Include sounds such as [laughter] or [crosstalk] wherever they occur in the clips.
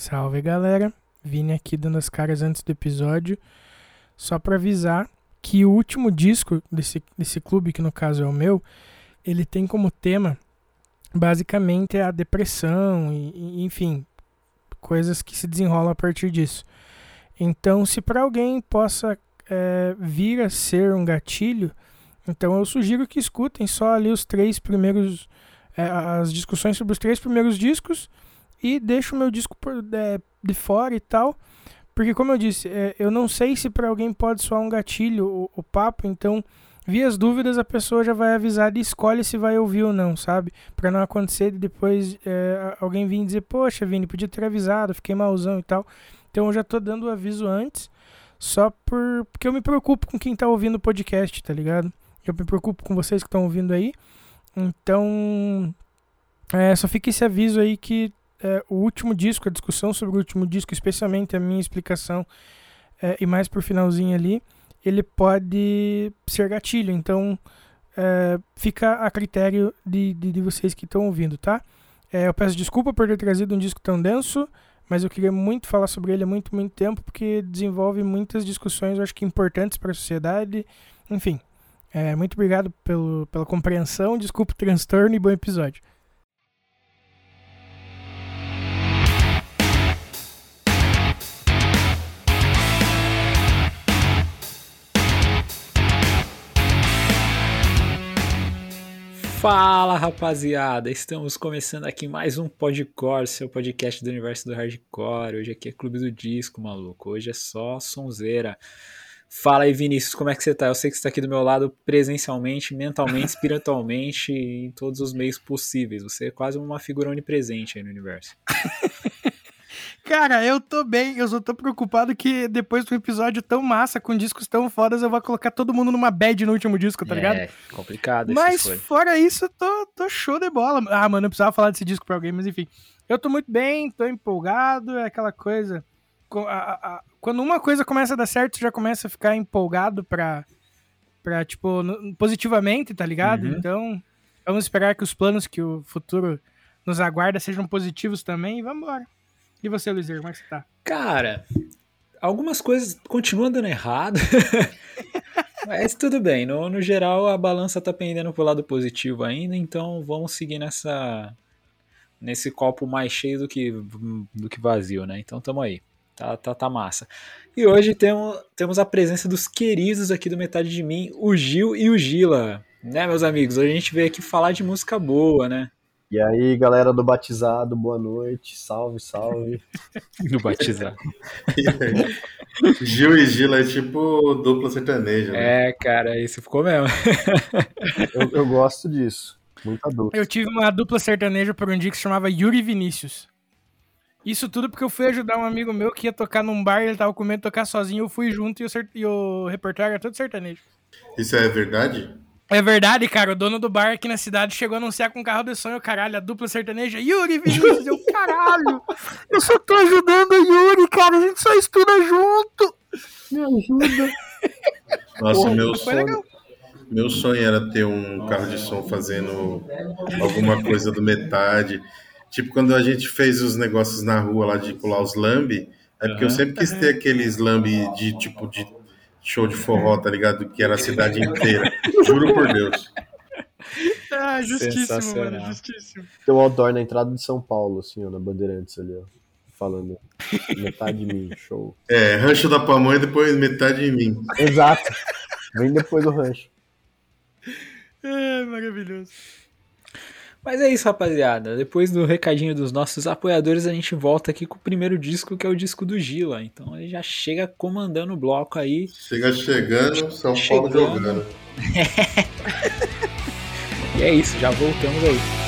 Salve galera, vim aqui dando as caras antes do episódio, só para avisar que o último disco desse, desse clube, que no caso é o meu, ele tem como tema basicamente a depressão e, e enfim, coisas que se desenrolam a partir disso. Então, se para alguém possa é, vir a ser um gatilho, então eu sugiro que escutem só ali os três primeiros, é, as discussões sobre os três primeiros discos e deixo o meu disco por, é, de fora e tal. Porque, como eu disse, é, eu não sei se para alguém pode soar um gatilho o, o, papo, então, via as dúvidas, a pessoa já vai avisar e escolhe se vai ouvir ou não, sabe? Para não acontecer de depois é, alguém vir dizer, poxa, Vini, podia ter avisado, fiquei malzão e tal. Então, eu já tô dando o aviso antes, só por, porque eu me preocupo com quem tá ouvindo o podcast, tá ligado? Eu me preocupo com vocês que estão ouvindo aí. Então, é, só fica esse aviso aí que é, o último disco, a discussão sobre o último disco, especialmente a minha explicação é, e mais pro finalzinho ali, ele pode ser gatilho. Então, é, fica a critério de, de, de vocês que estão ouvindo, tá? É, eu peço desculpa por ter trazido um disco tão denso, mas eu queria muito falar sobre ele há muito, muito tempo, porque desenvolve muitas discussões, eu acho que importantes para a sociedade. Enfim, é, muito obrigado pelo, pela compreensão, desculpa o transtorno e bom episódio. Fala rapaziada, estamos começando aqui mais um Podcore, seu podcast do universo do hardcore. Hoje aqui é Clube do Disco, maluco. Hoje é só sonzeira. Fala aí, Vinícius, como é que você tá? Eu sei que você tá aqui do meu lado presencialmente, mentalmente, [laughs] espiritualmente, em todos os meios possíveis. Você é quase uma figura onipresente aí no universo. [laughs] Cara, eu tô bem, eu só tô preocupado que depois do episódio tão massa, com discos tão fodas, eu vou colocar todo mundo numa bad no último disco, tá é, ligado? É, complicado. Mas fora isso, eu tô, tô show de bola. Ah, mano, eu precisava falar desse disco pra alguém, mas enfim. Eu tô muito bem, tô empolgado, é aquela coisa. Quando uma coisa começa a dar certo, você já começa a ficar empolgado pra, pra tipo, positivamente, tá ligado? Uhum. Então, vamos esperar que os planos que o futuro nos aguarda sejam positivos também e vamos embora. E você, Luizer, como é que você tá? Cara, algumas coisas continuam dando errado. [laughs] Mas tudo bem, no, no geral a balança tá pendendo pro lado positivo ainda, então vamos seguir nessa nesse copo mais cheio do que, do que vazio, né? Então tamo aí. Tá, tá, tá massa. E hoje temos, temos a presença dos queridos aqui do Metade de Mim, o Gil e o Gila. Né, meus amigos? Hoje a gente veio aqui falar de música boa, né? E aí, galera do Batizado, boa noite, salve, salve. [laughs] do Batizado. [laughs] Gil e Gila é tipo dupla sertaneja. Né? É, cara, isso ficou mesmo. [laughs] eu, eu, gosto disso. Muita dupla. Eu tive uma dupla sertaneja por um dia que se chamava Yuri Vinícius. Isso tudo porque eu fui ajudar um amigo meu que ia tocar num bar, ele tava com medo de tocar sozinho, eu fui junto e o, e o repertório era todo sertanejo. Isso é verdade? É verdade, cara. O dono do bar aqui na cidade chegou a anunciar com carro de sonho, caralho, a dupla sertaneja. Yuri Vinícius, eu, caralho. Eu só tô ajudando o Yuri, cara. A gente só estuda junto. Me ajuda. Nossa, Porra, meu sonho. Meu sonho era ter um carro de som fazendo alguma coisa do metade. Tipo, quando a gente fez os negócios na rua lá de pular os lambe, é porque uhum. eu sempre quis ter aqueles lambe de tipo de show de forró, tá ligado? Que era a cidade inteira. Juro por Deus. Ah, justíssimo, mano, justíssimo. Tem um outdoor na entrada de São Paulo, assim, ó, na Bandeirantes ali, ó. Falando metade de mim, show. É, rancho da pamonha depois metade de mim. Exato. Vem depois do rancho. É, maravilhoso. Mas é isso, rapaziada. Depois do recadinho dos nossos apoiadores, a gente volta aqui com o primeiro disco, que é o disco do Gila. Então ele já chega comandando o bloco aí. Chega chegando, São chegando. Paulo jogando. [laughs] e é isso, já voltamos aí.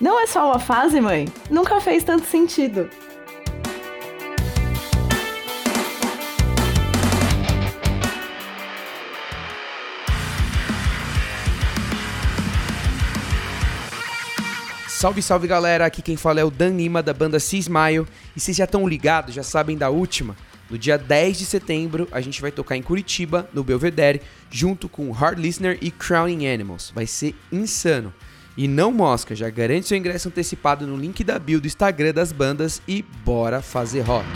não é só uma fase, mãe, nunca fez tanto sentido. Salve, salve galera, aqui quem fala é o Dan Lima da banda Cismaio e vocês já estão ligados, já sabem da última. No dia 10 de setembro, a gente vai tocar em Curitiba, no Belvedere, junto com Hard Listener e Crowning Animals. Vai ser insano. E não mosca, já garante seu ingresso antecipado no link da bio do Instagram das bandas e bora fazer rock.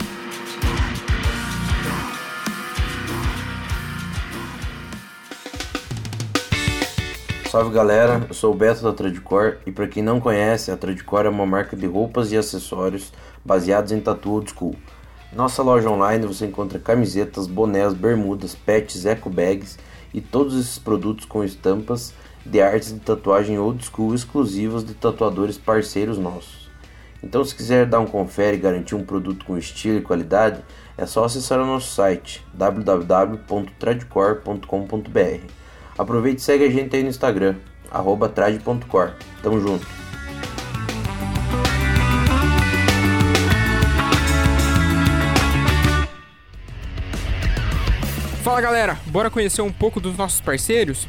Salve galera, eu sou o Beto da Tradicor e para quem não conhece, a Tradicor é uma marca de roupas e acessórios baseados em tatu old school. Nossa loja online você encontra camisetas, bonés, bermudas, pets, eco bags e todos esses produtos com estampas de artes de tatuagem old school exclusivas de tatuadores parceiros nossos. Então se quiser dar um confere e garantir um produto com estilo e qualidade, é só acessar o nosso site www.tradicor.com.br Aproveite e segue a gente aí no Instagram, trade.cor. Tamo junto. Fala galera, bora conhecer um pouco dos nossos parceiros?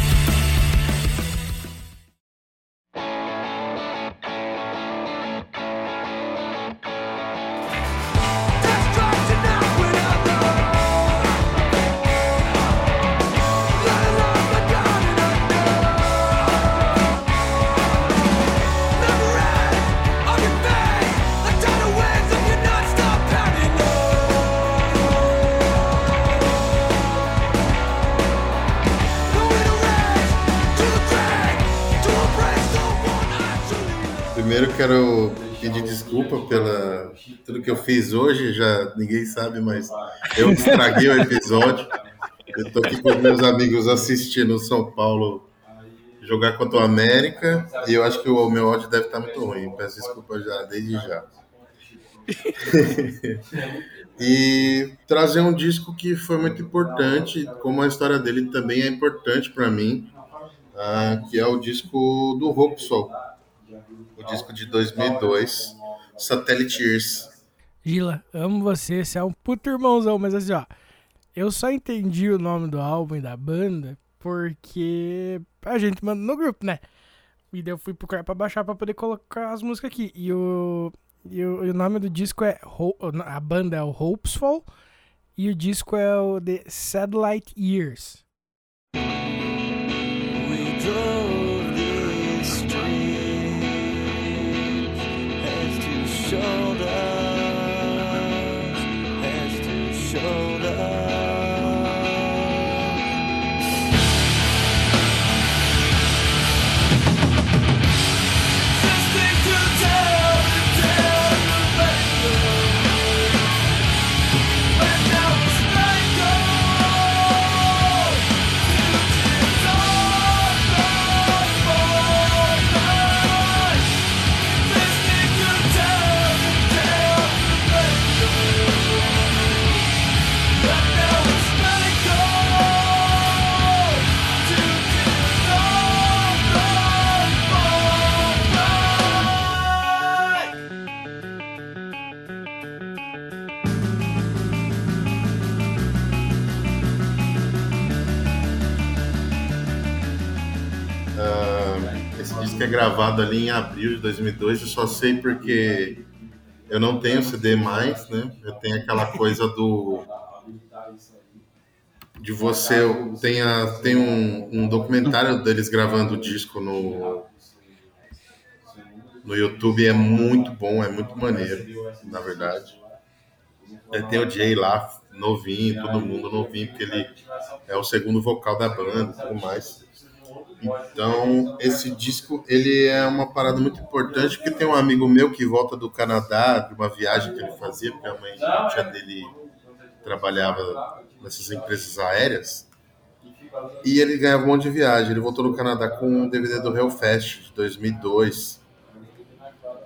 Quero pedir desculpa pela tudo que eu fiz hoje, já ninguém sabe, mas eu estraguei o episódio. Eu tô aqui com meus amigos assistindo o São Paulo jogar contra o América e eu acho que o meu áudio deve estar muito ruim. Peço desculpa já desde já. [laughs] e trazer um disco que foi muito importante, como a história dele também é importante para mim, uh, que é o disco do Hope Soul o disco de 2002, Satellite Years. Gila, amo você, você é um puto irmãozão, mas assim, ó, eu só entendi o nome do álbum e da banda porque a gente manda no grupo, né? E daí eu fui procurar pra baixar pra poder colocar as músicas aqui. E o, e o, e o nome do disco é. A banda é o Hopesful e o disco é o The Satellite Years. Uh, gravado ali em abril de 2002. Eu só sei porque eu não tenho CD mais, né? Eu tenho aquela coisa do de você tem, a, tem um, um documentário deles gravando o disco no no YouTube é muito bom, é muito maneiro, na verdade. É, tem o Jay lá, novinho, todo mundo novinho, porque ele é o segundo vocal da banda e tudo mais. Então, esse disco, ele é uma parada muito importante, porque tem um amigo meu que volta do Canadá, de uma viagem que ele fazia, porque a mãe a tia dele trabalhava nessas empresas aéreas, e ele ganhava um monte de viagem. Ele voltou do Canadá com um DVD do Hellfest, de 2002.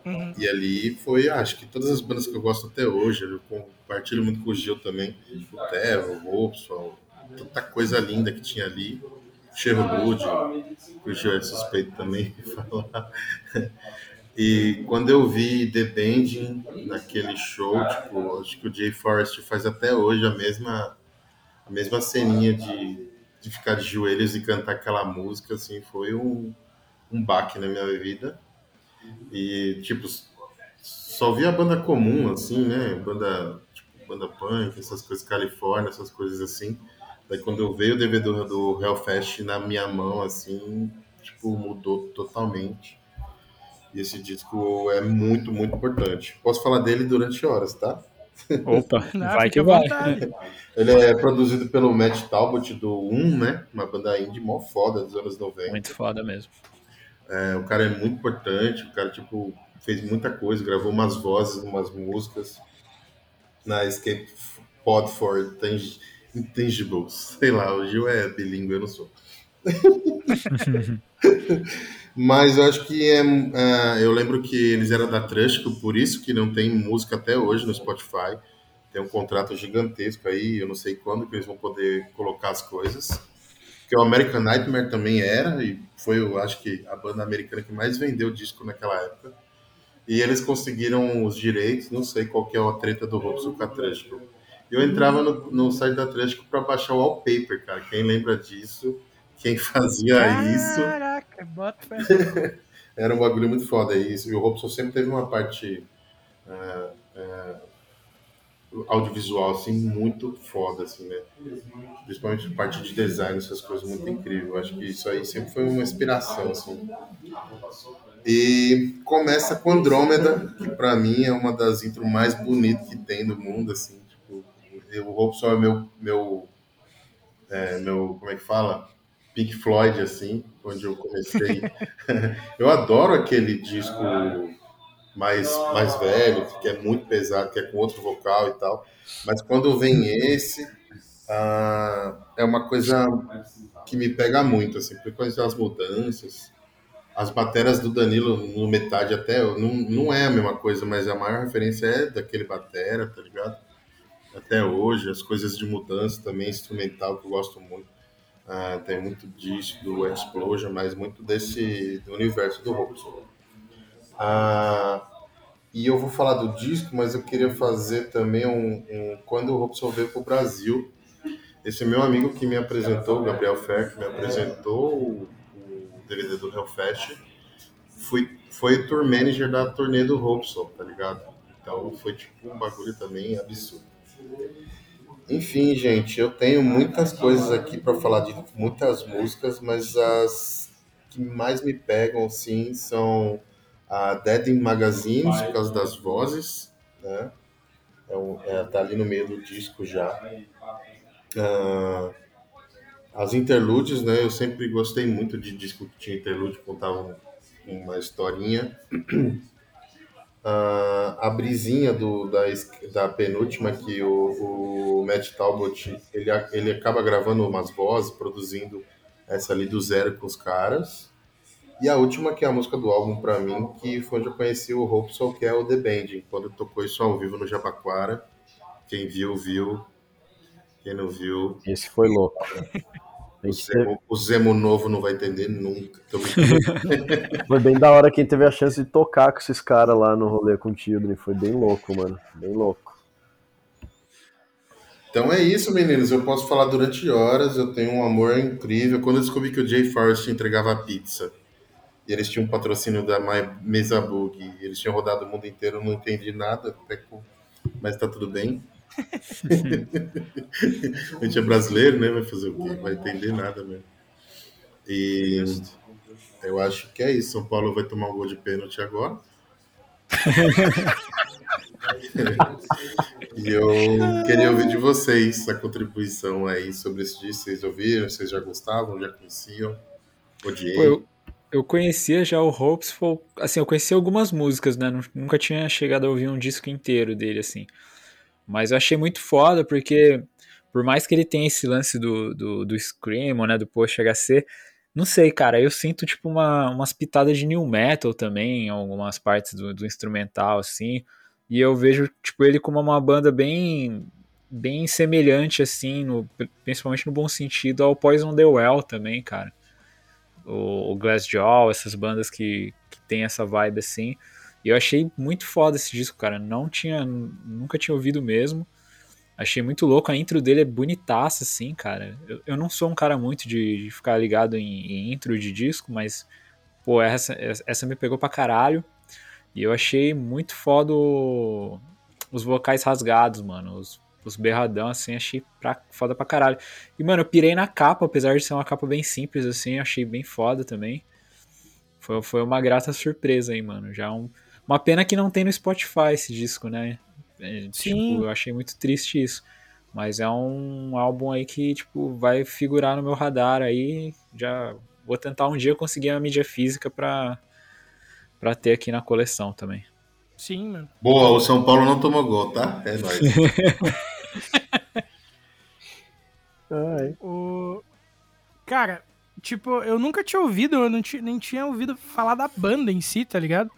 Uhum. E ali foi, acho que todas as bandas que eu gosto até hoje, eu compartilho muito com o Gil também, o Theo, o Robson, tanta coisa linda que tinha ali. Sherwood, que o Gil é suspeito também de [laughs] falar. E quando eu vi The Bending naquele show, tipo, acho que o Jay Forrest faz até hoje a mesma, a mesma ceninha de, de ficar de joelhos e cantar aquela música, assim, foi um, um baque na minha vida. E, tipo, só vi a banda comum, assim, né? Banda, tipo, banda punk, essas coisas, Califórnia, essas coisas assim. Daí quando eu veio o DVD do, Hellfest na minha mão, assim, tipo, mudou totalmente. E esse disco é muito, muito importante. Posso falar dele durante horas, tá? Opa, [laughs] Não, vai que vai. [laughs] Ele é produzido pelo Matt Talbot do 1, né? Uma banda indie mó foda dos anos 90. Muito foda mesmo. É, o cara é muito importante, o cara, tipo, fez muita coisa, gravou umas vozes, umas músicas na Escape Pod for Intangibles. Sei lá, o Gil é bilíngue, eu não sou. [laughs] Mas eu acho que é, é, eu lembro que eles eram da Trusco, por isso que não tem música até hoje no Spotify. Tem um contrato gigantesco aí, eu não sei quando que eles vão poder colocar as coisas. Porque o American Nightmare também era, e foi, eu acho que, a banda americana que mais vendeu disco naquela época. E eles conseguiram os direitos, não sei qual que é a treta do Robson com a Trusco. Eu entrava no, no site da Trusco para baixar o wallpaper, cara. Quem lembra disso? Quem [laughs] fazia Caraca, isso. Caraca, bota [laughs] Era um bagulho muito foda isso. E o Robson sempre teve uma parte é, é, audiovisual assim muito foda assim, né? Principalmente parte de design, essas coisas muito incríveis. Eu acho que isso aí sempre foi uma inspiração assim. E começa com Andrômeda, que para mim é uma das intros mais bonitas que tem do mundo assim, o Robson é meu meu é, meu como é que fala? Pink Floyd, assim, onde eu comecei. [laughs] eu adoro aquele disco mais, mais velho, que é muito pesado, que é com outro vocal e tal. Mas quando vem esse, ah, é uma coisa que me pega muito, assim, porque quando as mudanças, as bateras do Danilo no metade até, não, não é a mesma coisa, mas a maior referência é daquele batera, tá ligado? Até hoje, as coisas de mudança também, instrumental, que eu gosto muito. Uh, tem muito disso do Explosion, mas muito desse do universo do Robson. Uh, e eu vou falar do disco, mas eu queria fazer também um, um quando o Robson veio para o Brasil. Esse meu amigo que me apresentou, o Gabriel Fer, que me apresentou o, o DVD do Hellfest, foi, foi o tour manager da turnê do Robson, tá ligado? Então foi tipo um bagulho também absurdo. Enfim, gente, eu tenho muitas coisas aqui para falar de muitas músicas, mas as que mais me pegam, sim, são a Dead in Magazines, por causa das vozes, né? É, é tá ali no meio do disco já. Uh, as interludes, né? Eu sempre gostei muito de disco que tinha interlude, contava uma historinha. Uh, a brisinha do, da, da penúltima, que o, o Matt Talbot ele, ele acaba gravando umas vozes, produzindo essa ali do zero com os caras. E a última, que é a música do álbum para mim, que foi onde eu conheci o Hopesol, que é o The Band, quando tocou isso ao vivo no Jabaquara. Quem viu, viu. Quem não viu. Esse foi louco. [laughs] O Zemo, o Zemo, novo não vai entender nunca. [laughs] foi bem da hora quem teve a chance de tocar com esses caras lá no rolê com o Children. Foi bem louco, mano. Bem louco. Então é isso, meninos. Eu posso falar durante horas. Eu tenho um amor incrível. Quando eu descobri que o Jay Forrest entregava pizza e eles tinham um patrocínio da My Mesa Bug, e eles tinham rodado o mundo inteiro, eu não entendi nada, mas tá tudo bem. [laughs] a gente é brasileiro, né? Vai fazer o quê? Vai entender nada mesmo. E eu acho que é isso. São Paulo vai tomar um gol de pênalti agora. [laughs] e eu queria ouvir de vocês a contribuição aí sobre esse disco. Vocês ouviram? Vocês já gostavam? Já conheciam? Odiei. eu, eu conhecia já o Hopeful, assim, eu conhecia algumas músicas, né? Nunca tinha chegado a ouvir um disco inteiro dele, assim. Mas eu achei muito foda, porque por mais que ele tenha esse lance do, do, do Scream, né? Do Post HC, não sei, cara, eu sinto tipo uma, umas pitadas de new metal também, em algumas partes do, do instrumental, assim. E eu vejo, tipo, ele como uma banda bem bem semelhante, assim, no, principalmente no bom sentido, ao Poison the Well também, cara. O, o Glassjaw, essas bandas que, que tem essa vibe, assim. E eu achei muito foda esse disco, cara. Não tinha, nunca tinha ouvido mesmo. Achei muito louco, a intro dele é bonitaça, assim, cara. Eu, eu não sou um cara muito de, de ficar ligado em, em, intro de disco, mas, pô, essa, essa me pegou pra caralho. E eu achei muito foda o, os vocais rasgados, mano. Os, os berradão, assim, achei pra, foda pra caralho. E, mano, eu pirei na capa, apesar de ser uma capa bem simples, assim, achei bem foda também. Foi, foi uma grata surpresa aí, mano. Já um, uma pena que não tem no Spotify esse disco, né? É, Sim. Tipo, eu achei muito triste isso. Mas é um álbum aí que, tipo, vai figurar no meu radar aí. Já vou tentar um dia conseguir a mídia física pra, pra ter aqui na coleção também. Sim, mano. Boa, o São Paulo não tomou gol, tá? É nóis. [laughs] Ai. O... Cara, tipo, eu nunca tinha ouvido, eu não nem tinha ouvido falar da banda em si, tá ligado?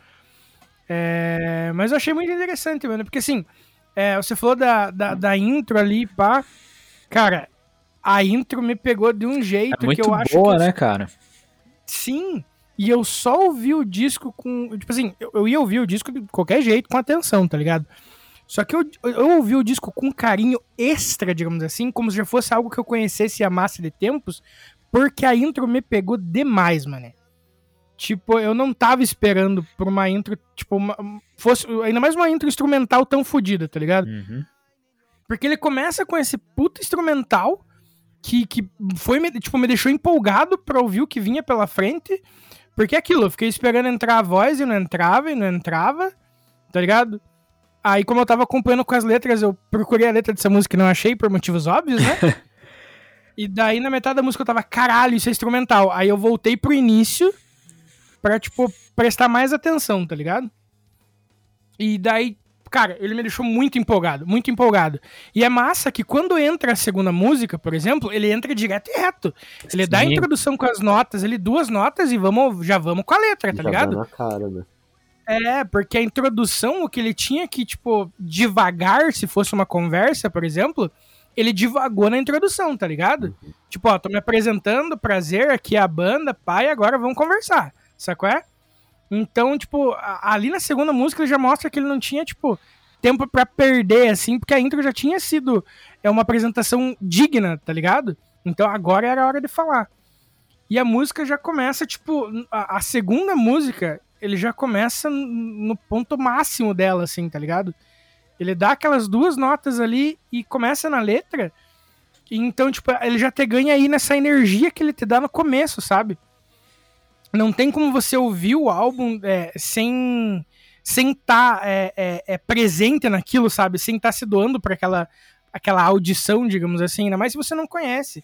É... Mas eu achei muito interessante, mano, porque assim, é, você falou da, da, da, intro ali, pá. Cara, a intro me pegou de um jeito é que eu acho boa, né, cara? Sim, e eu só ouvi o disco com. Tipo assim, eu, eu ia ouvir o disco de qualquer jeito, com atenção, tá ligado? Só que eu, eu ouvi o disco com carinho extra, digamos assim, como se já fosse algo que eu conhecesse a massa de tempos, porque a intro me pegou demais, mano. Tipo, eu não tava esperando por uma intro, tipo, uma, fosse ainda mais uma intro instrumental tão fodida, tá ligado? Uhum. Porque ele começa com esse puto instrumental que, que foi, tipo, me deixou empolgado pra ouvir o que vinha pela frente. Porque é aquilo, eu fiquei esperando entrar a voz e não entrava, e não entrava, tá ligado? Aí, como eu tava acompanhando com as letras, eu procurei a letra dessa música e não achei, por motivos óbvios, né? [laughs] e daí, na metade da música, eu tava, caralho, isso é instrumental. Aí eu voltei pro início pra, tipo, prestar mais atenção, tá ligado? E daí, cara, ele me deixou muito empolgado, muito empolgado. E é massa que quando entra a segunda música, por exemplo, ele entra direto e reto. Ele Sim. dá a introdução com as notas, ele duas notas e vamos, já vamos com a letra, tá já ligado? Na cara, né? É, porque a introdução, o que ele tinha que, tipo, devagar, se fosse uma conversa, por exemplo, ele divagou na introdução, tá ligado? Uhum. Tipo, ó, tô me apresentando, prazer, aqui é a banda, pai, agora vamos conversar, sacou? É? Então, tipo, ali na segunda música ele já mostra que ele não tinha, tipo, tempo para perder, assim, porque a intro já tinha sido é uma apresentação digna, tá ligado? Então agora era a hora de falar. E a música já começa, tipo, a, a segunda música, ele já começa no ponto máximo dela, assim, tá ligado? Ele dá aquelas duas notas ali e começa na letra. Então, tipo, ele já te ganha aí nessa energia que ele te dá no começo, sabe? Não tem como você ouvir o álbum é, sem sem estar tá, é, é, é, presente naquilo, sabe? Sem estar tá se doando para aquela, aquela audição, digamos assim, ainda mais se você não conhece.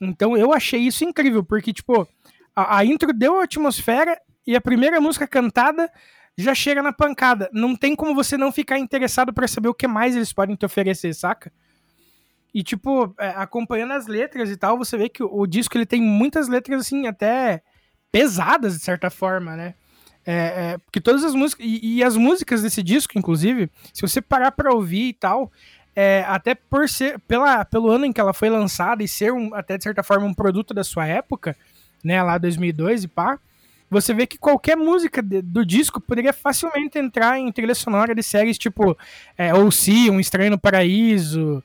Então eu achei isso incrível, porque, tipo, a, a intro deu a atmosfera e a primeira música cantada já chega na pancada. Não tem como você não ficar interessado para saber o que mais eles podem te oferecer, saca? E, tipo, é, acompanhando as letras e tal, você vê que o, o disco ele tem muitas letras, assim, até pesadas, de certa forma, né? É, é, porque todas as músicas. E, e, as músicas desse disco, inclusive, se você parar pra ouvir e tal, é, até por ser. Pela, pelo ano em que ela foi lançada e ser, um, até de certa forma, um produto da sua época, né? Lá 2002 e pá. Você vê que qualquer música de, do disco poderia facilmente entrar em trilha sonora de séries tipo é, Ou Se, Um Estranho no Paraíso,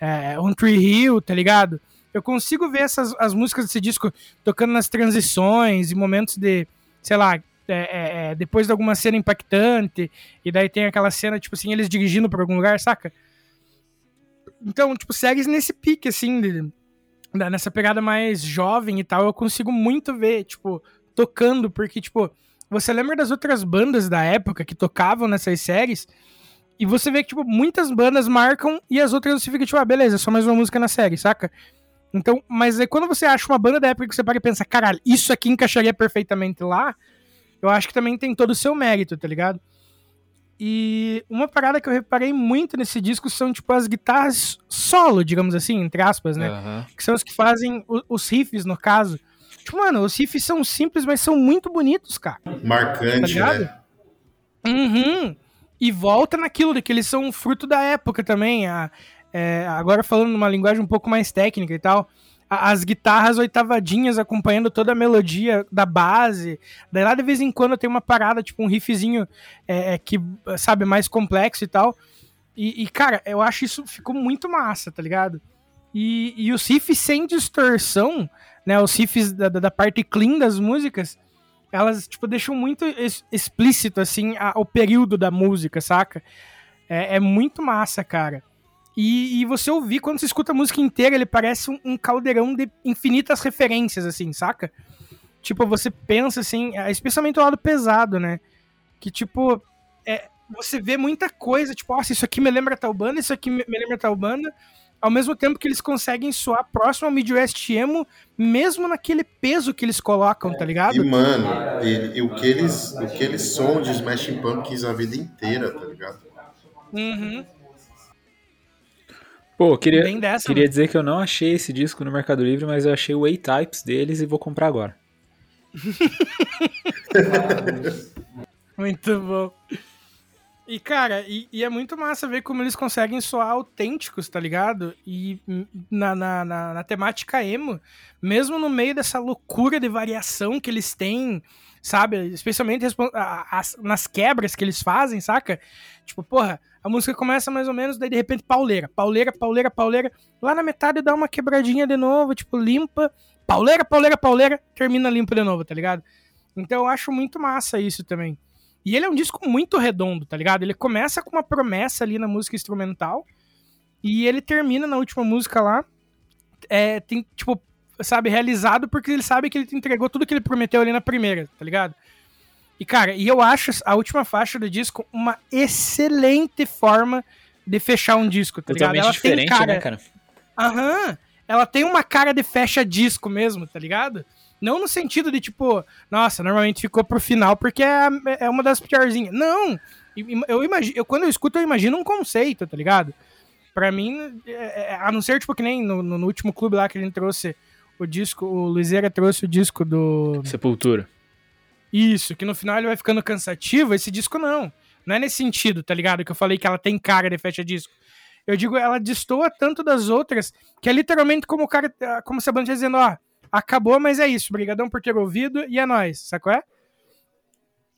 é, On Tree Hill, tá ligado? Eu consigo ver essas as músicas desse disco tocando nas transições e momentos de, sei lá, é, é, é, depois de alguma cena impactante, e daí tem aquela cena, tipo assim, eles dirigindo pra algum lugar, saca? Então, tipo, segue nesse pique, assim, de, nessa pegada mais jovem e tal, eu consigo muito ver, tipo, tocando, porque, tipo, você lembra das outras bandas da época que tocavam nessas séries, e você vê que, tipo, muitas bandas marcam e as outras você fica, tipo, ah, beleza, só mais uma música na série, saca? Então, mas aí quando você acha uma banda da época que você para e pensa, caralho, isso aqui encaixaria perfeitamente lá, eu acho que também tem todo o seu mérito, tá ligado? E uma parada que eu reparei muito nesse disco são, tipo, as guitarras solo, digamos assim, entre aspas, né? Uhum. Que são as que fazem os riffs, no caso. Tipo, mano, os riffs são simples, mas são muito bonitos, cara. Marcante, tá né? Uhum. E volta naquilo de que eles são fruto da época também. A, é, agora falando numa linguagem um pouco mais técnica e tal as guitarras oitavadinhas acompanhando toda a melodia da base. Daí lá de vez em quando tem uma parada, tipo um riffzinho é, é, que, sabe, mais complexo e tal. E, e, cara, eu acho isso ficou muito massa, tá ligado? E, e os riffs sem distorção, né? Os riffs da, da parte clean das músicas, elas, tipo, deixam muito explícito, assim, a, o período da música, saca? É, é muito massa, cara. E, e, você ouvir, quando você escuta a música inteira, ele parece um, um, caldeirão de infinitas referências, assim, saca? Tipo, você pensa, assim, é, especialmente o lado pesado, né? Que, tipo, é, você vê muita coisa, tipo, nossa, isso aqui me lembra tal banda, isso aqui me, me lembra tal banda, ao mesmo tempo que eles conseguem soar próximo ao Midwest Emo, mesmo naquele peso que eles colocam, tá ligado? E, mano, e, e o, que eles, o que eles são de Smashing Pumpkins a vida inteira, tá ligado? Uhum. Pô, queria, dessa, queria dizer que eu não achei esse disco no Mercado Livre, mas eu achei o A-Types deles e vou comprar agora. [laughs] muito bom. E, cara, e, e, é muito massa ver como eles conseguem soar autênticos, tá ligado? E na, na, na, na temática emo, mesmo no meio dessa loucura de variação que eles têm, sabe? Especialmente nas quebras que eles fazem, saca? Tipo, porra, a música começa mais ou menos, daí de repente pauleira, pauleira, pauleira, pauleira. Lá na metade dá uma quebradinha de novo, tipo, limpa. Pauleira, pauleira, pauleira, termina limpo de novo, tá ligado? Então eu acho muito massa isso também. E ele é um disco muito redondo, tá ligado? Ele começa com uma promessa ali na música instrumental e ele termina na última música lá, é, tem, tipo, sabe, realizado porque ele sabe que ele entregou tudo que ele prometeu ali na primeira, tá ligado? E, cara, e eu acho a última faixa do disco uma excelente forma de fechar um disco, tá Totalmente ligado? Ela diferente, tem cara... né, cara? Aham. Ela tem uma cara de fecha disco mesmo, tá ligado? Não no sentido de, tipo, nossa, normalmente ficou pro final porque é, é uma das piorzinhas. Não! Eu imagino, eu, quando eu escuto, eu imagino um conceito, tá ligado? Pra mim, é, é, a não ser, tipo, que nem no, no, último clube lá que a gente trouxe o disco, o Luizeira trouxe o disco do. Sepultura. Isso, que no final ele vai ficando cansativo, esse disco não. Não é nesse sentido, tá ligado? Que eu falei que ela tem cara de fecha disco. Eu digo, ela destoa tanto das outras, que é literalmente como o cara, como se a banda dizendo, ó, acabou, mas é isso, brigadão por ter ouvido e é nóis, sacou? É?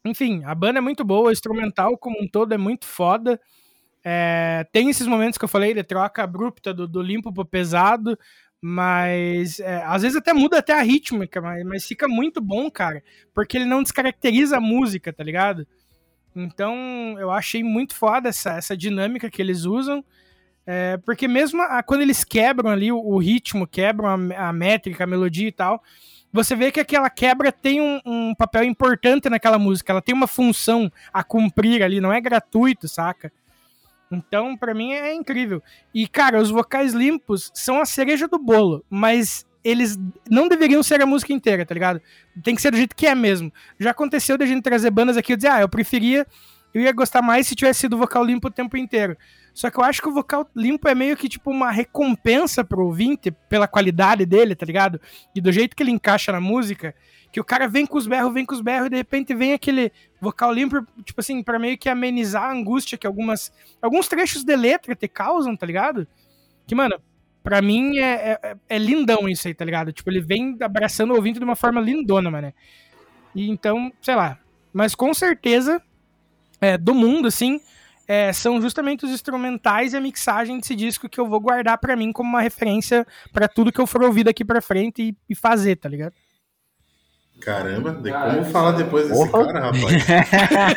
Enfim, a banda é muito boa, o instrumental como um todo é muito foda. É, tem esses momentos que eu falei de troca abrupta do, do limpo pro pesado, mas é, às vezes até muda até a rítmica, mas, mas fica muito bom, cara. Porque ele não descaracteriza a música, tá ligado? Então eu achei muito foda essa, essa dinâmica que eles usam. É, porque mesmo a, quando eles quebram ali o, o ritmo, quebram a, a, métrica, a melodia e tal, você vê que aquela quebra tem um, um, papel importante naquela música, ela tem uma função a cumprir ali, não é gratuito, saca? Então, para mim é incrível. E, cara, os vocais limpos são a cereja do bolo, mas eles não deveriam ser a música inteira, tá ligado? Tem que ser do jeito que é mesmo. Já aconteceu de a gente trazer bandas aqui e dizer, ah, eu preferia, eu ia gostar mais se tivesse sido vocal limpo o tempo inteiro. Só que eu acho que o vocal limpo é meio que tipo uma recompensa pro ouvinte pela qualidade dele, tá ligado? E do jeito que ele encaixa na música que o cara vem com os berros, vem com os berros, e de repente vem aquele vocal limpo, tipo assim, para meio que amenizar a angústia que algumas. Alguns trechos de letra te causam, tá ligado? Que, mano, pra mim é, é, é lindão isso aí, tá ligado? Tipo, ele vem abraçando o ouvinte de uma forma lindona, mano. E então, sei lá. Mas com certeza, é, do mundo, assim, é, são justamente os instrumentais e a mixagem desse disco que eu vou guardar para mim como uma referência para tudo que eu for ouvir daqui para frente e, e, fazer, tá ligado? Caramba, como falar depois desse Opa. cara, rapaz?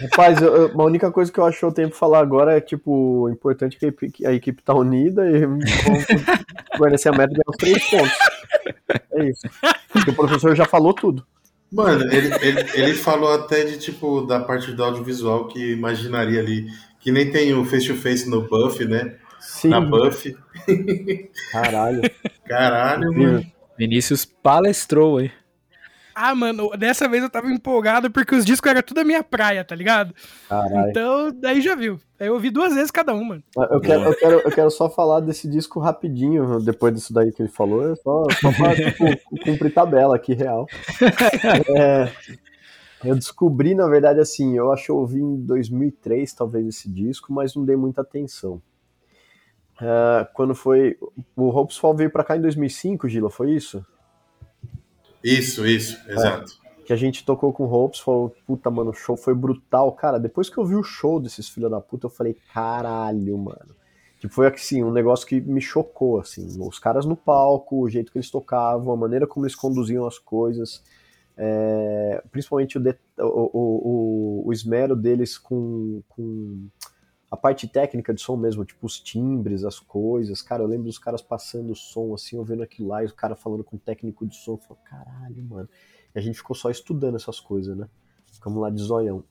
[laughs] Rapaz, eu, eu, a única coisa que eu acho que eu tenho pra falar agora é, tipo, importante que a equipe, que a equipe tá unida e vamos guardar a meta de uns três pontos. É isso. Porque o professor já falou tudo. Mano, ele, ele, ele falou até de tipo da parte do audiovisual que imaginaria ali. Que nem tem o face-to-face no Buff, né? Sim. Na Buff. Caralho. Caralho, mano. Vinícius palestrou aí. Ah, mano, dessa vez eu tava empolgado porque os discos eram tudo a minha praia, tá ligado? Caralho. Então, daí já viu. Eu ouvi duas vezes cada um, mano. Eu quero, eu quero, eu quero só falar desse disco rapidinho, depois disso daí que ele falou. É só, só pra tipo, cumprir tabela aqui, real. [laughs] É, eu descobri, na verdade, assim, eu acho que eu ouvi em 2003, talvez, esse disco, mas não dei muita atenção. Uh, quando foi. O Hopes Fall veio pra cá em 2005, Gila, foi isso? Isso, isso, exato. É, que a gente tocou com Hopes, falou, puta, mano, o show foi brutal. Cara, depois que eu vi o show desses filhos da puta, eu falei, caralho, mano. Tipo, foi assim, um negócio que me chocou, assim. Os caras no palco, o jeito que eles tocavam, a maneira como eles conduziam as coisas. É, principalmente o, o, o, o, esmero deles com, com a parte técnica de som mesmo, tipo os timbres, as coisas. Cara, eu lembro dos caras passando o som assim, eu vendo aquilo lá, e o cara falando com o técnico de som. Falei, caralho, mano. E a gente ficou só estudando essas coisas, né? Ficamos lá de zoião.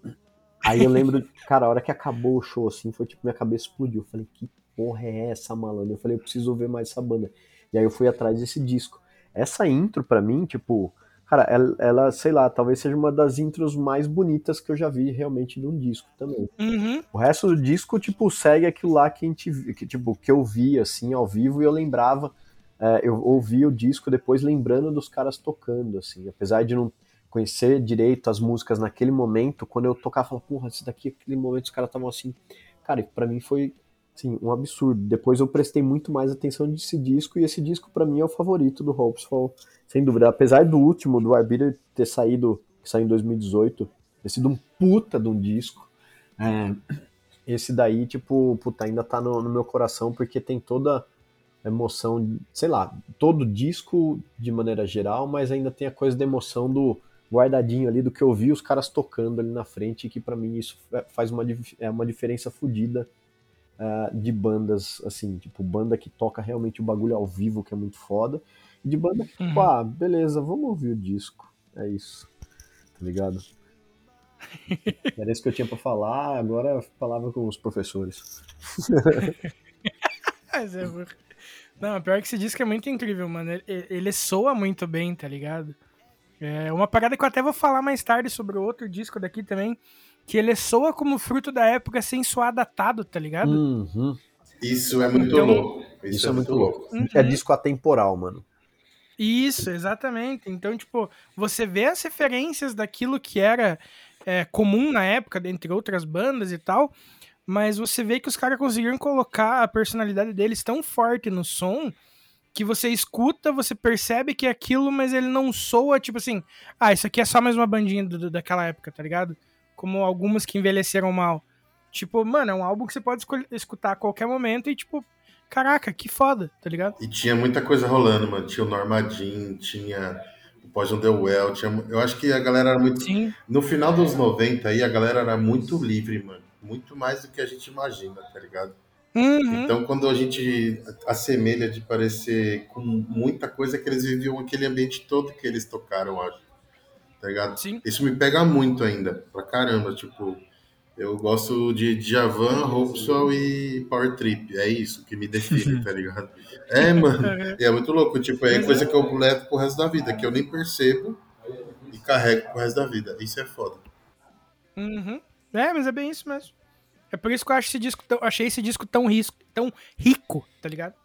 Aí eu lembro, [laughs] cara, a hora que acabou o show assim, foi tipo, minha cabeça explodiu. Eu falei, que porra é essa, malandro? Eu falei, eu preciso ver mais essa banda. E aí eu fui atrás desse disco. Essa intro, pra mim, tipo, Cara, ela, ela, sei lá, talvez seja uma das intros mais bonitas que eu já vi realmente num disco também. Uhum. O resto do disco, tipo, segue aquilo lá que a gente que, tipo, que eu vi, assim, ao vivo, e eu lembrava, é, eu ouvi o disco depois lembrando dos caras tocando, assim, apesar de não conhecer direito as músicas naquele momento, quando eu tocava, eu falava, porra, esse daqui, aquele momento, os caras estavam assim, cara, para mim foi, assim, um absurdo. Depois eu prestei muito mais atenção nesse disco, e esse disco para mim é o favorito do Hopeful sem dúvida. Apesar do último, do Arbiter, ter saído, que saiu em 2018, ter sido um puta de um disco, é, esse daí, tipo, puta, ainda tá no, no, meu coração, porque tem toda a emoção, sei lá, todo disco de maneira geral, mas ainda tem a coisa da emoção do guardadinho ali, do que eu vi os caras tocando ali na frente, que para mim isso faz uma, é uma diferença fodida uh, de bandas, assim, tipo, banda que toca realmente o bagulho ao vivo, que é muito foda, de banda que, tipo, uhum. ah, beleza, vamos ouvir o disco. É isso. Tá ligado? [laughs] Era isso que eu tinha pra falar, agora a palavra com os professores. [laughs] Mas é, não, pior que esse disco é muito incrível, mano. Ele, ele soa muito bem, tá ligado? É uma parada que eu até vou falar mais tarde sobre o outro disco daqui também, que ele soa como fruto da época sem soar datado, tá ligado? Uhum. Isso é muito então, louco. Isso, isso é, é, muito louco. louco. Uhum. É disco atemporal, mano. Isso, exatamente. Então, tipo, você vê as referências daquilo que era é, comum na época, dentre outras bandas e tal, mas você vê que os caras conseguiram colocar a personalidade deles tão forte no som que você escuta, você percebe que é aquilo, mas ele não soa tipo assim, ah, isso aqui é só mais uma bandinha do, do, daquela época, tá ligado? Como algumas que envelheceram mal. Tipo, mano, é um álbum que você pode escutar a qualquer momento e, tipo, caraca, que foda, tá ligado? E tinha muita coisa rolando, mano. Tinha o Normadin, tinha o Poison The Well, tinha... eu acho que a galera era muito. Sim. No final dos 90 aí, a galera era muito livre, mano. Muito mais do que a gente imagina, tá ligado? Uhum. Então, quando a gente assemelha de parecer com muita coisa que eles viviam aquele ambiente todo que eles tocaram, acho. Tá ligado? Sim. Isso me pega muito ainda, pra caramba. Tipo, eu gosto de Djavan, Hopswell e Power Trip. É isso que me define, [laughs] tá ligado? É, mano. E é muito louco. Tipo, é coisa que eu levo pro resto da vida, que eu nem percebo e carrego pro resto da vida. Isso é foda. Uhum. É, mas é bem isso mesmo. É por isso que eu acho esse disco tão, achei esse disco tão, risco, tão rico, tá ligado?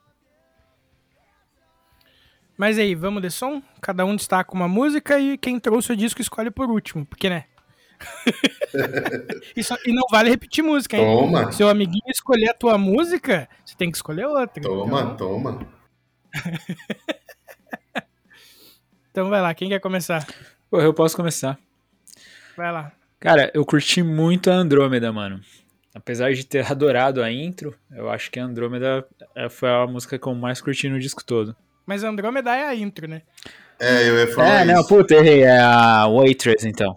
Mas aí, vamos de som? Cada um destaca uma música e quem trouxe o disco escolhe por último. Porque, né? [laughs] Isso, e não vale repetir música, hein? Toma. Seu amiguinho escolher a tua música, você tem que escolher outra. Toma, então... toma. [laughs] então vai lá, quem quer começar? Pô, eu posso começar. Vai lá. Cara, eu curti muito a Andrômeda, mano. apesar de ter [laughs] adorado a intro, eu acho que Andrômeda é, foi a música que eu mais curti no disco todo. Mas Andrômeda é a intro, né? É, eu ia falar É, isso. não, puta, errei. É a Waitress, então.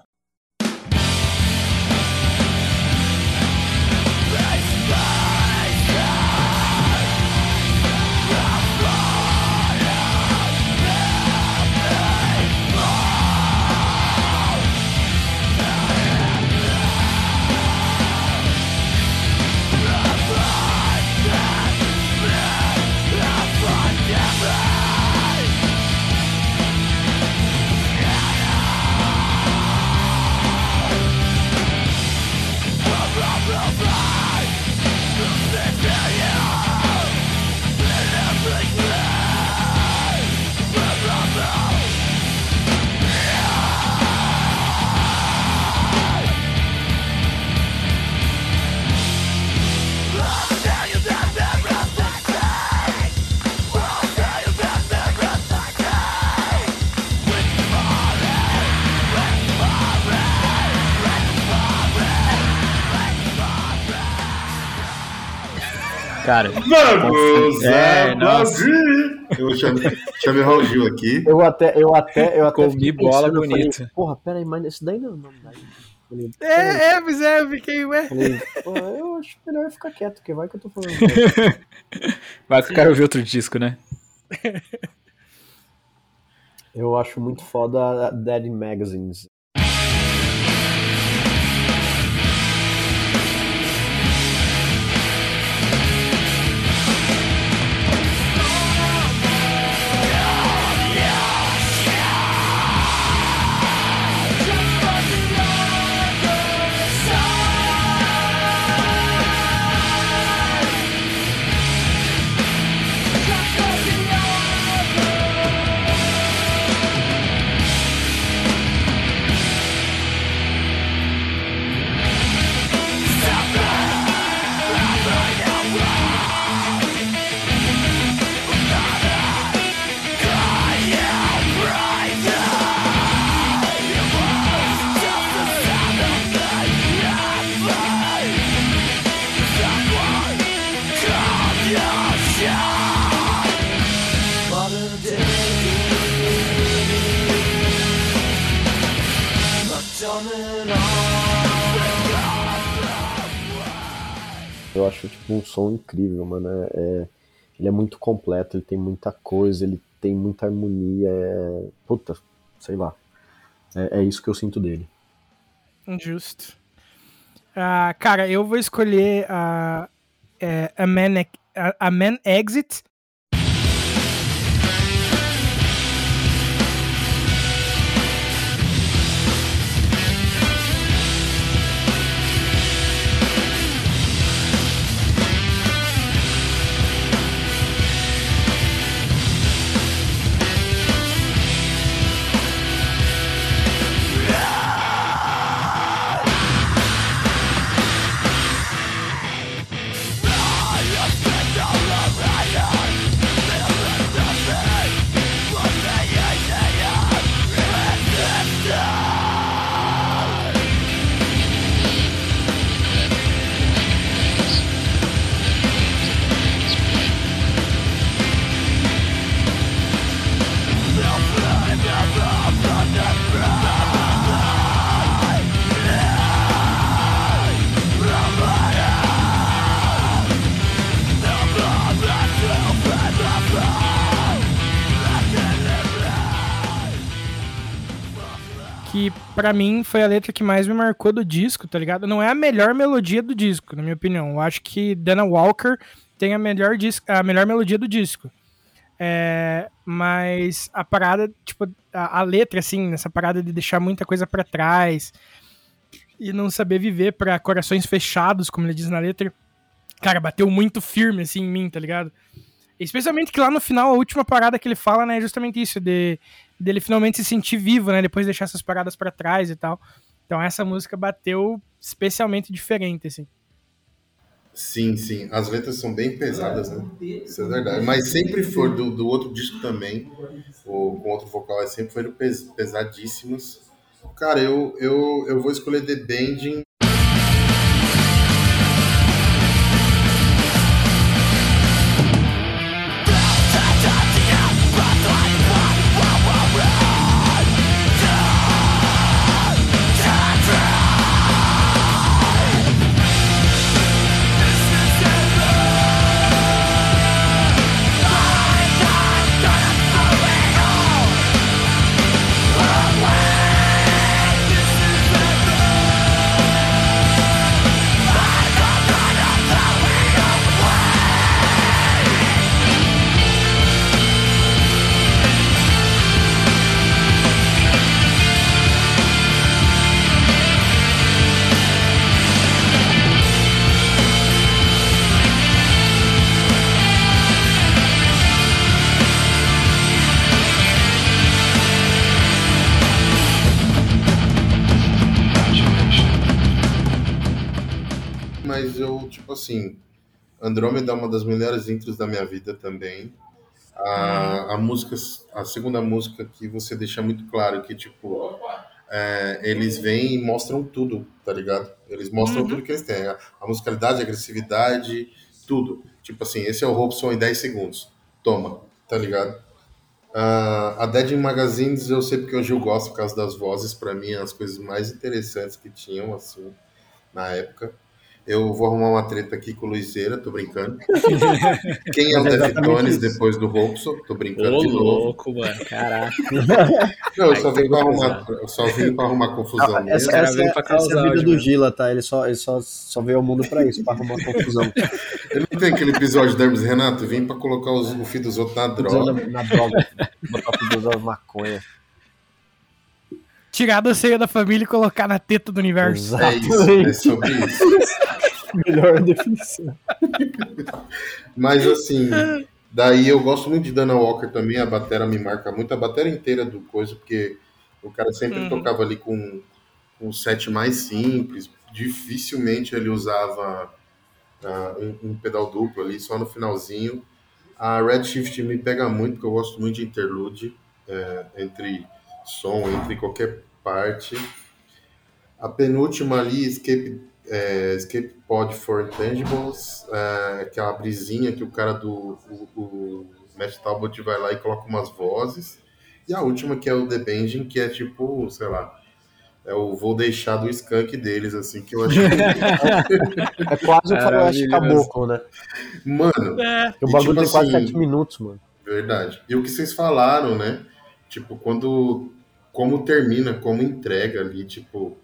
Cara, Vamos É, é, nossa. Brasil! Eu chamei, chamei Raul Gil aqui. Eu até, eu até, eu até Comi bola bonita. Porra, peraí, mas esse daí não, não dá. Falei, peraí, É, é, mas é, eu fiquei, ué. falei, pô, eu acho melhor eu ficar quieto, porque vai que eu tô falando. [laughs] vai que o cara ouviu outro disco, né? Eu acho muito foda a Daddy Magazines. Acho tipo um som incrível, mano. É, é- ele é muito completo, ele tem muita coisa, ele tem muita harmonia. É... Puta, sei lá. É, é isso que eu sinto dele. Justo. Ah, cara, eu vou escolher a, é, a, Man, a Man Exit. Que pra mim foi a letra que mais me marcou do disco, tá ligado? Não é a melhor melodia do disco, na minha opinião. Eu acho que Dana Walker tem a melhor, a melhor melodia do disco. É, mas a parada, tipo, a, a, letra, assim, nessa parada de deixar muita coisa para trás e não saber viver para corações fechados, como ele diz na letra, cara, bateu muito firme, assim, em mim, tá ligado? Especialmente que lá no final, a última parada que ele fala, né, é justamente isso, de dele finalmente se sentir vivo, né, depois de deixar essas paradas para trás e tal. Então essa música bateu especialmente diferente, assim. Sim, sim. As letras são bem pesadas, né? Isso é verdade. Mas sempre foi do, do outro disco também. O, com outro vocal, sempre foram pes, pesadíssimas. Cara, eu, eu, eu vou escolher The Bending Andrômeda é uma das melhores intros da minha vida também. A, a música, a segunda música que você deixa muito claro que, tipo, é, eles vêm e mostram tudo, tá ligado? Eles mostram uhum. tudo que eles têm. A, a, musicalidade, a agressividade, tudo. Tipo assim, esse é o Robson em 10 segundos. Toma, tá ligado? Uh, a Dead Magazines eu sei porque hoje eu gosto por causa das vozes, para mim, as coisas mais interessantes que tinham, assim, na época. Eu vou arrumar uma treta aqui com o Luizeira, tô brincando. [laughs] Quem é o é Deftones depois do Robson? Tô brincando Ô, de novo. louco, mano, caraca. [laughs] Não, eu só vim pra arrumar, eu só vim pra arrumar confusão ah, essa, essa, é, pra essa é a vida do Gila, tá? Ele só, ele só, só veio ao mundo pra isso, pra arrumar confusão. [laughs] Ele não tem aquele episódio de Hermes Renato? Vim pra colocar os, o filho dos outros na droga. Na, droga. Botar o filho dos outros na maconha tirar da ceia da família e colocar na teta do universo. É isso, é sobre isso. [laughs] Melhor definição. Mas assim, daí eu gosto muito de Dana Walker também, a batera me marca muito, a batera inteira do coisa, porque o cara sempre uhum. tocava ali com, com um set mais simples, dificilmente ele usava uh, um, um, pedal duplo ali, só no finalzinho. A Redshift me pega muito, porque eu gosto muito de interlude, é, entre som, entre qualquer parte. A penúltima ali, Escape é, Escape Pod for Intangibles, é, aquela brisinha que o cara do o, o Matt Talbot vai lá e coloca umas vozes. E a última que é o The Benjamin, que é tipo, sei lá, é o vou deixar do skunk deles, assim, que eu acho que... [laughs] É quase o faroeste caboclo, né? Mano... É. O bagulho tipo tem quase assim, 7 minutos, mano. Verdade. E o que vocês falaram, né? Tipo, quando... Como termina, como entrega ali, tipo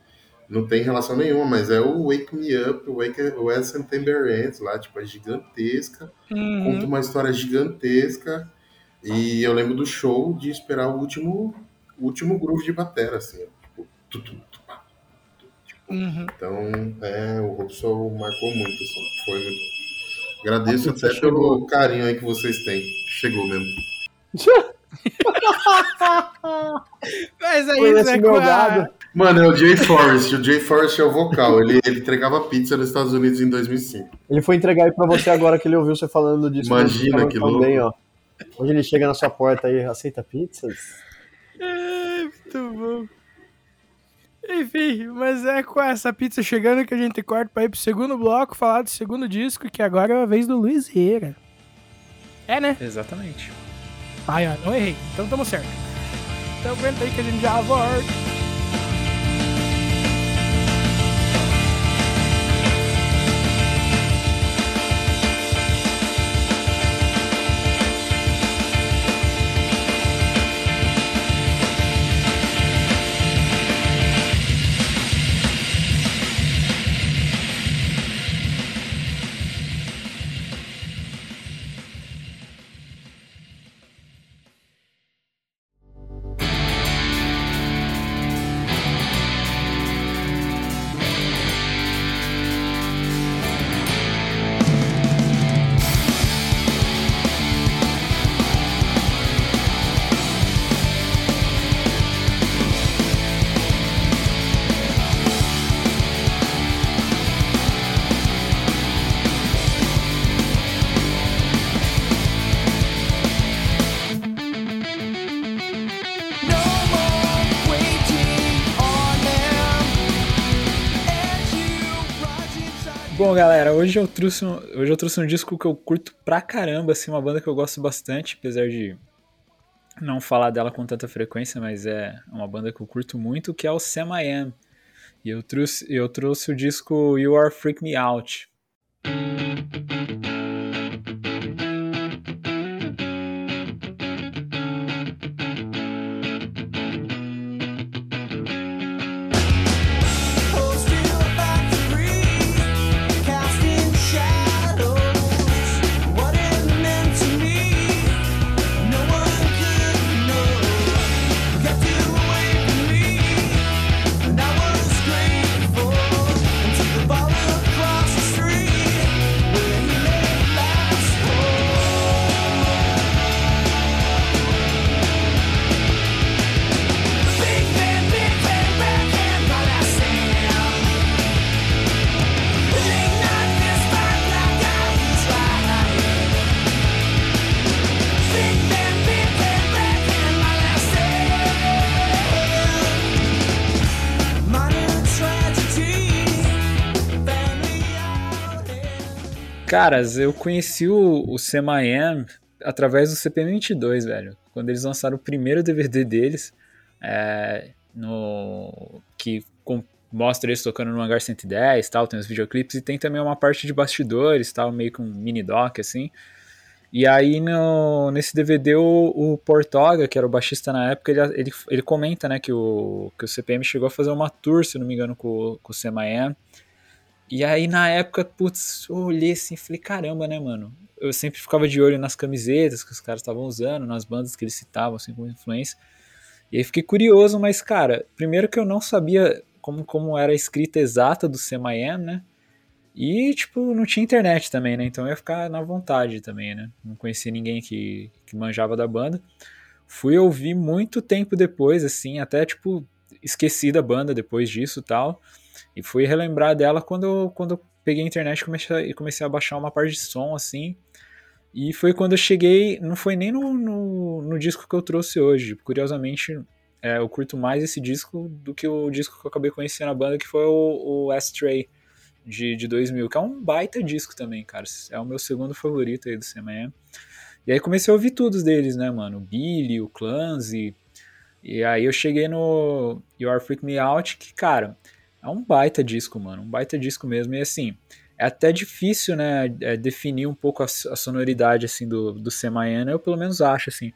não tem relação nenhuma, mas é o Wake Me Up, o Wake o Ed September Ends lá, tipo, é gigantesca, uhum. conta uma história gigantesca, e eu lembro do show de esperar o último, o último groove de batera, assim, tipo, tu, tu, tu, tipo, uhum. então, é, o Robson marcou muito, assim, foi muito... Agradeço até pelo carinho aí que vocês têm, chegou mesmo. [laughs] Mas é isso, é com a... Mano, é o Jay Forrest. O Jay Forrest é o vocal. Ele, ele entregava pizza nos Estados Unidos em 2005. Ele foi entregar aí pra você agora que ele ouviu você falando disso. Imagina que louco. Também, ó. Hoje ele chega na sua porta aí, aceita pizzas? É, muito bom. Enfim, mas é com essa pizza chegando que a gente corta pra ir pro segundo bloco, falar do segundo disco, que agora é a vez do Luiz Reira. É, né? Exatamente. Ai, ó, não errei. Então tamo certo. Então aguenta aí que a gente já volta. Bom, galera, hoje eu trouxe um, hoje eu trouxe um disco que eu curto pra caramba, assim, uma banda que eu gosto bastante, apesar de não falar dela com tanta frequência, mas é uma banda que eu curto muito, que é o Sam I Am. E eu trouxe, eu trouxe o disco You Are Freak Me Out. Caras, eu conheci o, o Semayan através do CPM 22, velho. Quando eles lançaram o primeiro DVD deles, é, no que com, mostra eles tocando no Hangar 110 tal, tem os videoclipes e tem também uma parte de bastidores tal, meio que um mini doc assim. E aí no, nesse DVD o, o, Portoga, que era o baixista na época, ele, ele, ele, comenta né, que, o, que o CPM chegou a fazer uma tour, se não me engano, com, com o Semayan. E aí na época, putz, eu olhei assim e falei, caramba, né, mano? Eu sempre ficava de olho nas camisetas que os caras estavam usando, nas bandas que eles citavam, assim, como influência. E aí fiquei curioso, mas, cara, primeiro que eu não sabia como, como era a escrita exata do Semayan, né? E, tipo, não tinha internet também, né? Então eu ia ficar na vontade também, né? Não conhecia ninguém que, que manjava da banda. Fui ouvir muito tempo depois, assim, até, tipo, esqueci da banda depois disso tal. E fui relembrar dela quando, quando peguei a internet e comecei, comecei a baixar uma parte de som, assim. E foi quando eu cheguei, não foi nem no, no, no disco que eu trouxe hoje. Curiosamente, é, eu curto mais esse disco do que o disco que eu acabei conhecendo a banda, que foi o, o Astray de, de 2000, que é um baita disco também, cara. É o meu segundo favorito aí do CMM. E aí comecei a ouvir todos deles, né, mano? O Billy, o Clancy. E aí eu cheguei no You Freak Me Out, que, cara, é um baita disco, mano. Um baita disco mesmo. E assim, é até difícil, né, é, definir um pouco a, a, sonoridade, assim, do, do Semayan, eu pelo menos acho, assim.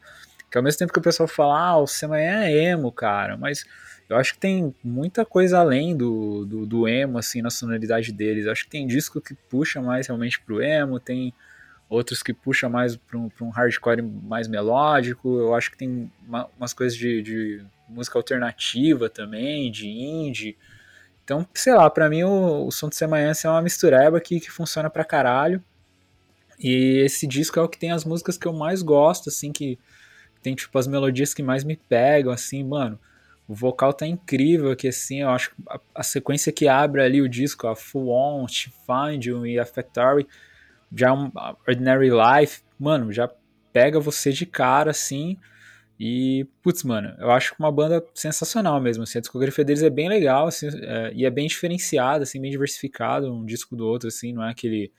Que ao mesmo tempo que o pessoal fala, ah, o Semayan é emo, cara, mas eu acho que tem muita coisa além do, do, do, emo, assim, na sonoridade deles. Eu acho que tem disco que puxa mais realmente pro emo, tem outros que puxa mais para um, um, hardcore mais melódico. Eu acho que tem uma, umas coisas de, de, música alternativa também, de indie. Então, sei lá, para mim o, o som de Semanhã é uma mistureba aqui que funciona pra caralho. E esse disco é o que tem as músicas que eu mais gosto, assim, que tem tipo as melodias que mais me pegam, assim, mano. O vocal tá incrível aqui, assim, eu acho que a, a, sequência que abre ali o disco, a Full On, Find You e a Factory, já é um Ordinary Life, mano, já pega você de cara, assim, e, putz, mano, eu acho uma banda sensacional mesmo, assim, a discografia deles é bem legal, assim, é, e é bem diferenciada, assim, bem diversificado, um disco do outro, assim, não é aquele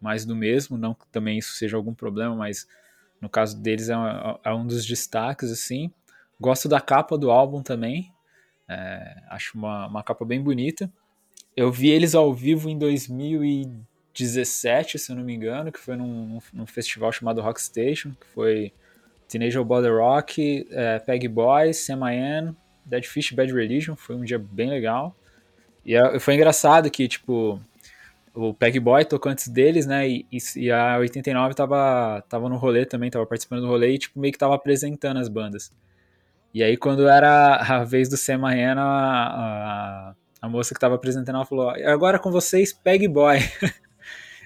mais do mesmo, não que também isso seja algum problema, mas no caso deles é, é um dos destaques, assim, Gosto da capa do álbum também. É, acho uma, uma capa bem bonita. Eu vi eles ao vivo em 2017, se eu não me engano, que foi num, num festival chamado Rock Station, que foi Teenage Body Rock, é, Peg Boys, Semi Dead Fish, Bad Religion. Foi um dia bem legal. E é, foi engraçado que, tipo, o Peg Boy tocou antes deles, né? E, e, a 89 tava, tava no rolê também, tava participando do rolê e, tipo, meio que tava apresentando as bandas. E aí, quando era a vez do Sam Marrena, a, a, moça que estava apresentando, ela falou, agora com vocês, Peg Boy. [laughs]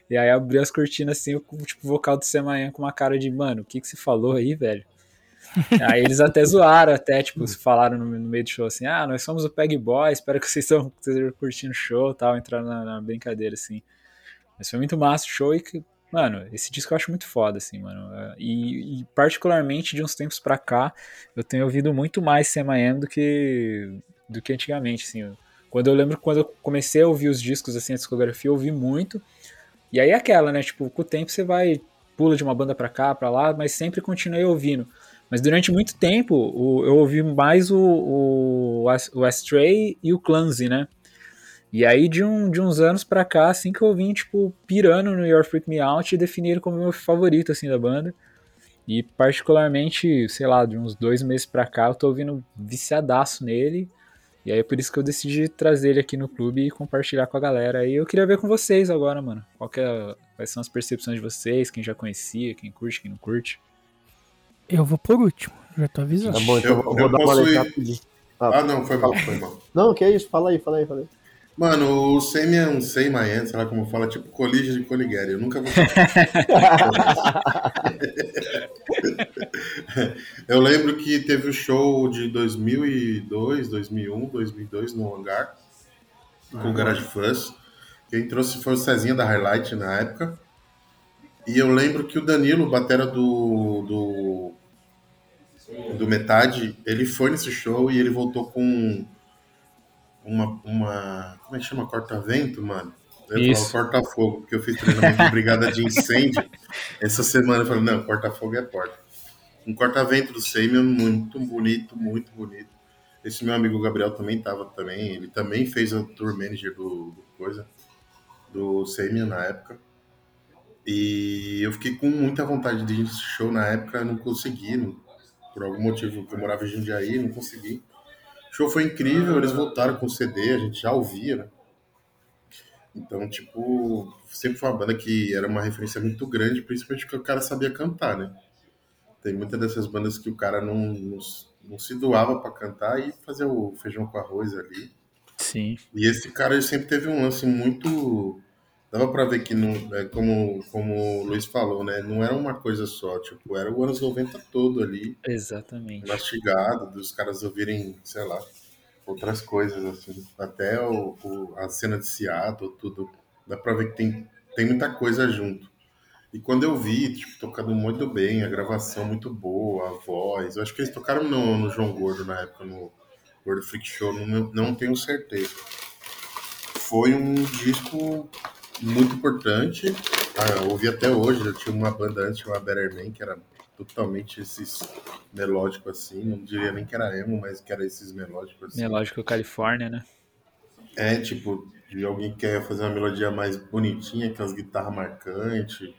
e aí abriu as cortinas assim, o tipo, vocal do Marrena com uma cara de, mano, o que que você falou aí, velho? [laughs] aí eles até zoaram, até, tipo, falaram no, no, meio do show assim, ah, nós somos o Peg Boy, espero que vocês estejam curtindo o show tal, entraram na, na brincadeira, assim. Mas foi muito massa o show e que Mano, esse disco eu acho muito foda, assim, mano. E, e particularmente de uns tempos pra cá, eu tenho ouvido muito mais CMM do que, do que antigamente, assim. Quando eu lembro quando eu comecei a ouvir os discos, assim, a discografia, eu ouvi muito. E aí é aquela, né? Tipo, com o tempo você vai, pula de uma banda pra cá, pra lá, mas sempre continuei ouvindo. Mas durante muito tempo o, eu ouvi mais o, o, o Astray e o Clumsy, né? E aí, de, um, de uns anos pra cá, assim que eu vim, tipo, pirando no Your Freak Me Out e defini ele como meu favorito, assim, da banda. E particularmente, sei lá, de uns dois meses pra cá, eu tô ouvindo viciadaço nele. E aí é por isso que eu decidi trazer ele aqui no clube e compartilhar com a galera. E eu queria ver com vocês agora, mano. Qual é, quais são as percepções de vocês, quem já conhecia, quem curte, quem não curte. Eu vou por último, já tô avisando. Tá bom, então eu, eu vou eu dar uma letra Ah, ah, não, foi mal, foi mal. Não, que é isso, fala aí, fala aí, fala aí. Mano, o Semi é um Seimayan, sei lá como fala, tipo colígio de Coligueri. Eu nunca vou. [laughs] [laughs] [laughs] eu lembro que teve o show de 2002, 2001, 2002 no hangar, com o Garage Fuzz. Quem trouxe foi o Cezinha da Highlight na época. E eu lembro que o Danilo, batera do, do, do Metade, ele foi nesse show e ele voltou com uma, uma. Como é que chama? Corta-vento, mano? Eu Isso. falo porta-fogo, porque eu fiz treinamento de brigada de incêndio. [laughs] Essa semana eu falei, não, porta-fogo é porta. Um corta-vento do Semion, muito bonito, muito bonito. Esse meu amigo Gabriel também tava também, ele também fez o tour manager do, do coisa, do Semion na época. E eu fiquei com muita vontade de ir nesse show na época, não consegui, não, por algum motivo que eu morava em Jundiaí, não consegui. O show foi incrível, eles voltaram com o CD, a gente já ouvia, né? Então, tipo, sempre foi uma banda que era uma referência muito grande, principalmente porque o cara sabia cantar, né? Tem muitas dessas bandas que o cara não, não, não se doava para cantar e fazer o feijão com arroz ali. Sim. E esse cara ele sempre teve um lance muito. Dava para ver que, não, é, como, como o Luiz falou, né? Não era uma coisa só, tipo, era o anos 90 todo ali. Exatamente. Mastigado, dos caras ouvirem, sei lá, outras coisas, assim. Até o, o, a cena de Seattle, tudo. Dá pra ver que tem, tem muita coisa junto. E quando eu vi, tipo, tocando muito bem, a gravação muito boa, a voz. Eu acho que eles tocaram no, no João Gordo na época, no Gordo Freak Show, não, não tenho certeza. Foi um disco muito importante. Ah, eu ouvi até hoje, eu tinha uma banda antes chamada Better Man, que era totalmente esses melódicos assim, não diria nem que era emo, mas que era esses melódicos assim. Melódico Califórnia, né? É, tipo, de alguém que quer fazer uma melodia mais bonitinha, com as guitarras marcantes,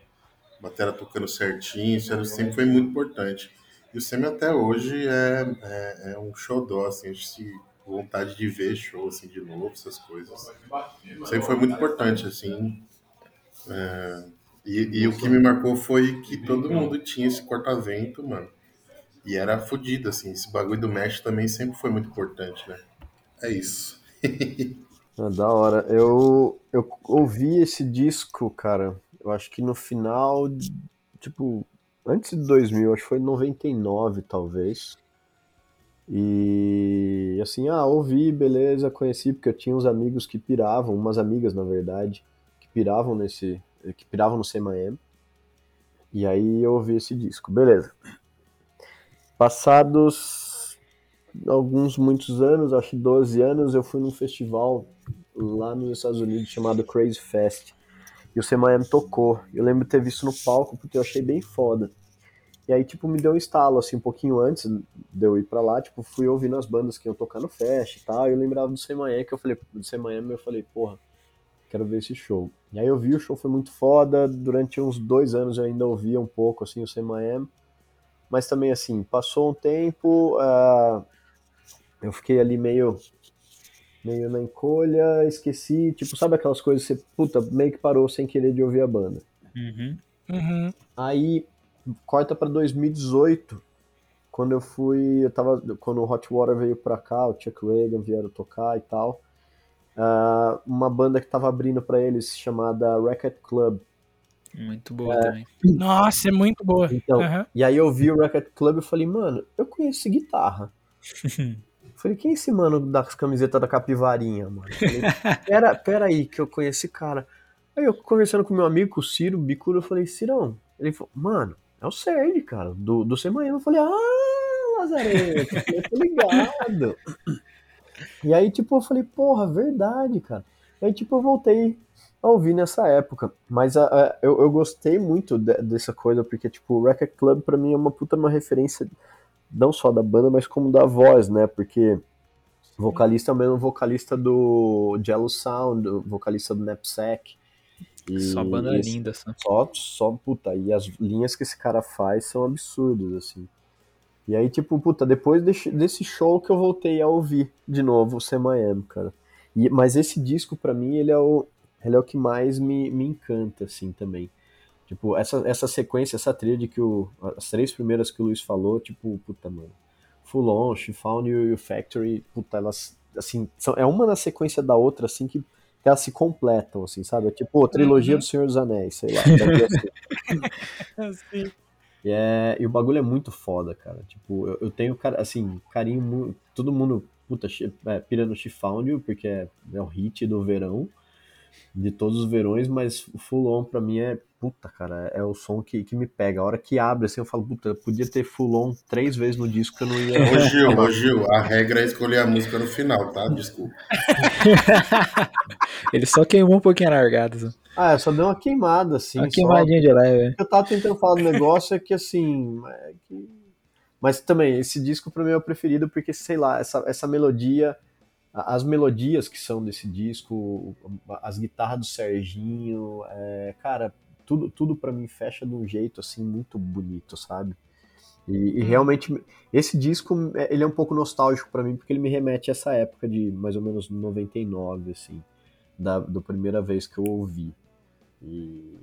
bateria tocando certinho, isso sempre foi muito importante. E o Semi até hoje é, é, é um dó assim, a gente vontade de ver show assim de novo, essas coisas. Sempre foi muito importante, assim. É, e, e, o que me marcou foi que todo mundo tinha esse corta-vento, mano. E era fodido, assim. Esse bagulho do mesh também sempre foi muito importante, né? É isso. ah, [laughs] da hora. Eu, eu ouvi esse disco, cara. Eu acho que no final, tipo, antes de 2000, acho que foi 99, talvez. E assim, ah, ouvi, beleza, conheci, porque eu tinha uns amigos que piravam, umas amigas, na verdade, que piravam nesse, que piravam no CMM. E aí eu ouvi esse disco, beleza. Passados alguns muitos anos, acho que 12 anos, eu fui num festival lá nos Estados Unidos chamado Crazy Fest. E o CMM tocou. Eu lembro de ter visto no palco porque eu achei bem foda. E aí, tipo, me deu um estalo, assim, um pouquinho antes de eu ir pra lá, tipo, fui ouvindo as bandas que iam tocar no fest e tal, e eu lembrava do Semanhã, que eu falei, do Semanhã, eu falei, porra, quero ver esse show. E aí eu vi, o show foi muito foda, durante uns dois anos eu ainda ouvia um pouco, assim, o CMM, mas também, assim, passou um tempo, uh, eu fiquei ali meio, meio na encolha, esqueci, tipo, sabe aquelas coisas que você, puta, meio que parou sem querer de ouvir a banda. Uhum. Uhum. Aí, corta para 2018, quando eu fui, eu tava, quando o Hot Water veio pra cá, o Chuck Reagan vieram tocar e tal, uh, uma banda que tava abrindo para eles chamada Racket Club. Muito boa é, também. Nossa, é muito boa. Então, uhum. E aí eu vi o Racket Club e falei, mano, eu conheço guitarra. [laughs] falei, quem é esse mano das camisetas da Capivarinha, mano? Falei, [laughs] pera, pera aí, que eu conheci cara. Aí eu conversando com meu amigo, o Ciro Bicuro, eu falei, Cirão, ele falou, mano, é o Sérgio, cara, do, do Semanhã. Eu falei, ah, Lazareto, eu tô ligado. E aí, tipo, eu falei, porra, verdade, cara. Aí, tipo, eu voltei a ouvir nessa época. Mas a, a, eu, eu gostei muito de, dessa coisa, porque, tipo, o Record Club pra mim é uma puta uma referência, não só da banda, mas como da voz, né? Porque vocalista é o mesmo vocalista do Jello Sound, vocalista do Knapsack. E só banda esse, linda, só. só. Só, puta, e as linhas que esse cara faz são absurdas, assim. E aí, tipo, puta, depois desse, desse show que eu voltei a ouvir de novo o Semaem, cara. E, mas esse disco, para mim, ele é o, ele é o que mais me, me encanta, assim, também. Tipo, essa, essa sequência, essa trilha que o, as três primeiras que o Luiz falou, tipo, puta, mano. Full On, She Found You e o Factory, puta, elas, assim, são, é uma na sequência da outra, assim, que, elas se completam, assim, sabe? É tipo, trilogia uhum. do Senhor dos Anéis, sei lá. [laughs] assim. E, é, e o bagulho é muito foda, cara. Tipo, eu, eu tenho, assim, carinho. Todo mundo, puta, é, pira no Chifound, porque é, é o hit do verão, de todos os verões, mas o Full On pra mim é, puta, cara, é o som que, que me pega. A hora que abre, assim, eu falo, puta, eu podia ter Full On três vezes no disco que eu não ia. Ô, [laughs] Gil, ô, Gil, a regra é escolher a música no final, tá? Desculpa. [laughs] Ele só queimou um pouquinho a largada. Só. Ah, só deu uma queimada, assim. Uma queimadinha de leve. O que eu tava tentando falar do negócio é que, assim. É que... Mas também, esse disco pra mim é o preferido porque, sei lá, essa, essa melodia. As melodias que são desse disco, as guitarras do Serginho, é, cara, tudo, tudo para mim fecha de um jeito assim muito bonito, sabe? E, e, hum. realmente, esse disco, é, ele é um pouco nostálgico para mim, porque ele me remete a essa época de mais ou menos 99, assim, da, da primeira vez que eu ouvi. E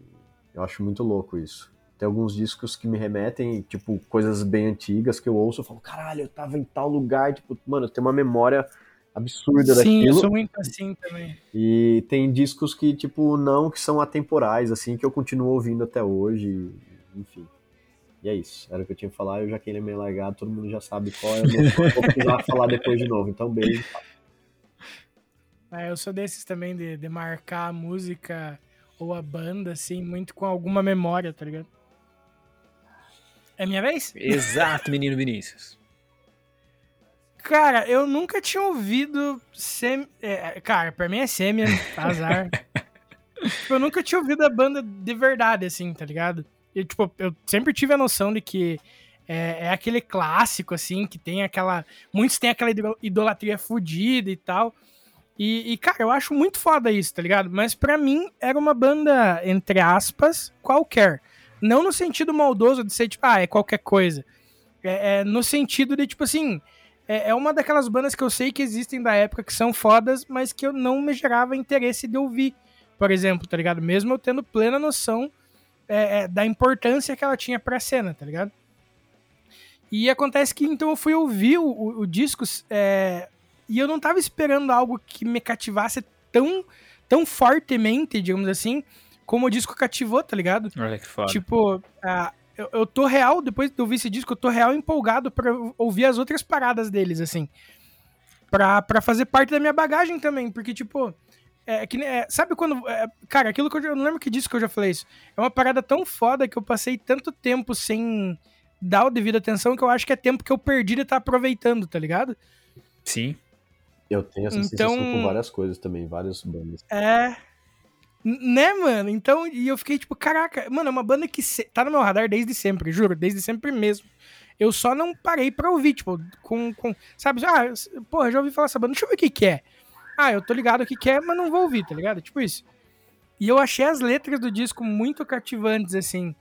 eu acho muito louco isso. Tem alguns discos que me remetem, tipo, coisas bem antigas que eu ouço e falo, caralho, eu tava em tal lugar, tipo, mano, tem uma memória absurda Sim, daquilo. Sim, eu sou muito assim também. E tem discos que, tipo, não, que são atemporais, assim, que eu continuo ouvindo até hoje, enfim. E é isso. Era o que eu tinha que falar. Eu já queria meio largado, todo mundo já sabe qual é. Eu vou precisar [laughs] falar depois de novo. Então, beijo. É, eu sou desses também de, de marcar a música ou a banda, assim, muito com alguma memória, tá ligado? É minha vez? Exato, menino Vinícius. Cara, eu nunca tinha ouvido. Sem... É, cara, pra mim é sêmia, azar. [laughs] tipo, eu nunca tinha ouvido a banda de verdade, assim, tá ligado? eu, tipo, eu sempre tive a noção de que é, é, aquele clássico, assim, que tem aquela. Muitos têm aquela idolatria fodida e tal. E, e, cara, eu acho muito foda isso, tá ligado? Mas para mim era uma banda, entre aspas, qualquer. Não no sentido maldoso de ser, tipo, ah, é qualquer coisa. É, é no sentido de, tipo assim. É, é uma daquelas bandas que eu sei que existem da época que são fodas, mas que eu não me gerava interesse de ouvir, por exemplo, tá ligado? Mesmo eu tendo plena noção é, é, da importância que ela tinha pra cena, tá ligado? E acontece que então eu fui ouvir o, o, o disco é, e eu não tava esperando algo que me cativasse tão, tão fortemente, digamos assim, como o disco cativou, tá ligado? Olha que foda. Tipo, uh, eu, eu tô real, depois de ouvir esse disco, eu tô real empolgado para ouvir as outras paradas deles, assim. Pra, pra fazer parte da minha bagagem também, porque, tipo, é, que, é, sabe quando. É, cara, aquilo que eu, eu não lembro que disse que eu já falei isso. É uma parada tão foda que eu passei tanto tempo sem dar o devido atenção que eu acho que é tempo que eu perdi de estar tá aproveitando, tá ligado? Sim. Eu tenho essa então, sensação com várias coisas também, várias bandas. É. Né, mano? Então, e eu fiquei tipo, caraca, mano, é uma banda que se... tá no meu radar desde sempre, juro, desde sempre mesmo. Eu só não parei pra ouvir, tipo, com. com sabe, ah, porra, já ouvi falar essa banda, deixa eu ver o que, que é. Ah, eu tô ligado que quer, mas não vou ouvir, tá ligado? Tipo isso. E eu achei as letras do disco muito cativantes, assim.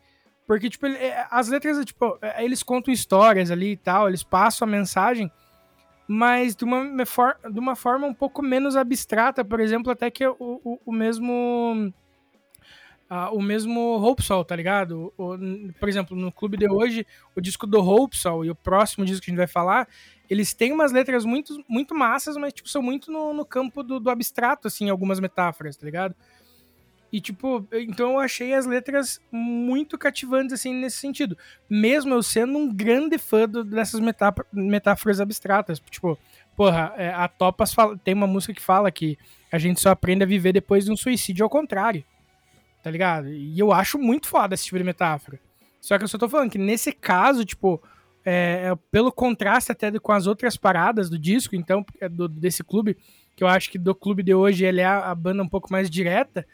Porque, tipo, é, as letras, tipo, é, eles contam histórias ali e tal, eles passam a mensagem, mas de uma, de uma forma um pouco menos abstrata, por exemplo, até que o, o, o mesmo. Uh, o mesmo Hope Soul, tá ligado? O, por exemplo, no clube de hoje, o disco do Hope Soul e o próximo disco que a gente vai falar, eles têm umas letras muito, muito massas, mas, tipo, são muito no, no campo do, do, abstrato, assim, algumas metáforas, tá ligado? E, tipo, então eu achei as letras muito cativantes, assim, nesse sentido. Mesmo eu sendo um grande fã do, dessas metáforas abstratas. Tipo, porra, é, a Topas fala, tem uma música que fala que a gente só aprende a viver depois de um suicídio ao contrário. Tá ligado? E eu acho muito foda esse tipo de metáfora. Só que eu só tô falando que nesse caso, tipo, é, é, pelo contraste até com as outras paradas do disco, então, é do, desse clube, que eu acho que do clube de hoje ele é a, a banda um pouco mais direta,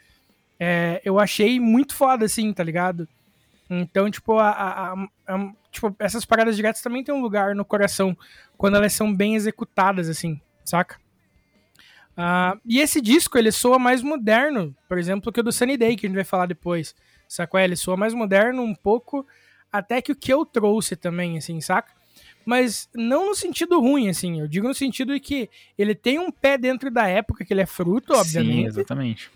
é, eu achei muito foda, assim, tá ligado? Então, tipo, a, a, a, tipo, essas paradas diretas também tem um lugar no coração quando elas são bem executadas, assim, saca? Uh, e esse disco, ele soa mais moderno, por exemplo, que o do Sunny Day, que a gente vai falar depois, saca? Ele soa mais moderno um pouco até que o que eu trouxe também, assim, saca? Mas não no sentido ruim, assim, eu digo no sentido de que ele tem um pé dentro da época que ele é fruto, obviamente. Sim, exatamente.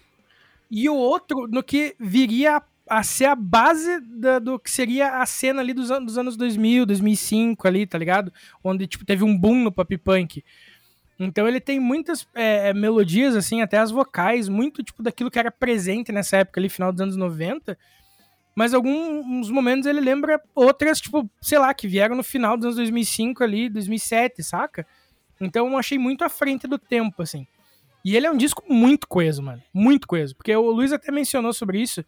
E o outro no que viria a, ser a base da, do que seria a cena ali dos, dos anos 2000, 2005 ali, tá ligado? Onde, tipo, teve um boom no pop punk. Então ele tem muitas é, melodias, assim, até as vocais, muito, tipo, daquilo que era presente nessa época ali, final dos anos 90, mas alguns momentos ele lembra outras, tipo, sei lá, que vieram no final dos anos 2005 ali, 2007, saca? Então eu achei muito à frente do tempo, assim. E ele é um disco muito coeso, mano. Muito coeso. Porque o Luiz até mencionou sobre isso.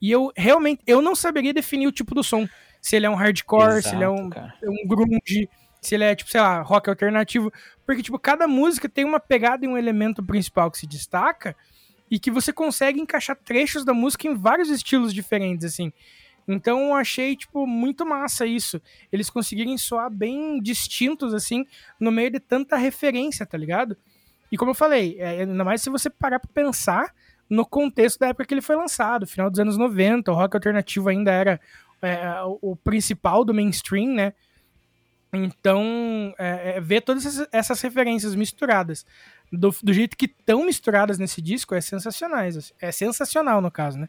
E eu realmente, eu não saberia definir o tipo do som. Se ele é um hardcore, Exato, se ele é um, um grunge, se ele é, tipo, sei lá, rock alternativo. Porque, tipo, cada música tem uma pegada e um elemento principal que se destaca. e que você consegue encaixar trechos da música em vários estilos diferentes, assim. Então eu achei, tipo, muito massa isso. Eles conseguirem soar bem distintos, assim, no meio de tanta referência, tá ligado? E como eu falei, é, ainda mais se você parar pra pensar no contexto da época que ele foi lançado, final dos anos 90, o rock alternativo ainda era é, o principal do mainstream, né? Então, é, é, ver todas essas, essas, referências misturadas do, do jeito que estão misturadas nesse disco é sensacional. É sensacional, no caso, né?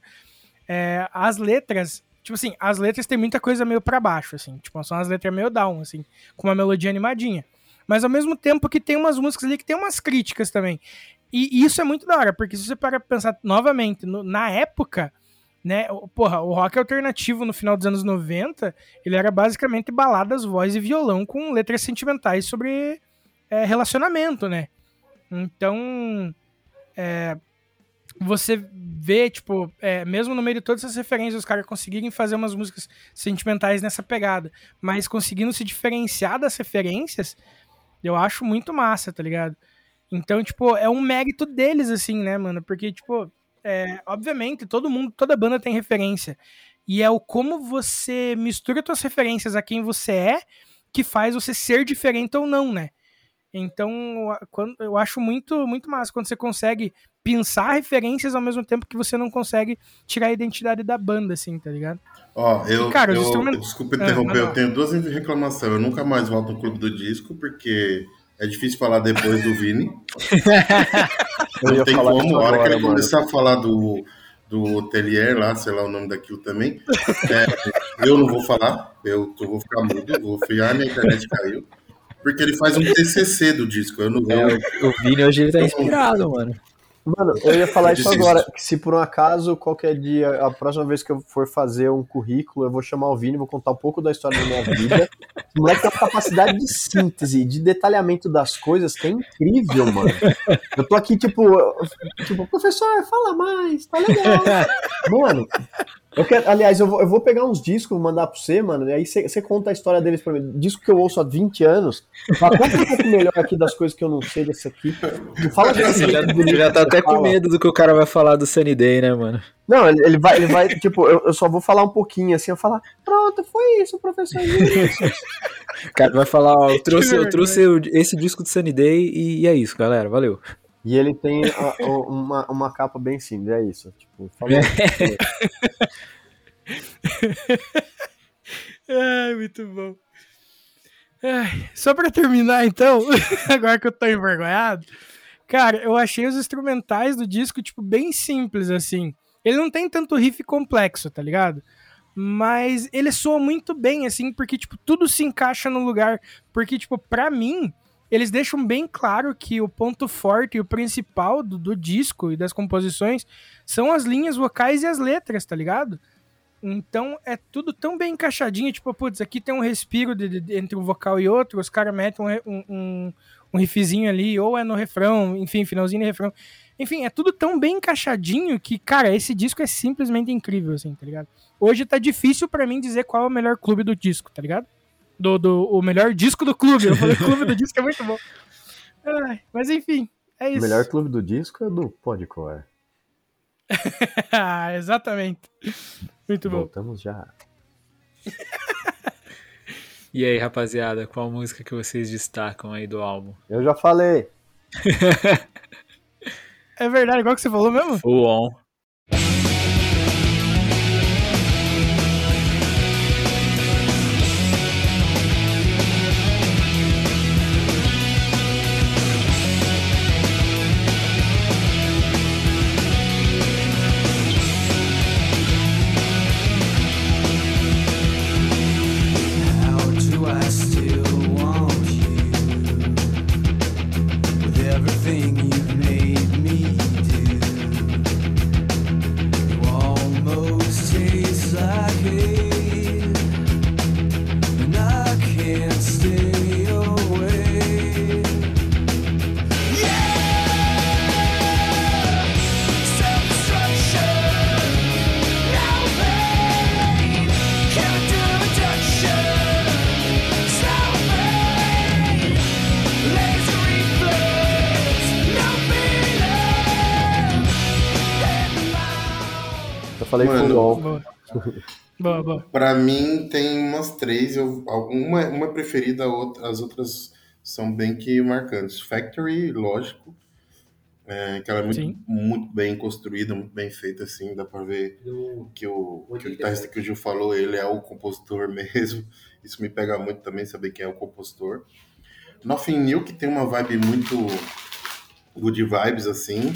É, as letras, tipo assim, as letras tem muita coisa meio para baixo, assim. Tipo, são as letras meio down, assim, com uma melodia animadinha. Mas ao mesmo tempo que tem umas músicas ali que tem umas críticas também. E, isso é muito da hora, porque se você parar pra pensar novamente, no, na época, né, porra, o rock alternativo no final dos anos 90, ele era basicamente baladas, voz e violão com letras sentimentais sobre é, relacionamento, né? Então, é, você vê, tipo, é, mesmo no meio de todas essas referências, os caras conseguirem fazer umas músicas sentimentais nessa pegada, mas conseguindo se diferenciar das referências, eu acho muito massa, tá ligado? Então, tipo, é um mérito deles, assim, né, mano? Porque, tipo, é, obviamente, todo mundo, toda banda tem referência. E é o como você mistura suas referências a quem você é que faz você ser diferente ou não, né? Então, eu acho muito, muito massa quando você consegue pensar referências ao mesmo tempo que você não consegue tirar a identidade da banda, assim, tá ligado? Ó, eu, e, cara, eu, instrumentos... desculpa ah, interromper, ah, eu tenho duas reclamações. Eu nunca mais volto no Clube do Disco, porque é difícil falar depois do Vini. [laughs] não tem como. A hora que ele começar a falar do, do Telier lá, sei lá o nome daquilo também, é, eu não vou falar. Eu, eu vou ficar mudo, vou fiar, minha internet caiu. Porque ele faz um TCC do disco. Eu não vou. É, o Vini hoje ele tá inspirado, mano. Mano, eu ia falar [laughs] isso agora, que se por um acaso, qualquer dia, a próxima vez que eu for fazer um currículo, eu vou chamar o Vini, vou contar um pouco da história da minha vida. O [laughs] moleque tem uma capacidade de síntese, de detalhamento das coisas que é incrível, mano. Eu tô aqui, tipo, tipo, professor, fala mais, tá legal. [laughs] Mano, eu quero, aliás, eu vou, eu vou pegar uns discos, mandar pra você, mano, e aí você conta a história deles pra mim. Disco que eu ouço há 20 anos. Fala, conta um pouco melhor aqui das coisas que eu não sei desse aqui. fala assim, já, já tá até com medo do que o cara vai falar do Sunny Day, né, mano? Não, ele, ele vai, ele vai, tipo, eu, eu, só vou falar um pouquinho assim, eu falar, pronto, foi isso, professor. o cara vai falar, ó, eu trouxe, eu trouxe esse disco do Sunny Day e, e é isso, galera, valeu. E ele tem a, a, uma, uma capa bem simples, é isso. Tipo, falou, [laughs] [laughs] Ai, muito bom. Ai, só para terminar, então, [laughs] agora que eu tô envergonhado, cara, eu achei os instrumentais do disco, tipo, bem simples, assim. Ele não tem tanto riff complexo, tá ligado? Mas ele soa muito bem, assim, porque, tipo, tudo se encaixa no lugar. Porque, tipo, pra mim, eles deixam bem claro que o ponto forte e o principal do, do, disco e das composições são as linhas vocais e as letras, tá ligado? Então é tudo tão bem encaixadinho, tipo, putz, aqui tem um respiro de, de, entre um vocal e outro, os caras metem um, um, um riffzinho ali, ou é no refrão, enfim, finalzinho de refrão. Enfim, é tudo tão bem encaixadinho que, cara, esse disco é simplesmente incrível, assim, tá ligado? Hoje tá difícil para mim dizer qual é o melhor clube do disco, tá ligado? Do, do o melhor disco do clube. Eu falei [laughs] clube do disco é muito bom. Ai, mas enfim, é isso. O melhor clube do disco é do Podcore. [laughs] Exatamente. Muito bom. Voltamos já. [laughs] e aí, rapaziada, qual música que vocês destacam aí do álbum? Eu já falei. é verdade, igual que você falou mesmo? Full on. Pra mim tem umas três, eu, uma, uma é preferida, outra, as outras são bem que marcantes. Factory, lógico, é, que ela é muito, muito bem construída, muito bem feita, assim, dá pra ver que o, que o guitarrista que o Gil falou, ele é o compositor [laughs] mesmo. Isso me pega muito também, saber quem é o compositor. Nothing New, que tem uma vibe muito good vibes, assim.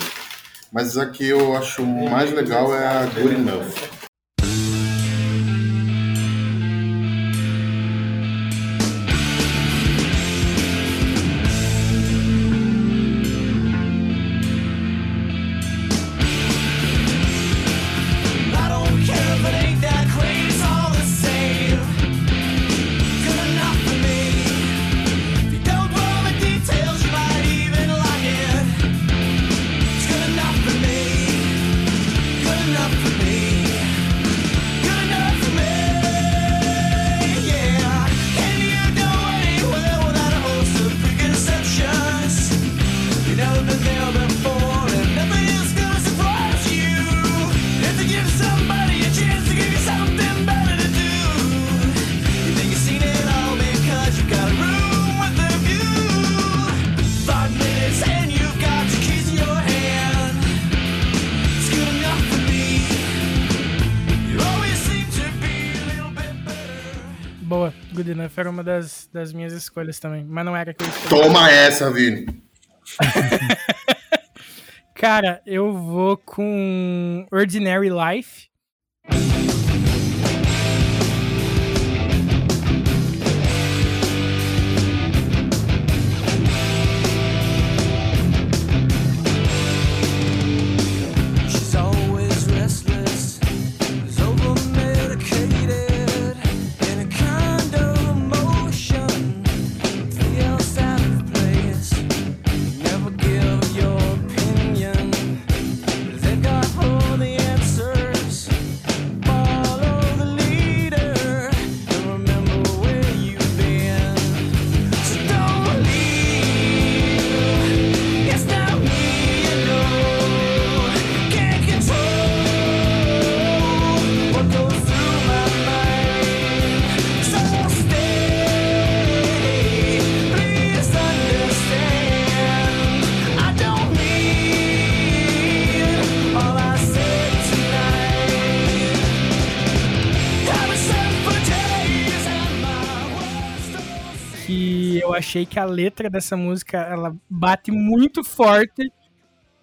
Mas a que eu acho mais legal é a Good Enough. Das, minhas escolhas também, mas não era que eu escolhi. Toma essa, Vini! [laughs] Cara, eu vou com Ordinary Life. Achei que a letra dessa música ela bate muito forte,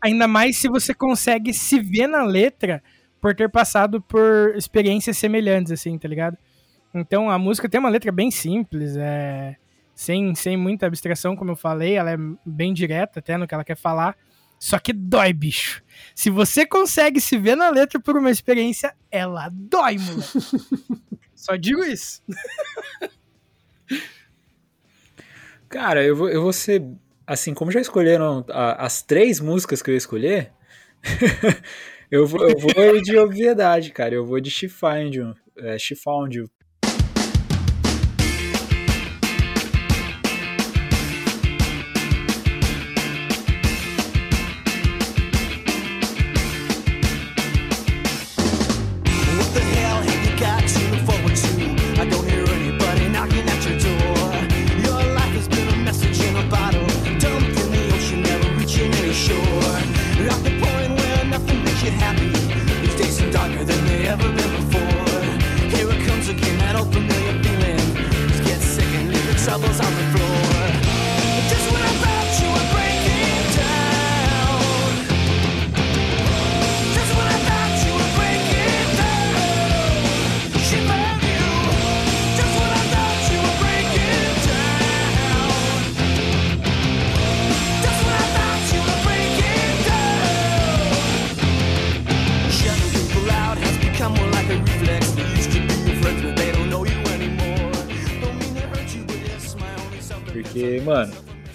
ainda mais se você consegue se ver na letra por ter passado por experiências semelhantes, assim, tá ligado? Então a música tem uma letra bem simples, é sem, sem muita abstração, como eu falei, ela é bem direta até no que ela quer falar. Só que dói, bicho. Se você consegue se ver na letra por uma experiência, ela dói, mano. [laughs] Só digo isso. [laughs] Cara, eu vou, eu vou ser. Assim, como já escolheram a, as três músicas que eu ia escolher, [laughs] eu, vou, eu vou de obviedade, cara. Eu vou de She Found You. É, She Found You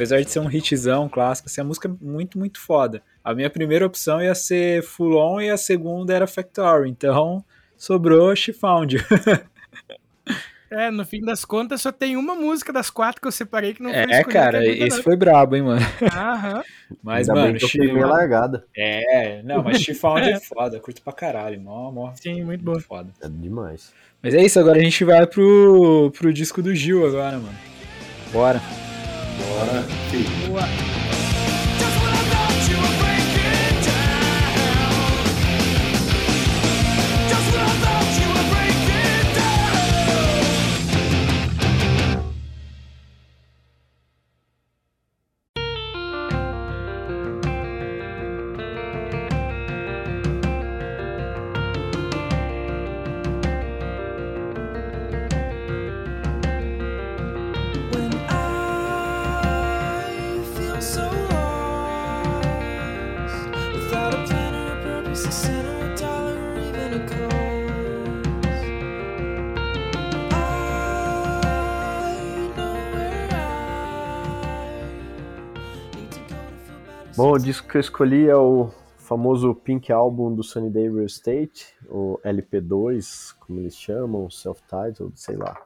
apesar de ser um hitzão clássico, assim, a música é muito, muito foda. A minha primeira opção ia ser Full On e a segunda era Factory, então sobrou She Found You. [laughs] É, no fim das contas só tem uma música das quatro que eu separei que não foi É, cara, esse foi brabo, hein, mano. Aham. Mas, Ainda mano, She... largada. É, não, mas She-Found é foda, curto pra caralho, mó, mó. [laughs] Sim, muito bom. Foda. É demais. Mas é isso, agora a gente vai pro, pro disco do Gil agora, mano. Bora. Bora. Boa. Bom, o disco que eu escolhi é o famoso Pink Album do Sunny Day Real Estate, o LP2, como eles chamam, self-titled, sei lá.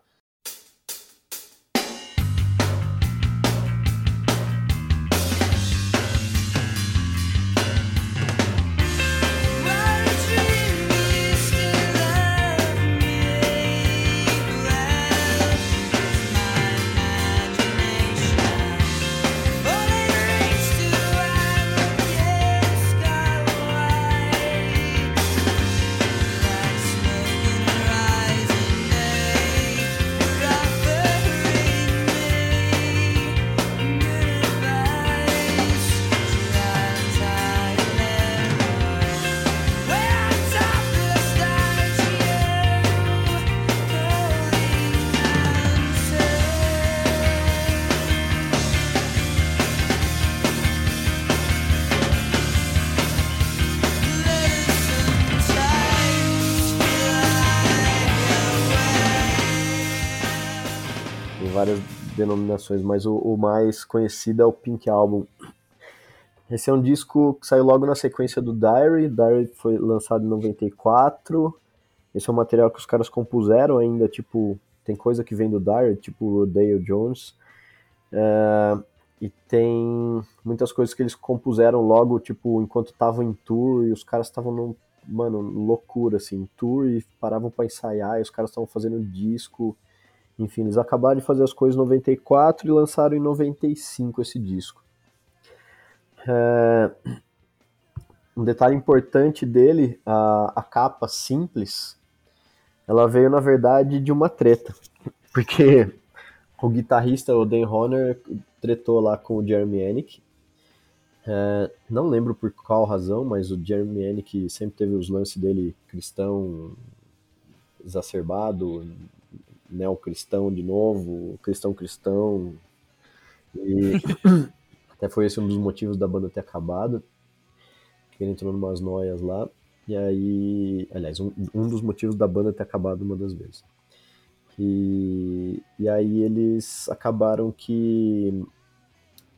Denominações, mas o, o, mais conhecido é o Pink Album. Esse é um disco que saiu logo na sequência do Diary. Diary foi lançado em 94. Esse é um material que os caras compuseram ainda, tipo, tem coisa que vem do Diary, tipo o Dale Jones. É, e tem muitas coisas que eles compuseram logo, tipo, enquanto estavam em tour e os caras estavam mano, loucura, assim, tour e paravam para ensaiar e os caras estavam fazendo disco enfim, eles acabaram de fazer as coisas em 94 e lançaram em 95 esse disco. É... Um detalhe importante dele, a, a capa simples, ela veio na verdade de uma treta, [laughs] porque o guitarrista, o Dan Horner, tretou lá com o Jeremy Ennick. É, não lembro por qual razão, mas o Jeremy Ennick sempre teve os lances dele cristão exacerbado, neocristão de novo, cristão cristão. E [coughs] até foi esse um dos motivos da banda ter acabado. Ele entrou numas noias lá. E aí, aliás, um, um dos motivos da banda ter acabado uma das vezes. E, e aí eles acabaram que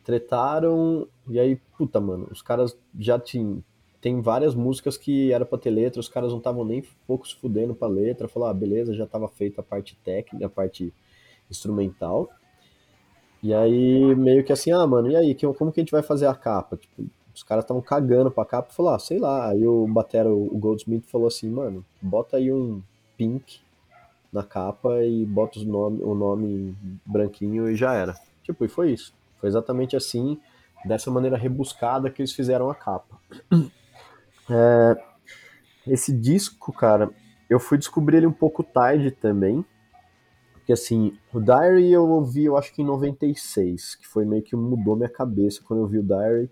tretaram, e aí, puta, mano, os caras já tinham, tem várias músicas que era pra ter letra, os caras não estavam nem pouco se fudendo pra letra, falou, ah, beleza, já tava feita a parte técnica, a parte instrumental. E aí, meio que assim, ah, mano, e aí, como que a gente vai fazer a capa? Tipo, os caras estavam cagando pra capa, falou, ah, sei lá. Aí o batera, o Goldsmith, falou assim, mano, bota aí um pink na capa e bota o nome, o nome branquinho e já era. Tipo, e foi isso. Foi exatamente assim, dessa maneira rebuscada que eles fizeram a capa. É, esse disco, cara, eu fui descobrir ele um pouco tarde também. Porque assim, o Diary eu ouvi, eu acho que em 96, que foi meio que mudou minha cabeça quando eu vi o Diary.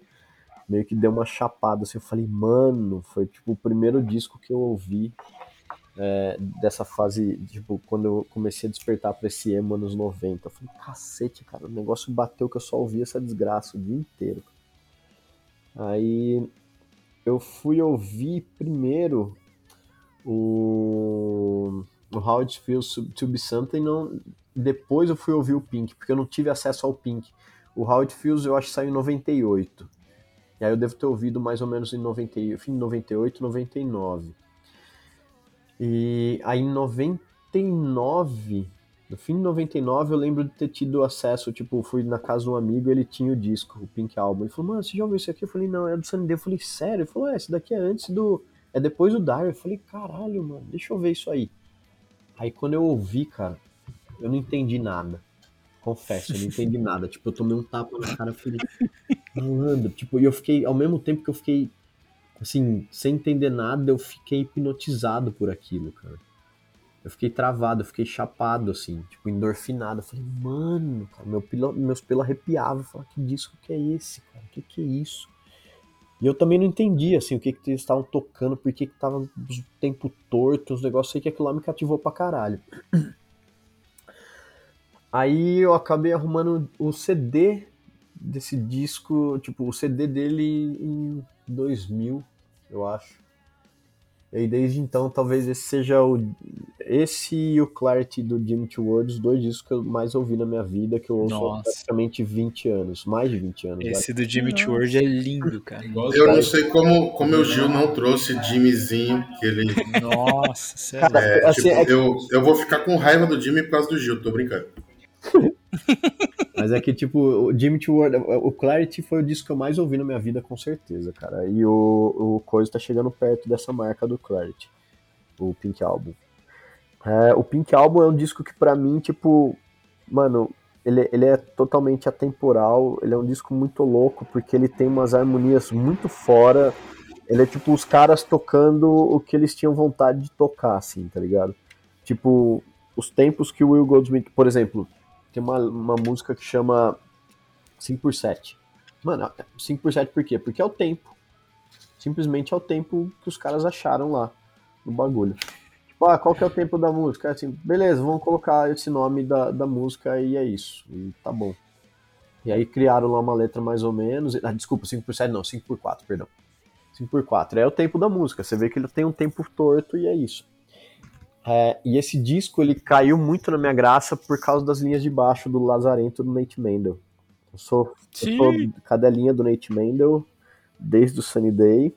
Meio que deu uma chapada assim, eu falei, mano, foi tipo o primeiro disco que eu ouvi é, dessa fase, tipo, quando eu comecei a despertar pra esse emo anos 90. Eu falei, cacete, cara, o negócio bateu que eu só ouvi essa desgraça o dia inteiro. Aí eu fui ouvir primeiro o, o How It Feels to Be Something, não, depois eu fui ouvir o Pink, porque eu não tive acesso ao Pink. O How It Feels eu acho que saiu em 98. E aí eu devo ter ouvido mais ou menos em 90, fim de 98, 99. E aí em 99 No fim de 99 eu lembro de ter tido acesso, tipo, fui na casa de um amigo ele tinha o disco, o Pink Album. Ele falou, mano, você já ouviu isso aqui? Eu falei, não, é do Sunny Day. Eu falei, sério? Ele falou, é, esse daqui é antes do. É depois do Dire. Eu falei, caralho, mano, deixa eu ver isso aí. Aí quando eu ouvi, cara, eu não entendi nada. Confesso, eu não entendi [laughs] nada. Tipo, eu tomei um tapa na cara, eu falei, malandro. Tipo, e eu fiquei, ao mesmo tempo que eu fiquei, assim, sem entender nada, eu fiquei hipnotizado por aquilo, cara eu fiquei travado, eu fiquei chapado, assim, tipo, endorfinado. Eu falei, mano, cara, meu pilo, meus pelos arrepiavam. Eu falei, que disco que é esse, cara? Que, que é isso? E eu também não entendi, assim, o que, que eles estavam tocando, por que, que tava o tempo torto, os negócios aí que aquilo lá me cativou pra caralho. Aí eu acabei arrumando o CD desse disco, tipo, o CD dele em 2000, eu acho. E desde então, talvez esse seja o. Esse e o Clarity do Jimmy Words, os dois discos que eu mais ouvi na minha vida, que eu ouço há praticamente 20 anos, mais de 20 anos. Esse do Jimmy Words é lindo, cara. Eu não sei como, como o Gil não trouxe Jimmyzinho, que ele. Nossa, sério. É, assim, tipo, é que... eu, eu vou ficar com raiva do Jimmy por causa do Gil, tô brincando. [laughs] Mas é que, tipo, o Jimmy Ward, o Clarity foi o disco que eu mais ouvi na minha vida, com certeza, cara. E o, o Coisa tá chegando perto dessa marca do Clarity, o Pink Album. É, o Pink Album é um disco que, para mim, tipo, mano, ele, ele é totalmente atemporal, ele é um disco muito louco, porque ele tem umas harmonias muito fora. Ele é tipo os caras tocando o que eles tinham vontade de tocar, assim, tá ligado? Tipo, os tempos que o Will Goldsmith, por exemplo, tem uma, uma música que chama 5 por 7. Mano, 5 por 7 por quê? Porque é o tempo. Simplesmente é o tempo que os caras acharam lá no bagulho. Tipo, ah, qual que é o tempo da música? É assim, beleza, vamos colocar esse nome da, da música e é isso. E tá bom. E aí criaram lá uma letra mais ou menos. Ah, desculpa, 5 por 7 não, 5 por 4, perdão. 5 por 4 é o tempo da música. Você vê que ele tem um tempo torto e é isso. É, e esse disco ele caiu muito na minha graça por causa das linhas de baixo do Lazarento do Nate Mendel. Eu sou, eu sou cadelinha do Nate Mendel desde o Sunny Day.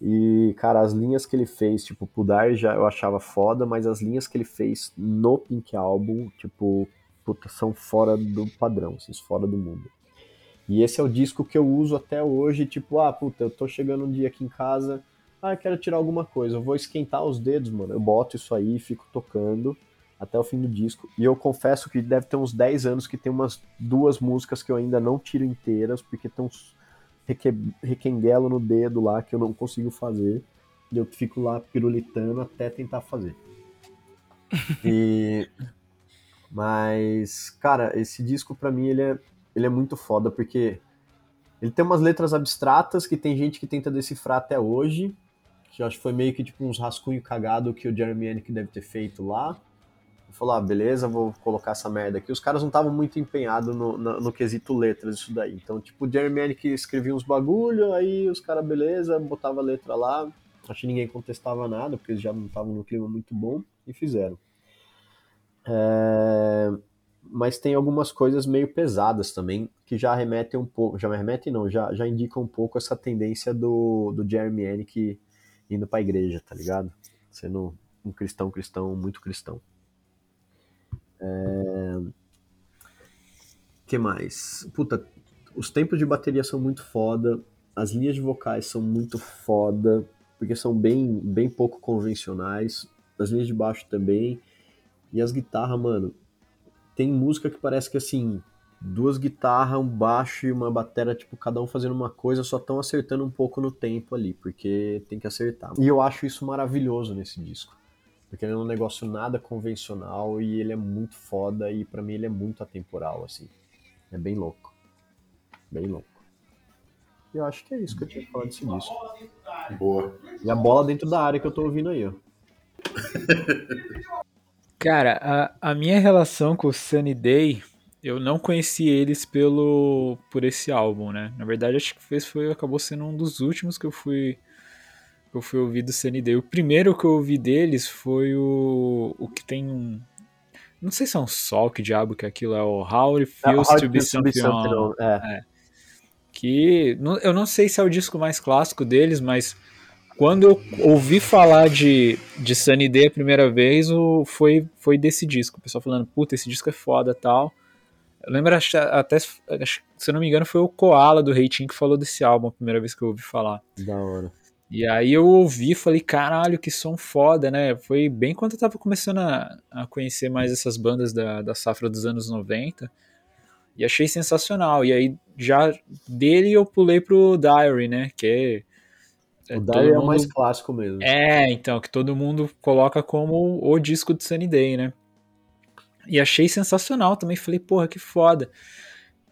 E, cara, as linhas que ele fez, tipo, Pudar já eu achava foda, mas as linhas que ele fez no Pink Album, tipo, puta, são fora do padrão, assim, fora do mundo. E esse é o disco que eu uso até hoje, tipo, ah, puta, eu tô chegando um dia aqui em casa, ah, quero tirar alguma coisa, eu vou esquentar os dedos, mano. Eu boto isso aí, fico tocando até o fim do disco. E eu confesso que deve ter uns 10 anos que tem umas duas músicas que eu ainda não tiro inteiras, porque tem uns requenguelo no dedo lá que eu não consigo fazer. E eu fico lá pirulitando até tentar fazer. [laughs] E... Mas, cara, esse disco para mim ele é, ele é muito foda, porque ele tem umas letras abstratas que tem gente que tenta decifrar até hoje, que eu acho que foi meio que tipo uns rascunho cagado que o Jeremy Yannick deve ter feito lá. Falou, ah, beleza, vou colocar essa merda aqui. Os caras não estavam muito empenhados no, no, no, quesito letras, isso daí. Então, tipo, o Jeremy Yannick escrevia uns bagulho, aí os caras, beleza, botava a letra lá. Acho que ninguém contestava nada, porque eles já não estavam no clima muito bom, e fizeram. É... Mas tem algumas coisas meio pesadas também, que já remetem um pouco, já me remetem não, já, já indicam um pouco essa tendência do, do Jeremy Yannick indo pra igreja, tá ligado? Sendo um cristão cristão, muito cristão. É... que mais? Puta, os tempos de bateria são muito foda, as linhas de vocais são muito foda, porque são bem, bem pouco convencionais, as linhas de baixo também, e as guitarras, mano, tem música que parece que assim, duas guitarras, um baixo e uma bateria, tipo, cada um fazendo uma coisa, só estão acertando um pouco no tempo ali, porque tem que acertar. E eu acho isso maravilhoso nesse disco. Porque ele é um negócio nada convencional e ele é muito foda e para mim ele é muito atemporal, assim. É bem louco. Bem louco. E eu acho que é isso que eu tinha que falar desse disco. Boa. E a bola dentro da área que eu tô ouvindo aí, ó. Cara, a, a minha relação com o Sunny Day eu não conheci eles pelo por esse álbum, né? Na verdade, acho que esse foi acabou sendo um dos últimos que eu fui que eu fui ouvir do Sunny Day. O primeiro que eu ouvi deles foi o o que tem um não sei se é um sol, que diabo que aquilo é o How It Feels How to Be Something On. É. É. Que eu não sei se é o disco mais clássico deles, mas quando eu ouvi falar de, de Sunny Day a primeira vez, o, foi, foi desse disco. O pessoal falando, puta, esse disco é foda tal. Eu lembro até, se eu não me engano, foi o Koala do Reitinho que falou desse álbum a primeira vez que eu ouvi falar. Da hora. E aí eu ouvi e falei, caralho, que som foda, né? Foi bem quando eu tava começando a, a conhecer mais essas bandas da, da safra dos anos 90. E achei sensacional. E aí já dele eu pulei pro Diary, né? Que é, o Diary mundo... é o mais clássico mesmo. É, então, que todo mundo coloca como o disco de Sunny Day, né? E achei sensacional também. Falei, porra, que foda.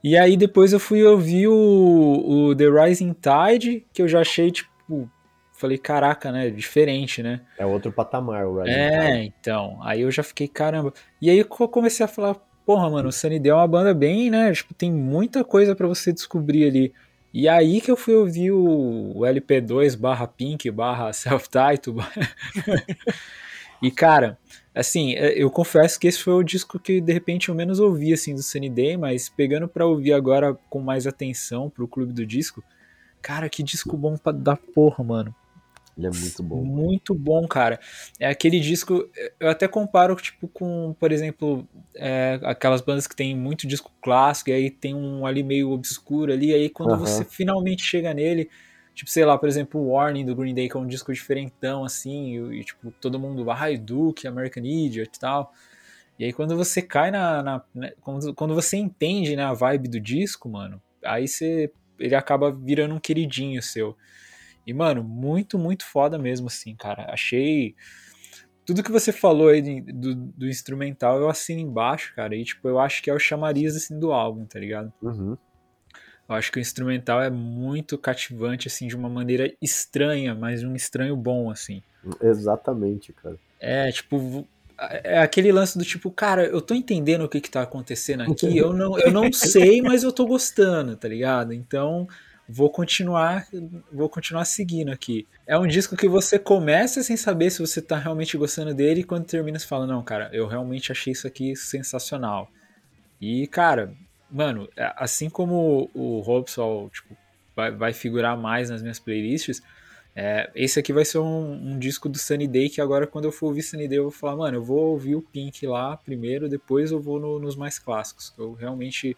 E aí depois eu fui ouvir o, o The Rising Tide, que eu já achei, tipo, falei, caraca, né? Diferente, né? É outro patamar o Rising É, Tide. então. Aí eu já fiquei, caramba. E aí eu comecei a falar, porra, mano, o Sunny Day é uma banda bem, né? Tipo, tem muita coisa para você descobrir ali. E aí que eu fui ouvir o, LP2 barra Pink barra Self-Title. [laughs] e, cara, assim, é, eu confesso que esse foi o disco que de repente eu menos ouvi, assim, do Sunny Day, mas pegando pra ouvir agora com mais atenção pro Clube do Disco, cara, que disco bom pra, da porra, mano. Ele é muito bom. Muito bom, cara. É aquele disco. Eu até comparo, tipo, com, por exemplo, é, aquelas bandas que tem muito disco clássico, e aí tem um ali meio obscuro ali, aí quando você finalmente chega nele. Tipo, sei lá, por exemplo, o Warning do Green Day, que é um disco diferentão, assim, e, e tipo, todo mundo, ah, Duke, American Idiot e tal. E aí quando você cai na. na né, quando, quando você entende né, a vibe do disco, mano, aí você. Ele acaba virando um queridinho seu. E, mano, muito, muito foda mesmo, assim, cara. Achei. Tudo que você falou aí do, do instrumental, eu assino embaixo, cara. E, tipo, eu acho que é o chamariz, assim, do álbum, tá ligado? Uhum. Eu acho que o instrumental é muito cativante, assim, de uma maneira estranha, mas um estranho bom, assim. Exatamente, cara. É, tipo, é aquele lance do tipo, cara, eu tô entendendo o que que tá acontecendo aqui, eu não, eu não [laughs] sei, mas eu tô gostando, tá ligado? Então, vou continuar, vou continuar seguindo aqui. É um disco que você começa sem saber se você tá realmente gostando dele e quando termina você fala, não, cara, eu realmente achei isso aqui sensacional. E, cara, mano, é, assim como o Robson, tipo, vai, vai figurar mais nas minhas playlists, é, esse aqui vai ser um, um, disco do Sunny Day que agora quando eu for ouvir Sunny Day eu vou falar, mano, eu vou ouvir o Pink lá primeiro, depois eu vou no, nos mais clássicos. Eu realmente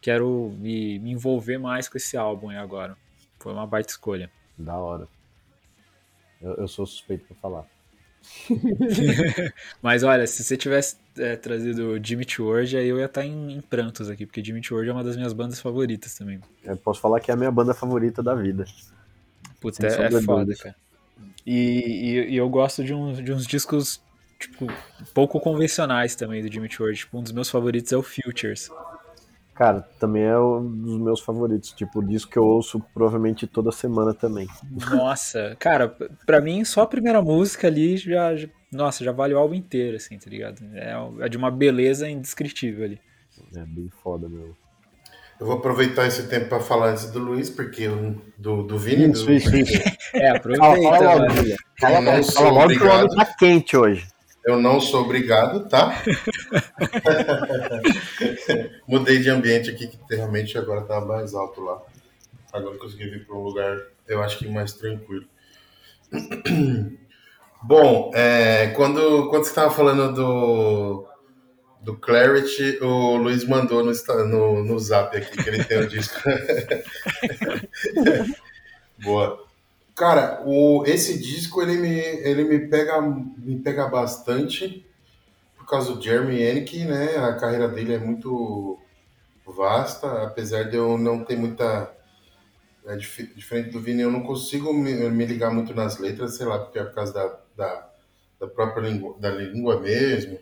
quero me, me envolver mais com esse álbum agora. Foi uma baita escolha. Da hora. Eu, eu sou suspeito pra falar. [laughs] Mas olha, se você tivesse é, trazido Jimmy World, aí eu ia estar tá em, em, prantos aqui, porque Jimmy World é uma das minhas bandas favoritas também. Eu posso falar que é a minha banda favorita da vida. Puta, é, é foda, cara. E, e, e, eu gosto de uns, de uns discos, tipo, pouco convencionais também do Jimmy World. Tipo, um dos meus favoritos é o Futures. Cara, também é um dos meus favoritos. Tipo, disco que eu ouço provavelmente toda semana também. Nossa, cara, pra mim só a primeira música ali já, já nossa, já vale o álbum inteiro, assim, tá ligado? É, é de uma beleza indescritível ali. É bem foda, meu. Eu vou aproveitar esse tempo para falar antes do Luiz, porque eu, do, do Vini. Isso, do... isso, isso. [laughs] É, aproveita. Fala, fala logo, fala, fala logo que o ano tá quente hoje. Eu não sou obrigado, tá? [laughs] Mudei de ambiente aqui, que realmente agora tá mais alto lá. Agora consegui vir para um lugar, eu acho que mais tranquilo. [clears throat] Bom, é, quando, quando você estava falando do, do Clarity, o Luiz mandou no, no, no zap aqui que ele tem o disco. [laughs] Boa. Cara, o, esse disco ele me, ele me pega me pega bastante por causa do Jeremy Hennick, né? A carreira dele é muito vasta, apesar de eu não ter muita é, diferente do Vini, eu não consigo me, me, ligar muito nas letras, sei lá, porque é por causa da, da, da própria língua, da língua mesmo,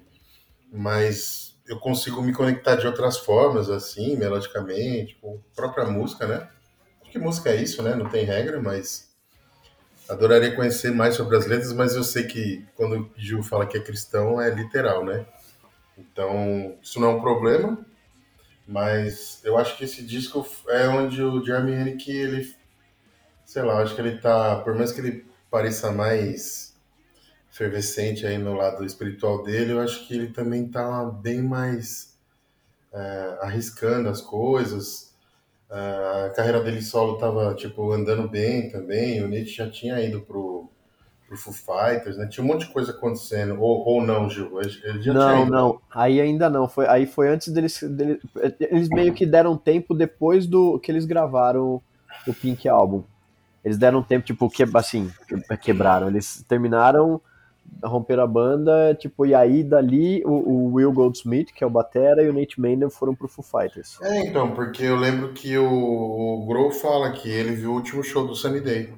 mas eu consigo me conectar de outras formas, assim, melodicamente, a própria música, né? Acho que música é isso, né? Não tem regra, mas Adoraria conhecer mais sobre as letras, mas eu sei que quando o Gil fala que é cristão, é literal, né? Então, isso não é um problema, mas eu acho que esse disco é onde o Jeremy Hennick, ele, sei lá, acho que ele tá, por mais que ele pareça mais efervescente aí no lado espiritual dele, eu acho que ele também tá bem mais é, arriscando as coisas, a carreira dele solo tava, tipo, andando bem também, o Nietzsche já tinha ido pro, pro Foo Fighters, né? Tinha um monte de coisa acontecendo, ou, ou não, Gil? Ele já não, tinha não, aí ainda não, foi, aí foi antes deles, deles, eles meio que deram tempo depois do que eles gravaram o Pink Album. Eles deram tempo, tipo, que, assim, quebraram, eles terminaram romperam a banda, tipo, e aí dali o, o, Will Goldsmith, que é o batera, e o Nate Maynard foram pro Foo Fighters. É, então, porque eu lembro que o, o Grohl fala que ele viu o último show do Sunny Day.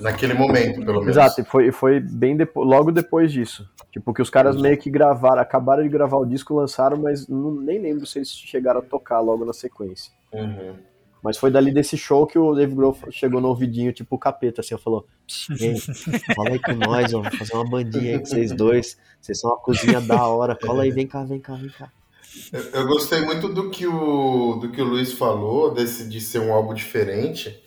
Naquele momento, pelo menos. Exato, e foi, foi bem depo logo depois disso. Tipo, que os caras meio que gravaram, acabaram de gravar o disco, lançaram, mas não, nem lembro se eles chegaram a tocar logo na sequência. Uhum. Mas foi dali desse show que o Dave Grohl chegou no ouvidinho, tipo o capeta, assim, falou: fala aí com nós, vamos fazer uma bandinha aí com vocês dois. Vocês são uma cozinha da hora. Cola aí, vem cá, vem cá, vem cá. Eu, eu gostei muito do que o, do que o Luiz falou, desse, de ser um álbum diferente.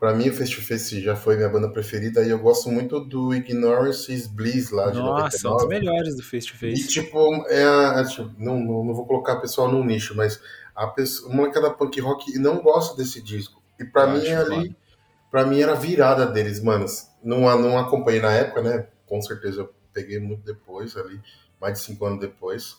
Pra mim, o Face to Face já foi minha banda preferida e eu gosto muito do Ignorance is Bliss lá de Nossa, 99. são os melhores do Face to Face. E tipo, é, é tipo não, não, não vou colocar o pessoal num nicho, mas a pessoa, uma da punk rock não gosta desse disco. E para mim ali, para mim era virada deles, manos. Não, não acompanhei na época, né? Com certeza eu peguei muito depois ali, mais de cinco anos depois.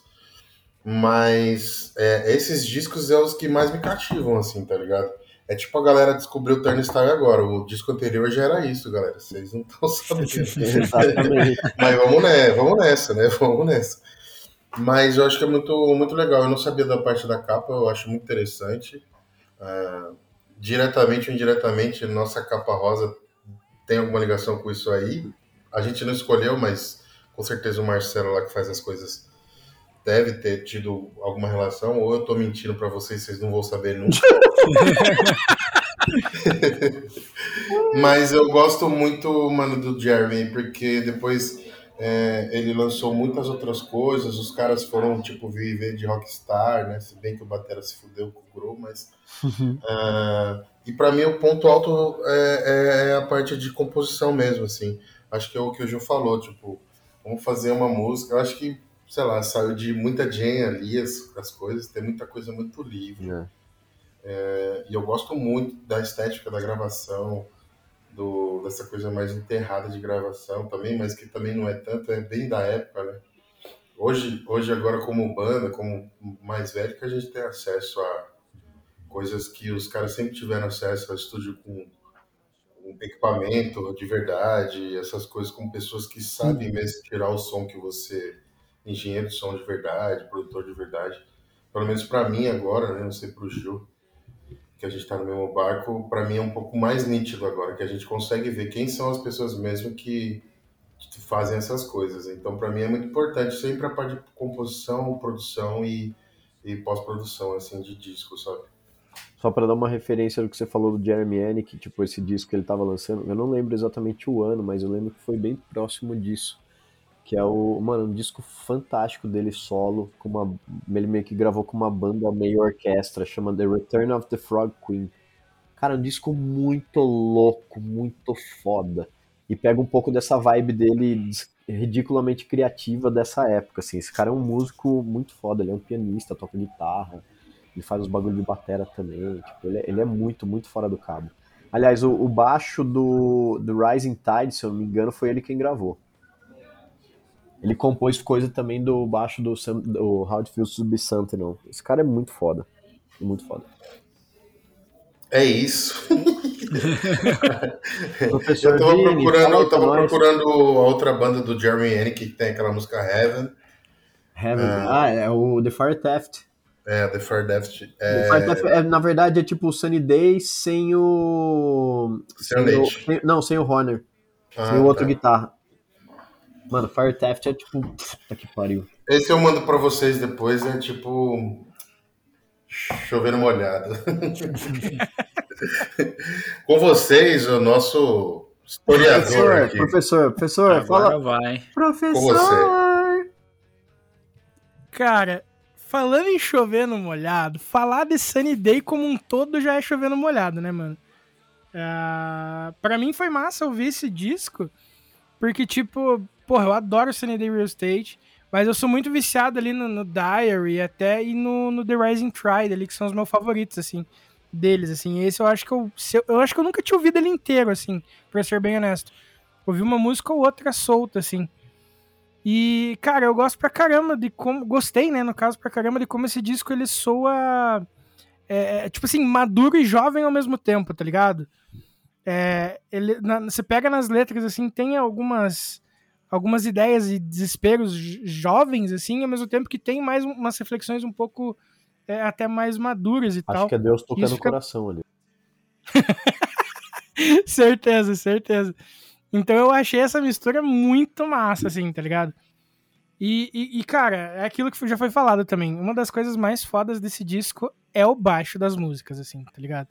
Mas é, esses discos é os que mais me cativam, assim, tá ligado? É tipo a galera descobriu o Turnstile agora. O disco anterior já era isso, galera. Vocês não estão sabendo. [laughs] [laughs] Mas vamos, né, vamos nessa, né? Vamos nessa. Mas eu acho que é muito, muito legal. Eu não sabia da parte da capa, eu acho muito interessante. Uh, diretamente ou indiretamente, nossa capa rosa tem alguma ligação com isso aí. A gente não escolheu, mas com certeza o Marcelo lá que faz as coisas deve ter tido alguma relação, ou eu tô mentindo para vocês, vocês não vão saber nunca. [laughs] [laughs] mas eu gosto muito, mano, do Jeremy, porque depois é, ele lançou muitas outras coisas, os caras foram, tipo, viver de rockstar, né? Se bem que o Batera se fudeu com o Grow, mas... Uhum. Uh, [laughs] e para mim o ponto alto é, é, é, a parte de composição mesmo, assim. Acho que é o que o Gil falou, tipo, vamos fazer uma música. Eu acho que, sei lá, saiu de muita Jane ali as, as coisas, tem muita coisa muito livre. É. É, e eu gosto muito da estética da gravação, do, dessa coisa mais enterrada de gravação também, mas que também não é tanto, é bem da época, né? Hoje, hoje agora como banda, como mais velho, que a gente tem acesso a coisas que os caras sempre tiveram acesso ao estúdio com, com equipamento de verdade, essas coisas com pessoas que sabem mesmo tirar o som que você, engenheiro de som de verdade, produtor de verdade. Pelo menos para mim agora, né? Não sei pro Gil que a gente está no mesmo barco, para mim é um pouco mais nítido agora, que a gente consegue ver quem são as pessoas mesmo que, fazem essas coisas. Então, para mim é muito importante sempre a parte de composição, produção e, e pós-produção, assim, de disco, sabe? Só para dar uma referência do que você falou do Jeremy que tipo esse disco que ele estava lançando, eu não lembro exatamente o ano, mas eu lembro que foi bem próximo disso que é o, mano, um disco fantástico dele solo, com uma, ele meio que gravou com uma banda meio orquestra, chama The Return of the Frog Queen. Cara, um disco muito louco, muito foda. E pega um pouco dessa vibe dele ridiculamente criativa dessa época, assim. Esse cara é um músico muito foda, ele é um pianista, toca guitarra, ele faz os bagulhos de batera também, tipo, ele, é, ele é muito, muito fora do cabo. Aliás, o, o baixo do, do Rising Tide, se eu não me engano, foi ele quem gravou. Ele compôs coisa também do baixo do, do How It Feels to Be Sentinel. Esse cara é muito foda. Muito foda. É isso. [laughs] Professor eu tava Vini, procurando, eu tava procurando a outra banda do Jeremy Hennick que tem aquela música Heaven. Heaven. Ah, ah é o The Fire Theft. É, The Fire Theft. É... The Fire Theft é, na verdade, é tipo o Sunny Day sem o. Sem, sem o... Sem, não, sem o Horner. Ah, sem o outro tá. guitarra. Mano, Fire Theft é tipo. Puta que pariu. Esse eu mando pra vocês depois, é tipo. Chovendo molhado. [laughs] Com vocês, o nosso historiador. Professor, aqui. professor, professor, Agora fala. vai. Professor. Cara, falando em chovendo molhado, falar de Sunny Day como um todo já é chovendo molhado, né, mano? Uh, pra mim foi massa ouvir esse disco, porque, tipo, Porra, eu adoro Sunny Day Real Estate, mas eu sou muito viciado ali no, no Diary até e no, no The Rising Tide ali, que são os meus favoritos, assim. deles, assim. Esse eu acho que eu, eu acho que eu nunca tinha ouvido ele inteiro, assim, pra ser bem honesto. Ouvi uma música ou outra solta, assim. E, cara, eu gosto pra caramba de como. Gostei, né, no caso, pra caramba, de como esse disco ele soa. É, é tipo assim, maduro e jovem ao mesmo tempo, tá ligado? É, ele, na, você pega nas letras, assim, tem algumas algumas ideias e desesperos jovens, assim, ao mesmo tempo que tem mais umas reflexões um pouco é, até mais maduras e Acho tal. Acho que é Deus tocando no fica... coração ali. [laughs] certeza, certeza. Então eu achei essa mistura muito massa, assim, tá ligado? E, e, e, cara, é aquilo que já foi falado também. Uma das coisas mais fodas desse disco é o baixo das músicas, assim, tá ligado?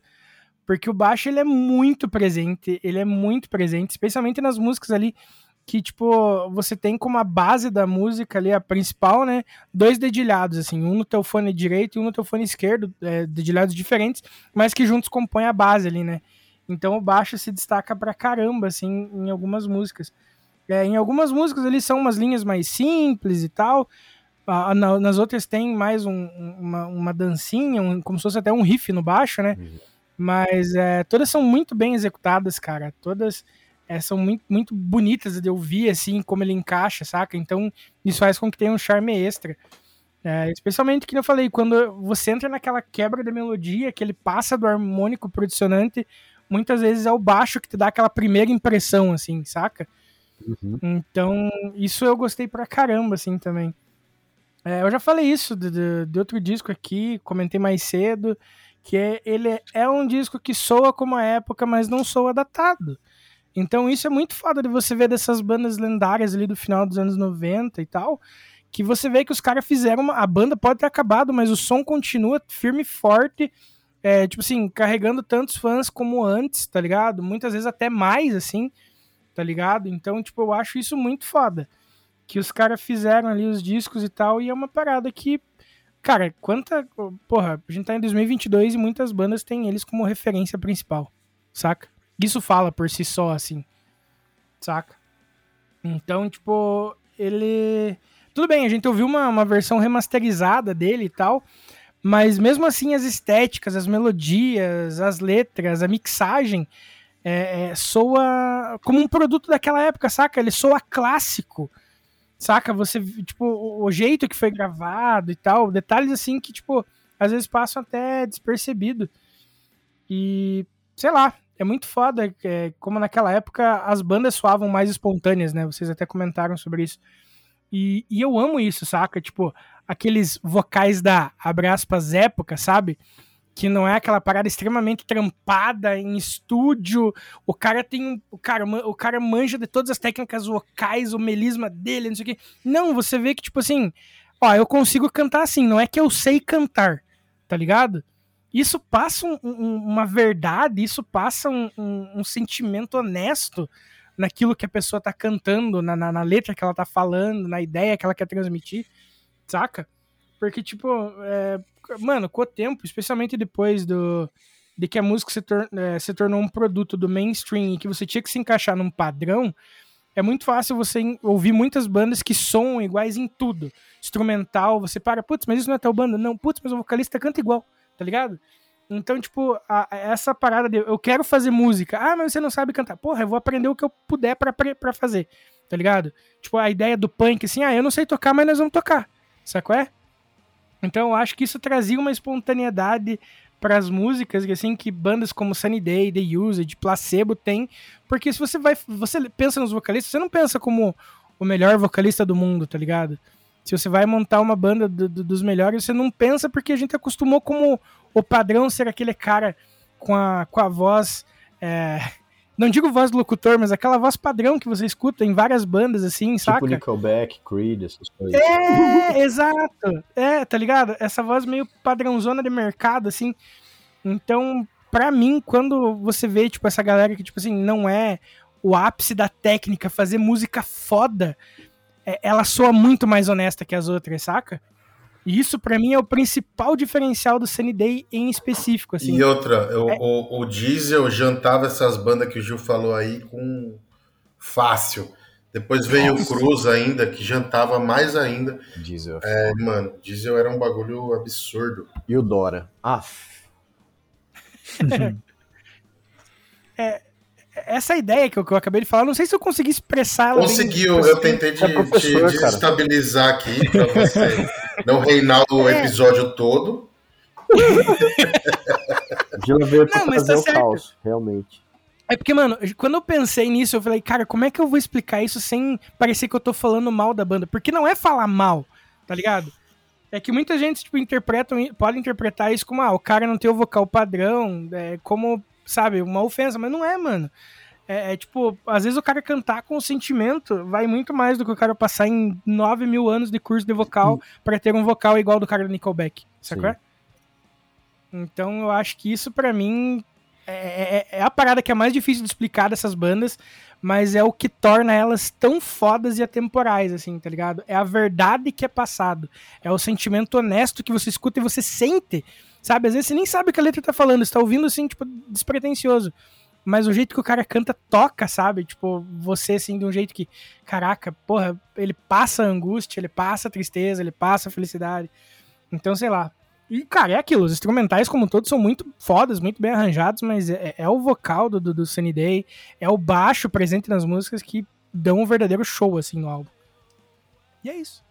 Porque o baixo, ele é muito presente, ele é muito presente, especialmente nas músicas ali que, tipo, você tem como a base da música ali, a principal, né? Dois dedilhados, assim, um no teu fone direito e um no teu fone esquerdo, é, dedilhados diferentes, mas que juntos compõem a base ali, né? Então o baixo se destaca pra caramba, assim, em algumas músicas. É, em algumas músicas eles são umas linhas mais simples e tal. Ah, na, nas outras tem mais um, uma, uma dancinha, um, como se fosse até um riff no baixo, né? Uhum. Mas é, todas são muito bem executadas, cara. Todas é, são muito, muito bonitas de ouvir, assim, como ele encaixa, saca? Então, isso faz com que tenha um charme extra. É, especialmente, que eu falei, quando você entra naquela quebra de melodia, que ele passa do harmônico pro dissonante, muitas vezes é o baixo que te dá aquela primeira impressão, assim, saca? Uhum. Então, isso eu gostei pra caramba, assim, também. É, eu já falei isso de, de, de, outro disco aqui, comentei mais cedo, que é, ele é um disco que soa como a época, mas não soa datado. Então isso é muito foda de você ver dessas bandas lendárias ali do final dos anos 90 e tal, que você vê que os caras fizeram uma, a banda pode ter acabado, mas o som continua firme e forte, é, tipo assim, carregando tantos fãs como antes, tá ligado? Muitas vezes até mais, assim, tá ligado? Então, tipo, eu acho isso muito foda. Que os caras fizeram ali os discos e tal, e é uma parada que, cara, quanta. Porra, a gente tá em 2022 e muitas bandas têm eles como referência principal, saca? Isso fala por si só, assim. Saca? Então, tipo, ele. Tudo bem, a gente ouviu uma, uma versão remasterizada dele e tal. Mas mesmo assim, as estéticas, as melodias, as letras, a mixagem é, é, soa como um produto daquela época, saca? Ele soa clássico, saca? Você, tipo, o, o jeito que foi gravado e tal, detalhes assim que, tipo, às vezes passam até despercebido. E, sei lá, é muito foda, é, como naquela época as bandas soavam mais espontâneas, né? Vocês até comentaram sobre isso. E, e eu amo isso, saca? Tipo, aqueles vocais da, abre aspas, época, sabe? Que não é aquela parada extremamente trampada em estúdio. O cara tem. O cara, o cara manja de todas as técnicas vocais, o melisma dele, não sei o quê. Não, você vê que, tipo assim, ó, eu consigo cantar assim, não é que eu sei cantar, tá ligado? Isso passa um, um, uma verdade, isso passa um, um, sentimento honesto naquilo que a pessoa tá cantando, na, na, na, letra que ela tá falando, na ideia que ela quer transmitir, saca? Porque, tipo, é, mano, com o tempo, especialmente depois do de que a música se, tor é, se tornou um produto do mainstream e que você tinha que se encaixar num padrão, é muito fácil você ouvir muitas bandas que soam iguais em tudo. Instrumental, você para, putz, mas isso não é tal banda. Não, putz, mas o vocalista canta igual tá ligado? Então, tipo, a, essa parada de eu quero fazer música. Ah, mas você não sabe cantar. Porra, eu vou aprender o que eu puder pra fazer, tá ligado? Tipo, a ideia do punk, assim, ah, eu não sei tocar, mas nós vamos tocar. Sacou é? Então, eu acho que isso trazia uma espontaneidade para as músicas, assim, que bandas como Sunny Day, The Used, Placebo tem. Porque se você vai. Você pensa nos vocalistas, você não pensa como o melhor vocalista do mundo, tá ligado? Se você vai montar uma banda do, do, dos melhores, você não pensa porque a gente acostumou como o padrão ser aquele cara com a, com a voz. É, não digo voz do locutor, mas aquela voz padrão que você escuta em várias bandas, assim, tipo saca? Tipo Nickelback, Creed, essas coisas. É, [laughs] exato. É, tá ligado? Essa voz meio padrãozona de mercado, assim. Então, pra mim, quando você vê, tipo, essa galera que, tipo assim, não é o ápice da técnica, fazer música foda, é, ela soa muito mais honesta que as outras, saca? E isso para mim é o principal diferencial do Sunny Day em específico. Assim. E outra, é... o, o, Diesel jantava essas bandas que o Gil falou aí com fácil. Depois veio Nossa. o Cruz ainda, que jantava mais ainda. Diesel. É, mano, Diesel era um bagulho absurdo. E o Dora? Ah. [laughs] [laughs] é, essa ideia que eu, que eu, acabei de falar, não sei se eu consegui expressar ela. Conseguiu, eu tentei te, é te desestabilizar aqui pra você [laughs] não reinar o é. episódio todo. [laughs] Gila veio pra não, fazer tá o certo. caos, realmente. É porque, mano, quando eu pensei nisso, eu falei, cara, como é que eu vou explicar isso sem parecer que eu tô falando mal da banda? Porque não é falar mal, tá ligado? É que muita gente, tipo, interpreta, pode interpretar isso como, ah, o cara não tem o vocal padrão, é, como, sabe, uma ofensa, mas não é, mano. É, é, tipo, às vezes o cara cantar com sentimento vai muito mais do que o cara passar em 9 mil anos de curso de vocal para ter um vocal igual do cara do Nickelback, sacou? Então eu acho que isso para mim é, é, é, a parada que é mais difícil de explicar dessas bandas, mas é o que torna elas tão fodas e atemporais, assim, tá ligado? É a verdade que é passado. É o sentimento honesto que você escuta e você sente, sabe? Às vezes você nem sabe o que a letra tá falando, você tá ouvindo assim, tipo, despretensioso. Mas o jeito que o cara canta toca, sabe? Tipo, você assim, de um jeito que, caraca, porra, ele passa angústia, ele passa tristeza, ele passa felicidade. Então, sei lá, e, cara, é aquilo. Os instrumentais, como todos, são muito fodas, muito bem arranjados, mas é, é o vocal do, do Sunny Day, é o baixo presente nas músicas que dão um verdadeiro show, assim, no álbum. E é isso.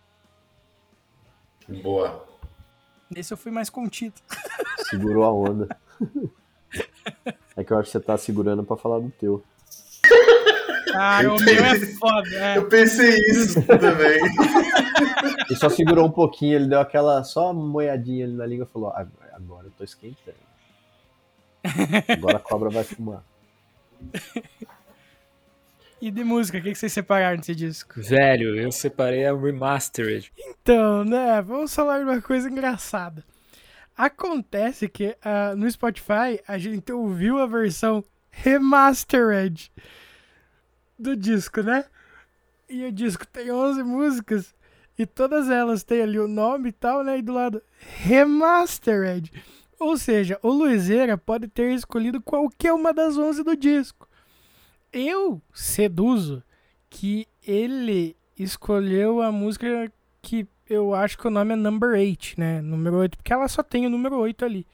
Boa. Nesse eu fui mais contido. [laughs] Segurou a onda. É que eu acho que você tá segurando pra falar do teu. Ah, o meu é foda. É. Eu pensei isso também. Ele só segurou um pouquinho, ele deu aquela só moedinha ali na língua e falou: agora eu tô esquentando. Agora a cobra vai fumar. E de música, o que, vocês separaram desse disco? Velho, eu separei a Remastered. Então, né, vamos falar de uma coisa engraçada. Acontece que uh, no Spotify a gente ouviu a versão Remastered do disco, né? E o disco tem 11 músicas e todas elas têm ali o nome e tal, né? E do lado Remastered. Ou seja, o Luizeira pode ter escolhido qualquer uma das 11 do disco. Eu seduzo que ele escolheu a música que eu acho que o nome é Number 8, né? Número 8, porque ela só tem o número 8 ali.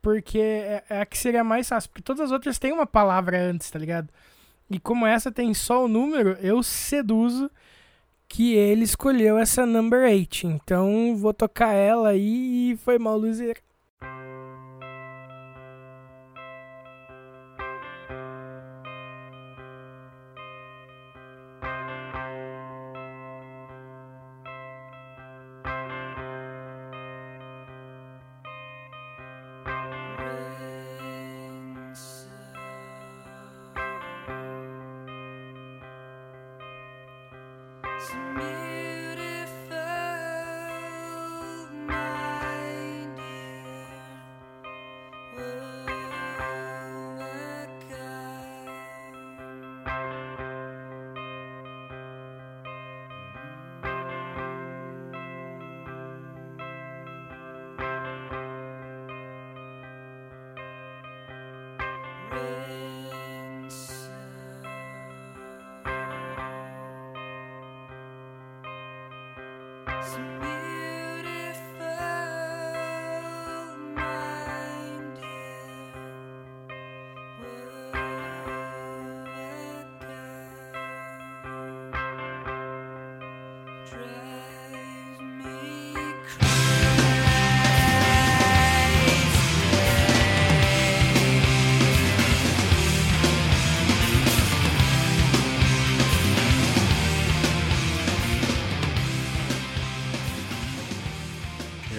Porque é, é a que seria mais fácil. Porque todas as outras têm uma palavra antes, tá ligado? E como essa tem só o número, eu seduzo que ele escolheu essa number 8. Então vou tocar ela aí e foi mal, Luizeira.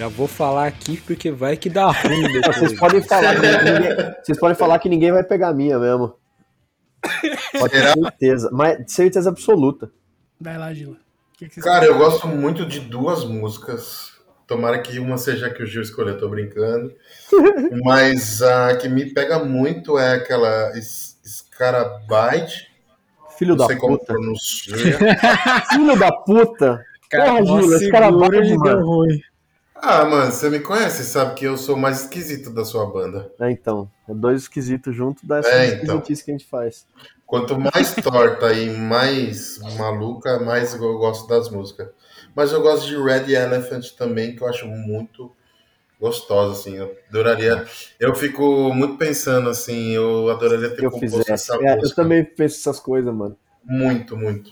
Já vou falar aqui porque vai que dá ruim [laughs] depois. Vocês podem falar, que ninguém, vocês podem falar que ninguém vai pegar a minha mesmo. Pode ter certeza, mas certeza absoluta. Vai lá, Gila. Que que Cara, eu gosto muito de duas músicas. Tomara que uma seja a que o Gil escolheu, tô brincando. [laughs] mas a que me pega muito é aquela Scarabite. Filho da puta. [laughs] Filho da puta. Cara, Porra, Gila, Scarabite, deu ruim. Ah, mano, você me conhece, sabe que eu sou mais esquisito da sua banda. É, então. É dois esquisitos juntos dá essa é, então. esquisitice que a gente faz. Quanto mais torta e mais maluca, mais eu gosto das músicas. Mas eu gosto de Red Elephant também, que eu acho muito gostosa, assim. Eu adoraria. Eu fico muito pensando assim, eu adoraria ter eu composto fizesse. essa É, música. eu também penso essas coisas, mano. Muito, muito.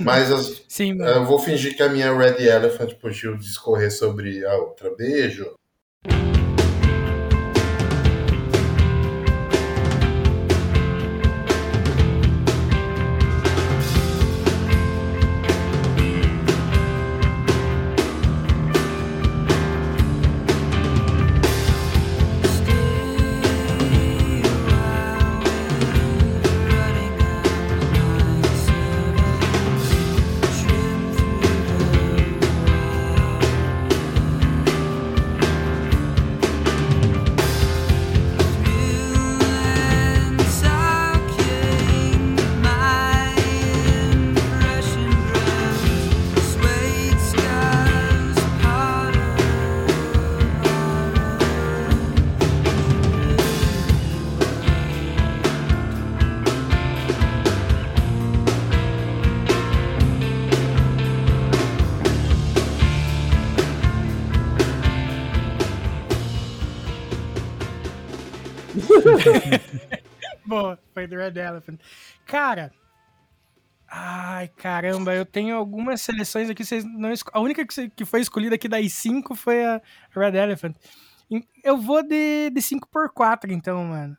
Mas as- Sim, eu vou fingir que a minha Red Elephant pro Gil discorrer sobre a outra. Beijo. Red Elephant. Cara. Ai, caramba, eu tenho algumas seleções aqui, vocês não A única que, foi escolhida aqui das 5 foi a Red Elephant. Eu vou de, de 5x4, então, mano.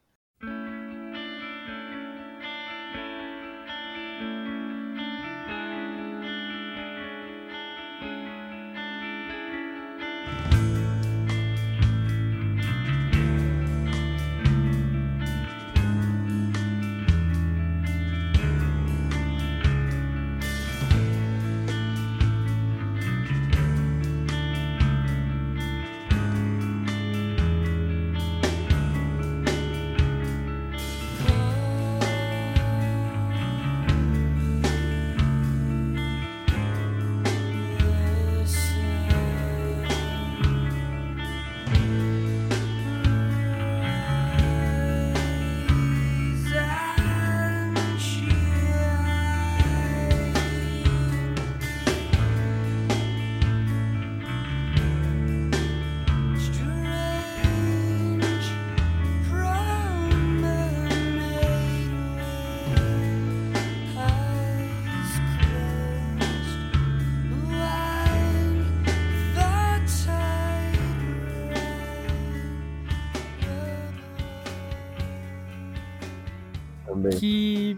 Também. que.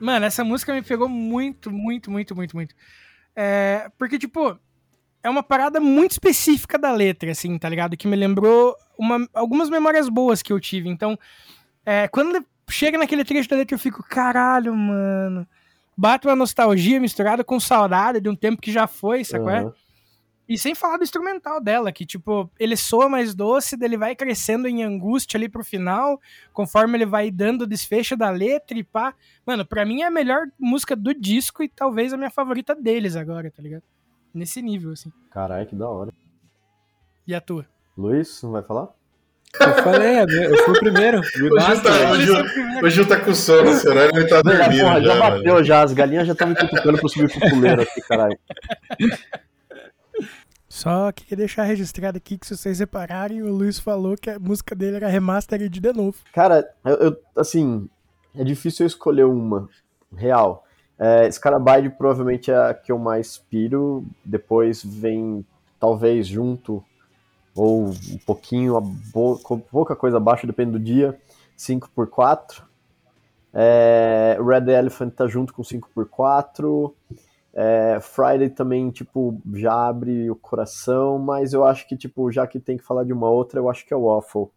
Mano, essa música me pegou muito, muito, muito, muito, muito. É, porque, tipo, é uma parada muito específica da letra, assim, tá ligado? Que me lembrou uma- algumas memórias boas que eu tive. Então, é, quando chega naquele trecho da letra, eu fico, caralho, mano. Bate uma nostalgia misturada com saudade de um tempo que já foi, sacou? é? E sem falar do instrumental dela, que, tipo, ele soa mais doce, ele vai crescendo em angústia ali pro final, conforme ele vai dando o desfecho da letra e pá. Mano, pra mim é a melhor música do disco e talvez a minha favorita deles agora, tá ligado? Nesse nível, assim. Caralho, que da hora. E a tua? Luiz, não vai falar? Eu falei, eu fui o primeiro. O Gil, tá, o, Gil, o Gil tá com sono, esse horário ele tá Já, dormindo. porra, já já, bateu já, as galinhas já estão me cutucando pra eu subir pro puleiro aqui, caralho. Só queria deixar registrado aqui que se vocês repararem, o Luiz falou que a música dele era remastered de novo. Cara, eu, eu- assim, é difícil eu escolher uma real. É, Scarabide provavelmente é a que eu mais piro. Depois vem, talvez, junto, ou um pouquinho, a bo- com pouca coisa abaixo, depende do dia, 5x4. É, Red Elephant tá junto com 5x4. É, Friday também, tipo, já abre o coração, mas eu acho que, tipo, já que tem que falar de uma outra, eu acho que é o Waffle.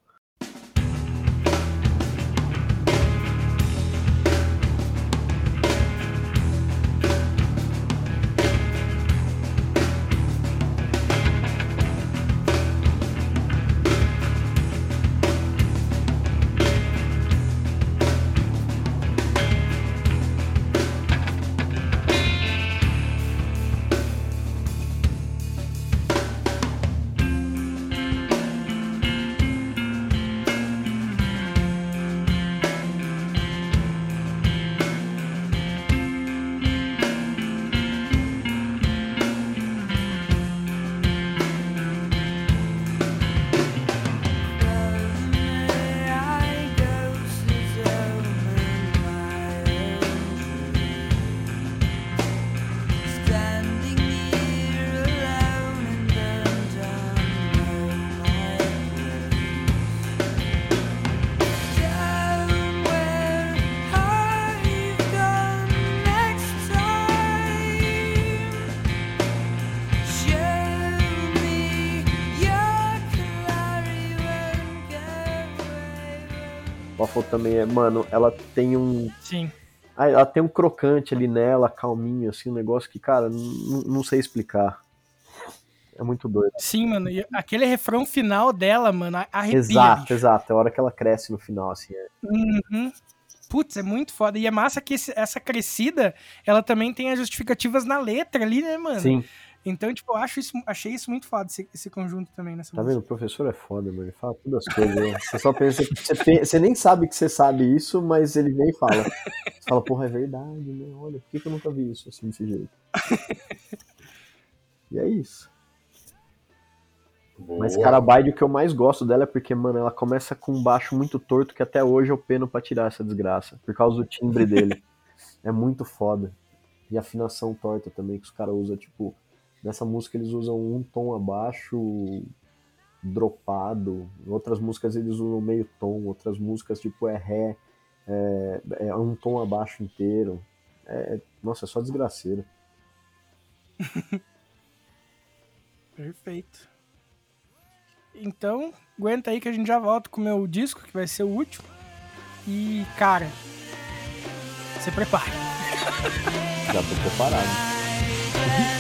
Também é, mano, ela tem um. Sim. Ah, ela tem um crocante ali nela, calminho, assim, um negócio que, cara, não sei explicar. É muito doido. Sim, mano. E aquele refrão final dela, mano, arrepia. Exato, bicho. exato. É a hora que ela cresce no final, assim. É. Uhum. Putz, é muito foda. E é massa que esse, essa crescida, ela também tem as justificativas na letra ali, né, mano? Sim. Então, tipo, eu acho isso, achei isso muito foda, esse, esse conjunto também nessa Tá música. vendo? O professor é foda, mano. Ele fala todas as coisas. né? Você só pensa. Você, você nem sabe que você sabe isso, mas ele vem e fala. Você fala, porra, é verdade, né? Olha, por que, que eu nunca vi isso assim desse jeito? E é isso. Boa. Mas Carabaide, o que eu mais gosto dela é porque, mano, ela começa com um baixo muito torto que até hoje eu peno pra tirar essa desgraça. Por causa do timbre dele. É muito foda. E a afinação torta também, que os caras usam, tipo. Nessa música eles usam um tom abaixo, dropado. Em outras músicas eles usam meio tom. Outras músicas, tipo, é ré. É, é um tom abaixo inteiro. É, nossa, é só desgraceira. [laughs] Perfeito. Então, aguenta aí que a gente já volta com o meu disco, que vai ser o último. E, cara, se prepare. [laughs] Já tô preparado. [laughs]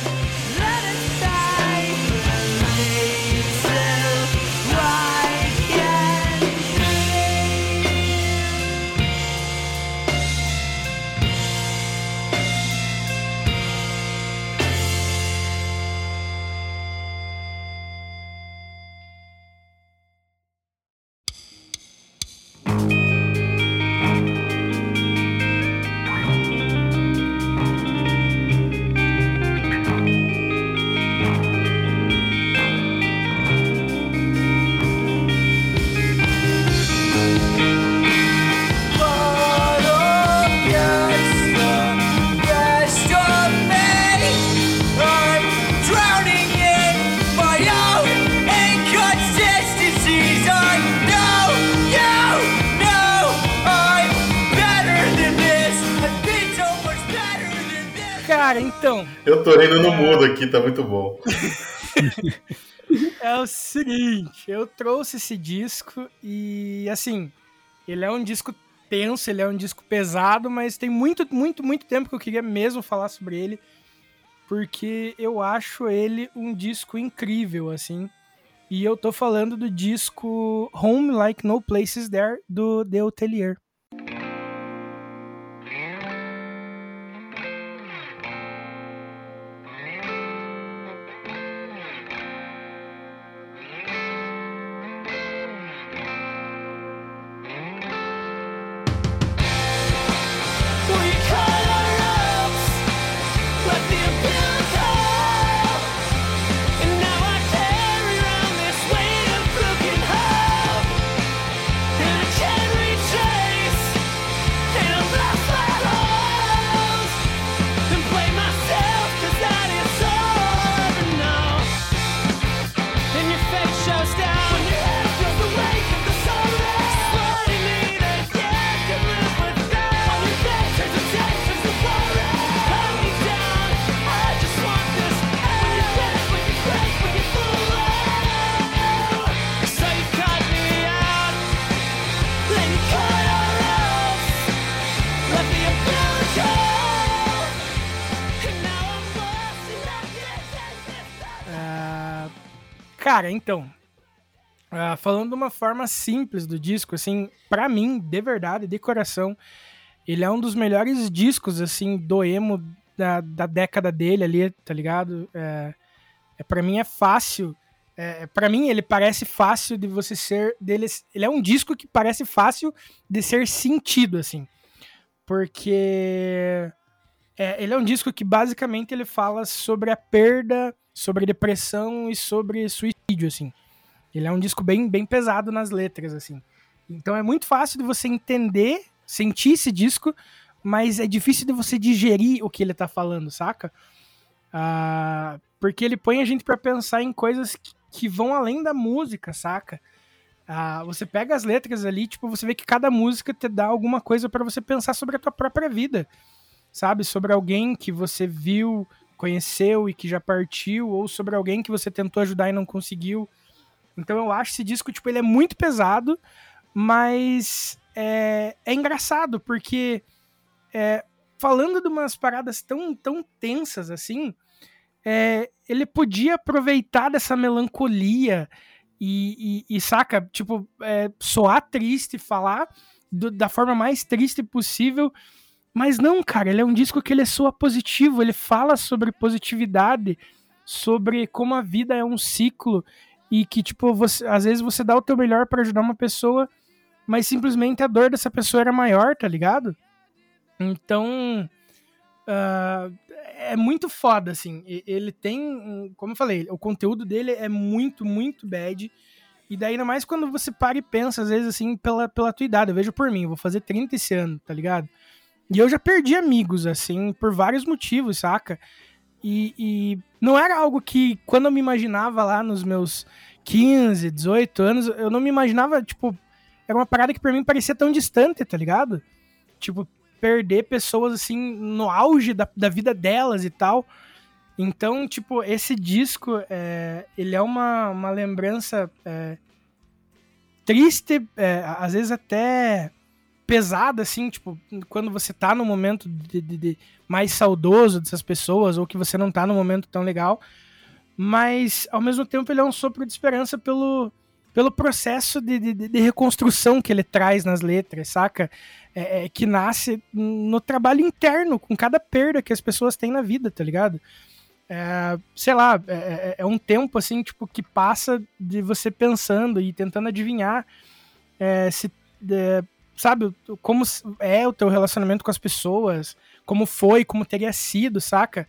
aqui, tá muito bom. [laughs] é o seguinte, eu trouxe esse disco e, assim, ele é um disco tenso, ele é um disco pesado, mas tem muito, muito, muito tempo que eu queria mesmo falar sobre ele, porque eu acho ele um disco incrível, assim. E eu tô falando do disco Home Like No Places There, do The Hotelier. Cara, então, ah, falando de uma forma simples do disco, assim, pra mim, de verdade, de coração, ele é um dos melhores discos, assim, do emo da, da década dele ali, tá ligado? É, é, pra mim é fácil. É, para mim, ele parece fácil de você ser. Dele, ele é um disco que parece fácil de ser sentido, assim. Porque. É, ele é um disco que basicamente ele fala sobre a perda, sobre depressão e sobre suicídio, assim. Ele é um disco bem, bem pesado nas letras, assim. Então é muito fácil de você entender, sentir esse disco, mas é difícil de você digerir o que ele tá falando, saca? Ah, porque ele põe a gente para pensar em coisas que, que, vão além da música, saca? Ah, você pega as letras ali, tipo, você vê que cada música te dá alguma coisa para você pensar sobre a tua própria vida, sabe? Sobre alguém que você viu, conheceu e que já partiu, ou sobre alguém que você tentou ajudar e não conseguiu. Então eu acho esse disco, tipo, ele é muito pesado, mas é, é engraçado, porque é, falando de umas paradas tão, tão tensas assim, é, ele podia aproveitar dessa melancolia e, e, e saca, tipo, é, soar triste, falar do, da forma mais triste possível. Mas não, cara, ele é um disco que ele soa positivo, ele fala sobre positividade, sobre como a vida é um ciclo e que, tipo, você, às vezes você dá o teu melhor para ajudar uma pessoa, mas simplesmente a dor dessa pessoa era maior, tá ligado? Então, uh, é muito foda, assim. Ele tem, como eu falei, o conteúdo dele é muito, muito bad. E daí, ainda mais quando você para e pensa, às vezes, assim, pela, pela tua idade. Eu vejo por mim, eu vou fazer 30 esse ano, tá ligado? E eu já perdi amigos, assim, por vários motivos, saca? E, e não era algo que, quando eu me imaginava lá nos meus 15, 18 anos, eu não me imaginava, tipo, era uma parada que pra mim parecia tão distante, tá ligado? Tipo, perder pessoas assim no auge da, da vida delas e tal. Então, tipo, esse disco, é, ele é uma, uma lembrança é, triste, é, às vezes até pesada, assim, tipo, quando você tá no momento de, de, de mais saudoso dessas pessoas, ou que você não tá no momento tão legal. Mas, ao mesmo tempo, ele é um sopro de esperança pelo, pelo processo de, de, de reconstrução que ele traz nas letras, saca? É, é, que nasce no trabalho interno, com cada perda que as pessoas têm na vida, tá ligado? É, sei lá, é, é, é um tempo assim, tipo, que passa de você pensando e tentando adivinhar é, se, sabe, como é o teu relacionamento com as pessoas, como foi, como teria sido, saca?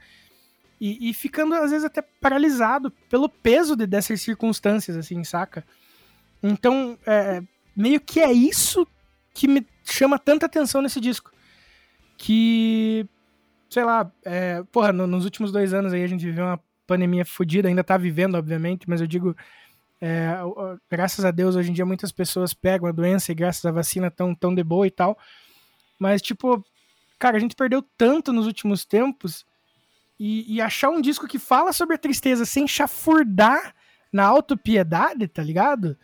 E, e ficando, às vezes, até paralisado pelo peso de, dessas circunstâncias, assim, saca? Então, é, meio que é isso que me chama tanta atenção nesse disco. Que, sei lá, é, porra, no, nos últimos dois anos aí a gente viveu uma pandemia fodida, ainda tá vivendo, obviamente, mas eu digo, é, graças a Deus, hoje em dia muitas pessoas pegam a doença e graças à vacina tão, tão de boa e tal. Mas, tipo, cara, a gente perdeu tanto nos últimos tempos e, e achar um disco que fala sobre a tristeza sem chafurdar na autopiedade, tá ligado?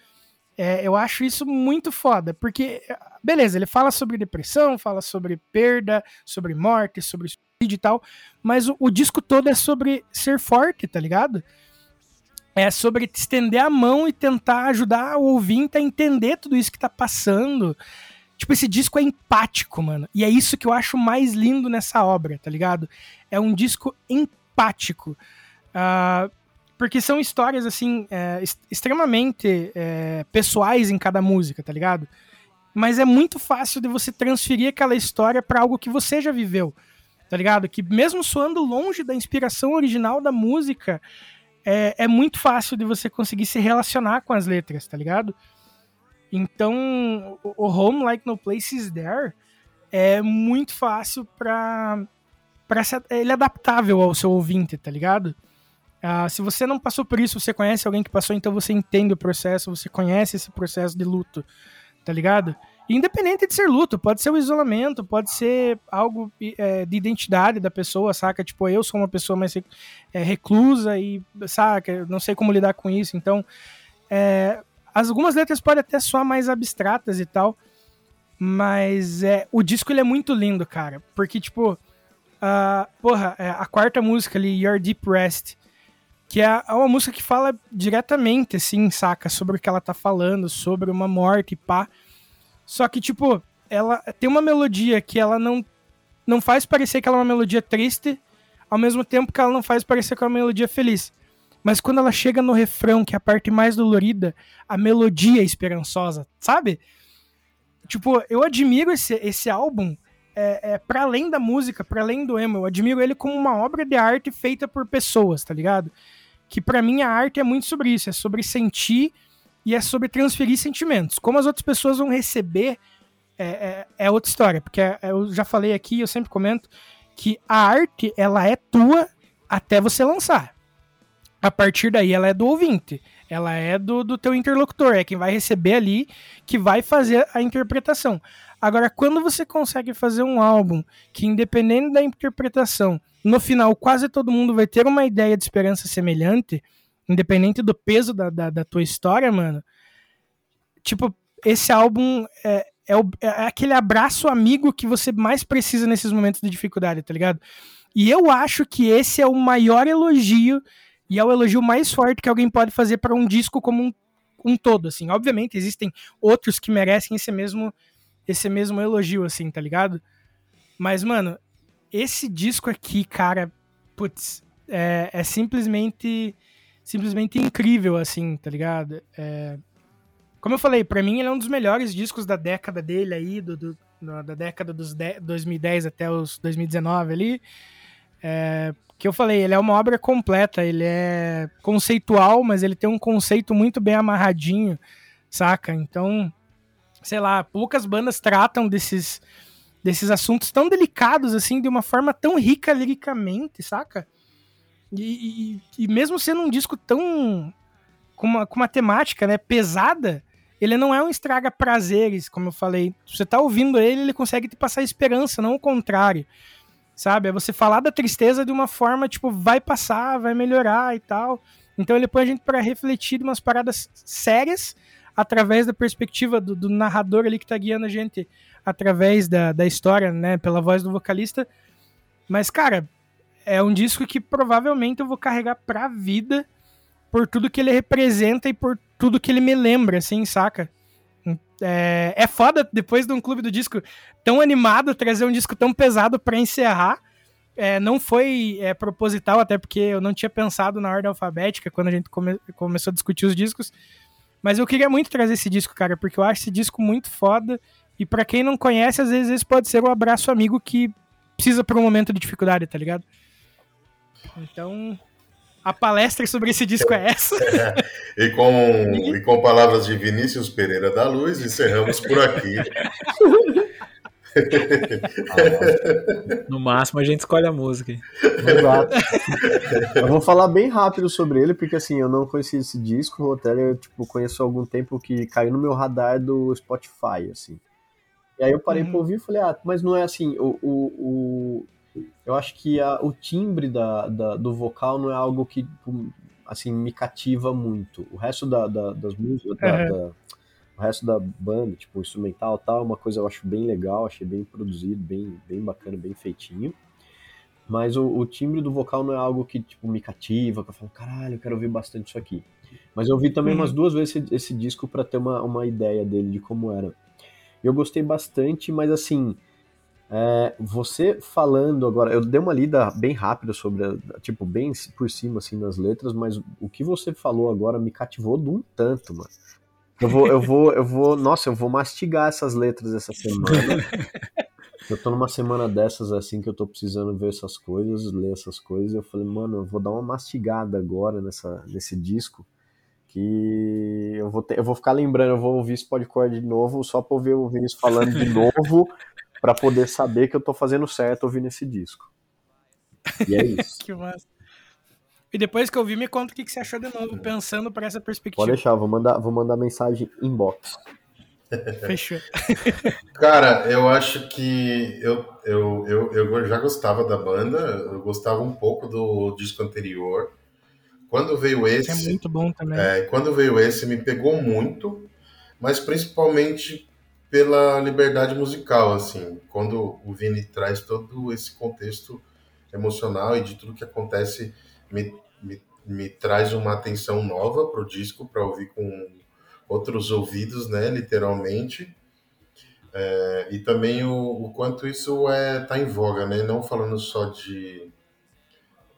É, eu acho isso muito foda, porque, beleza, ele fala sobre depressão, fala sobre perda, sobre morte, sobre suicídio e tal, mas o, o disco todo é sobre ser forte, tá ligado? É sobre estender a mão e tentar ajudar o ouvinte a entender tudo isso que tá passando. Tipo, esse disco é empático, mano. E é isso que eu acho mais lindo nessa obra, tá ligado? É um disco empático. Uh, porque são histórias, assim, é, extremamente é, pessoais em cada música, tá ligado? Mas é muito fácil de você transferir aquela história para algo que você já viveu, tá ligado? Que mesmo soando longe da inspiração original da música, é, é muito fácil de você conseguir se relacionar com as letras, tá ligado? Então, o Home Like No Place Is There é muito fácil para para ele é adaptável ao seu ouvinte, tá ligado? Uh, se você não passou por isso, você conhece alguém que passou, então você entende o processo, você conhece esse processo de luto, tá ligado? Independente de ser luto, pode ser o isolamento, pode ser algo é, de identidade da pessoa, saca? Tipo, eu sou uma pessoa mais é, reclusa e, saca, não sei como lidar com isso. Então, é, algumas letras podem até soar mais abstratas e tal, mas é, o disco ele é muito lindo, cara, porque, tipo, uh, porra, é, a quarta música ali, Your Deep Rest, que é, é uma música que fala diretamente, assim, saca? Sobre o que ela tá falando, sobre uma morte, pá. Só que, tipo, ela tem uma melodia que ela não, não faz parecer que ela é uma melodia triste, ao mesmo tempo que ela não faz parecer que é uma melodia feliz. Mas quando ela chega no refrão, que é a parte mais dolorida, a melodia é esperançosa, sabe? Tipo, eu admiro esse, esse álbum é, é para além da música, para além do emo. Eu admiro ele como uma obra de arte feita por pessoas, tá ligado? que para mim a arte é muito sobre isso, é sobre sentir e é sobre transferir sentimentos. Como as outras pessoas vão receber é, é, é outra história, porque é, eu já falei aqui, eu sempre comento que a arte ela é tua até você lançar. A partir daí ela é do ouvinte, ela é do, do teu interlocutor, é quem vai receber ali que vai fazer a interpretação. Agora, quando você consegue fazer um álbum que, independente da interpretação, no final quase todo mundo vai ter uma ideia de esperança semelhante, independente do peso da, da, da tua história, mano. Tipo, esse álbum é, é, o, é aquele abraço amigo que você mais precisa nesses momentos de dificuldade, tá ligado? E eu acho que esse é o maior elogio e é o elogio mais forte que alguém pode fazer para um disco como um, um todo, assim. Obviamente existem outros que merecem esse mesmo esse mesmo elogio, assim, tá ligado? Mas, mano, esse disco aqui, cara, putz, é, é simplesmente simplesmente incrível, assim, tá ligado? É, como eu falei, para mim ele é um dos melhores discos da década dele aí, do, do da década dos 2010 até os 2019 ali. É, que eu falei, ele é uma obra completa, ele é conceitual, mas ele tem um conceito muito bem amarradinho, saca? Então, sei lá, poucas bandas tratam desses desses assuntos tão delicados assim de uma forma tão rica liricamente, saca? E, e, e, mesmo sendo um disco tão. com uma, com uma temática né, pesada, ele não é um estraga prazeres, como eu falei. Você tá ouvindo ele, ele consegue te passar esperança, não o contrário. Sabe? É você falar da tristeza de uma forma, tipo, vai passar, vai melhorar e tal. Então ele põe a gente para refletir de umas paradas sérias através da perspectiva do, do, narrador ali que tá guiando a gente através da, da história, né? Pela voz do vocalista. Mas, cara, é um disco que provavelmente eu vou carregar pra vida por tudo que ele representa e por tudo que ele me lembra, assim, saca? É, é foda, depois de um clube do disco tão animado, trazer um disco tão pesado para encerrar. É, não foi é, proposital, até porque eu não tinha pensado na ordem alfabética quando a gente come começou a discutir os discos. Mas eu queria muito trazer esse disco, cara, porque eu acho esse disco muito foda. E para quem não conhece, às vezes esse pode ser o abraço amigo que precisa por um momento de dificuldade, tá ligado? Então, a palestra sobre esse disco é essa. [laughs] É, e, com, e com palavras de Vinícius Pereira da Luz, encerramos por aqui. [laughs] no máximo a gente escolhe a música. Exato. Eu vou falar bem rápido sobre ele, porque assim, eu não conheci esse disco, o Hotel eu tipo, conheço há algum tempo que caiu no meu radar do Spotify, assim. E aí eu parei uhum. pra ouvir e falei, ah, mas não é assim, o, o, eu acho que a, o timbre da, da, do vocal não é algo que tipo, assim me cativa muito. O resto da, da das músicas, uhum. o resto da banda, tipo instrumental, tal, é uma coisa eu acho bem legal, achei bem produzido, bem, bem bacana, bem feitinho. Mas o, o timbre do vocal não é algo que tipo me cativa, que eu falo, caralho, eu quero ouvir bastante isso aqui. Mas eu ouvi também uhum. umas duas vezes esse, esse disco para ter uma, uma ideia dele de como era. Eu gostei bastante, mas assim, é, você falando agora, eu dei uma lida bem rápida sobre, tipo, bem por cima, assim, nas letras, mas o que você falou agora me cativou de um tanto, mano. Eu vou, eu vou, eu vou, nossa, eu vou mastigar essas letras essa semana. [laughs] Eu tô numa semana dessas, assim, que eu tô precisando ver essas coisas, ler essas coisas, eu falei, mano, eu vou dar uma mastigada agora nessa, nesse disco, que eu vou, ter, eu vou ficar lembrando, eu vou ouvir esse podcast de novo, só pra ouvir o Vinícius falando de novo, para poder saber que eu tô fazendo certo ouvindo esse disco. E é isso. [laughs] que massa. E depois que eu vi, me conta o que você achou de novo, pensando para essa perspectiva. Pode deixar, vou mandar, vou mandar mensagem inbox. [laughs] Fechou. Cara, eu acho que eu, eu, eu, eu já gostava da banda, eu gostava um pouco do disco anterior. Quando veio esse. É muito bom também. É, quando veio esse, me pegou muito, mas principalmente pela liberdade musical, assim, quando o Vini traz todo esse contexto emocional e de tudo que acontece, me, me, me traz uma atenção nova para o disco, para ouvir com outros ouvidos, né, literalmente. É, e também o, o, quanto isso é tá em voga, né? Não falando só de,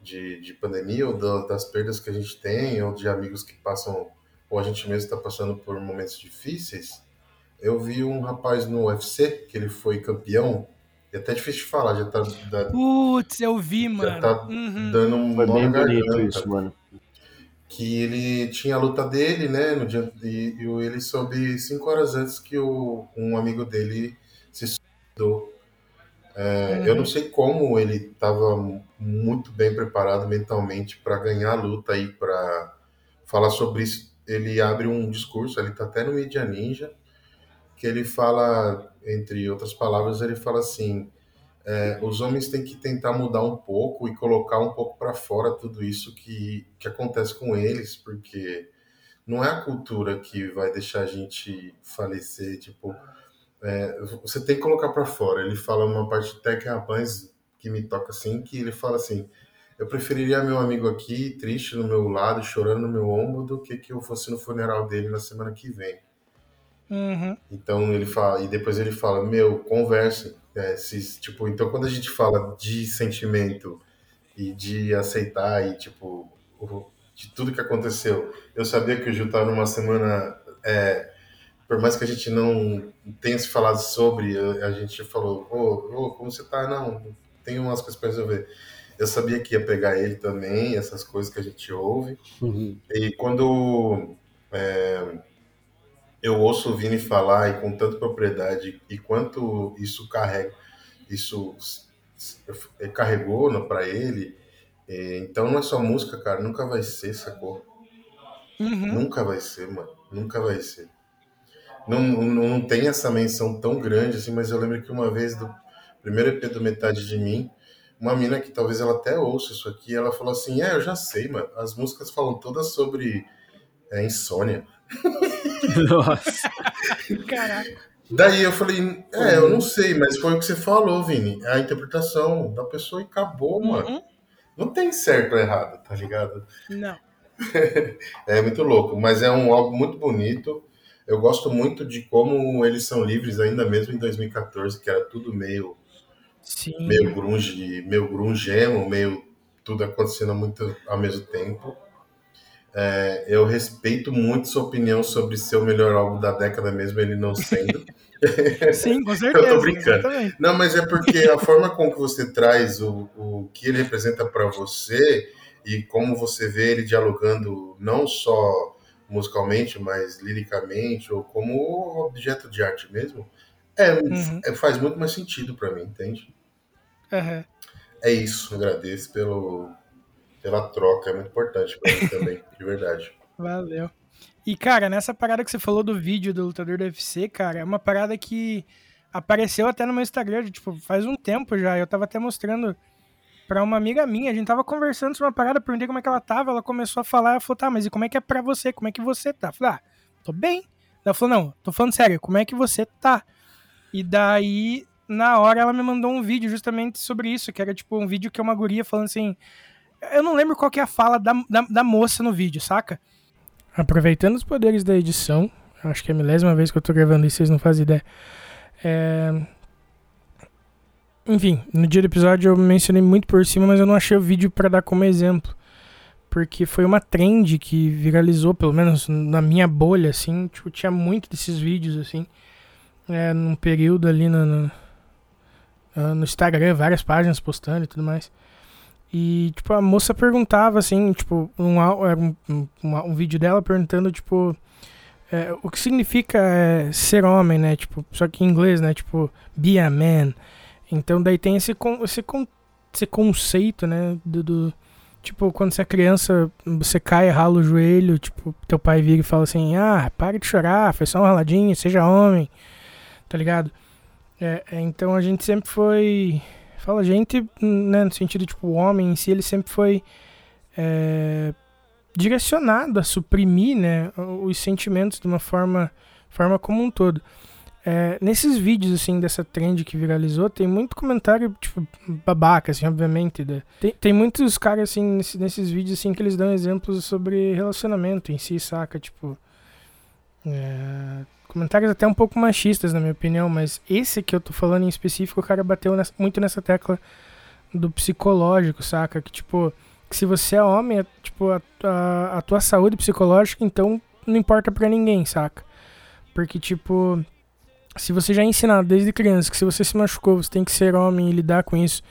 de, de pandemia ou da, das perdas que a gente tem, ou de amigos que passam, ou a gente mesmo está passando por momentos difíceis, eu vi um rapaz no UFC, que ele foi campeão, é até difícil de falar, já tá. Putz, eu vi, mano. Já tá uhum. dando um foi bem garganta. Isso, mano. Que ele tinha a luta dele, né? No dia, e, e ele soube cinco horas antes que o, um amigo dele se suicidou. É, uhum. Eu não sei como ele estava muito bem preparado mentalmente para ganhar a luta e para falar sobre isso. Ele abre um discurso, ele está até no Media Ninja que ele fala, entre outras palavras, ele fala assim: é, os homens têm que tentar mudar um pouco e colocar um pouco para fora tudo isso que, que acontece com eles, porque não é a cultura que vai deixar a gente falecer. Tipo, é, você tem que colocar para fora. Ele fala uma parte até que rapaz que me toca assim, que ele fala assim: eu preferiria meu amigo aqui, triste no meu lado, chorando no meu ombro, do que que eu fosse no funeral dele na semana que vem. Uhum. Então ele fala, e depois ele fala, meu, converse. É, se, tipo, então quando a gente fala de sentimento e de aceitar e tipo de tudo que aconteceu, eu sabia que o Ju estava numa semana, é, por mais que a gente não tenha se falado sobre, a gente falou, ô, oh, oh, como você tá? Não, tem umas coisas para resolver. Eu sabia que ia pegar ele também, essas coisas que a gente ouve. Uhum. E quando é, eu ouço o Vini falar e com tanta propriedade e quanto isso carrega, isso carregou para ele. É, então não é só música, cara, nunca vai ser, sacou? Uhum. Nunca vai ser, mano, nunca vai ser. Não, não, não tem essa menção tão grande assim, mas eu lembro que uma vez do primeiro EP do Metade de Mim, uma mina que talvez ela até ouça isso aqui, ela falou assim: É, eu já sei, mano, as músicas falam todas sobre é, insônia. [laughs] Nossa. Caraca. Daí eu falei, é, eu não sei, mas foi o que você falou, Vini. É a interpretação da pessoa e acabou, uhum. mano. Não tem certo ou errado, tá ligado? Não. [laughs] é muito louco, mas é um álbum muito bonito. Eu gosto muito de como eles são livres, ainda mesmo em 2014, que era tudo meio. Sim. Meio grunge, meio grungemo, meio tudo acontecendo muito ao mesmo tempo. É, eu respeito muito sua opinião sobre ser o melhor álbum da década, mesmo ele não sendo. [laughs] Sim, com certeza. [laughs] eu tô brincando. Exatamente. Não, mas é porque a forma com que você traz o, o que ele representa para você e como você vê ele dialogando não só musicalmente, mas liricamente ou como objeto de arte mesmo, é, uhum. é faz muito mais sentido para mim, entende? Uhum. É isso, agradeço pelo, pela troca, é muito importante pra mim também, de verdade. [laughs] Valeu. E, cara, nessa parada que você falou do vídeo do lutador do UFC, cara, é uma parada que apareceu até no meu Instagram, tipo, faz um tempo já. Eu tava até mostrando pra uma amiga minha, a gente tava conversando sobre uma parada, perguntei como é que ela tava, ela começou a falar, ela falou, tá, mas e como é que é pra você? Como é que você tá? Eu falei, ah, tô bem. Ela falou, não, tô falando sério, como é que você tá? E daí, na hora, ela me mandou um vídeo justamente sobre isso, que era tipo um vídeo que é uma guria falando assim, eu não lembro qual que é a fala da, da, da moça no vídeo, saca? Aproveitando os poderes da edição, acho que é a milésima vez que eu tô gravando isso, vocês não fazem ideia. É... Enfim, no dia do episódio eu mencionei muito por cima, mas eu não achei o vídeo para dar como exemplo. Porque foi uma trend que viralizou, pelo menos na minha bolha, assim. Tipo, tinha muito desses vídeos, assim. É, num período ali no, no, no Instagram, várias páginas postando e tudo mais. E, tipo, a moça perguntava, assim, tipo, um, um, um, um vídeo dela perguntando, tipo, é, o que significa é, ser homem, né? Tipo, só que em inglês, né? Tipo, be a man. Então, daí tem esse, esse, esse conceito, né? Do, do, tipo, quando você é criança, você cai, rala o joelho, tipo, teu pai vira e fala assim, ah, pare de chorar, foi só um raladinho, seja homem, tá ligado? É, é então a gente sempre foi fala gente, né, no sentido, tipo, o homem em si, ele sempre foi é, direcionado a suprimir, né, os sentimentos de uma forma, forma como um todo. É, nesses vídeos, assim, dessa trend que viralizou, tem muito comentário, tipo, babaca, assim, obviamente. Né? Tem, tem muitos caras, assim, nesse, nesses vídeos, assim, que eles dão exemplos sobre relacionamento em si, saca? Tipo, é, Comentários até um pouco machistas, na minha opinião, mas esse que eu tô falando em específico, o cara bateu nessa, muito nessa tecla do psicológico, saca? Que, tipo, que se você é homem, é, tipo, a, a, a tua saúde psicológica, então não importa pra ninguém, saca? Porque, tipo, se você já é ensinado desde criança que se você se machucou, você tem que ser homem e lidar com isso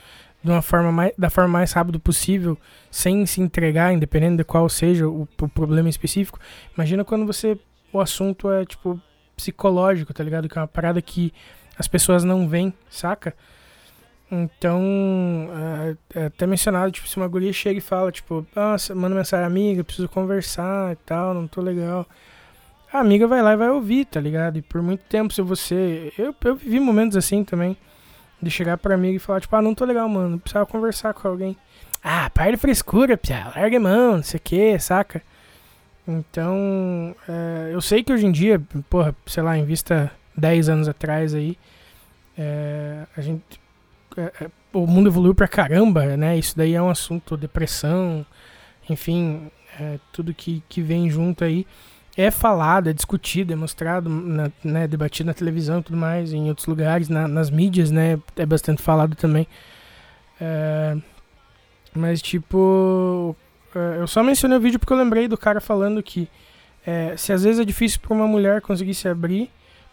de uma forma mais, da forma mais rápida possível, sem se entregar, independente de qual seja o, o problema específico. Imagina quando você o assunto é tipo psicológico, tá ligado? Que é uma parada que as pessoas não veem, saca? Então, é, é até mencionado, tipo, se uma guria chega e fala, tipo, nossa, manda mensagem, amiga, preciso conversar e tal, não tô legal. A amiga vai lá e vai ouvir, tá ligado? E por muito tempo, se você. Eu, eu vivi momentos assim também, de chegar pra amiga e falar, tipo, ah, não tô legal, mano, precisava conversar com alguém. Ah, para de frescura, pia, larga mão, não sei o que, saca? Então, é, eu sei que hoje em dia, porra, sei lá, em vista 10 anos atrás aí. É, a gente. É, é, o mundo evoluiu pra caramba, né? Isso daí é um assunto, depressão, enfim, é, tudo que, que vem junto aí é falado, é discutido, é mostrado, na, né, debatido na televisão e tudo mais, em outros lugares, na, nas mídias, né, é bastante falado também. É, mas, tipo, eu só mencionei o vídeo porque eu lembrei do cara falando que é, se às vezes é difícil para uma mulher conseguir se abrir,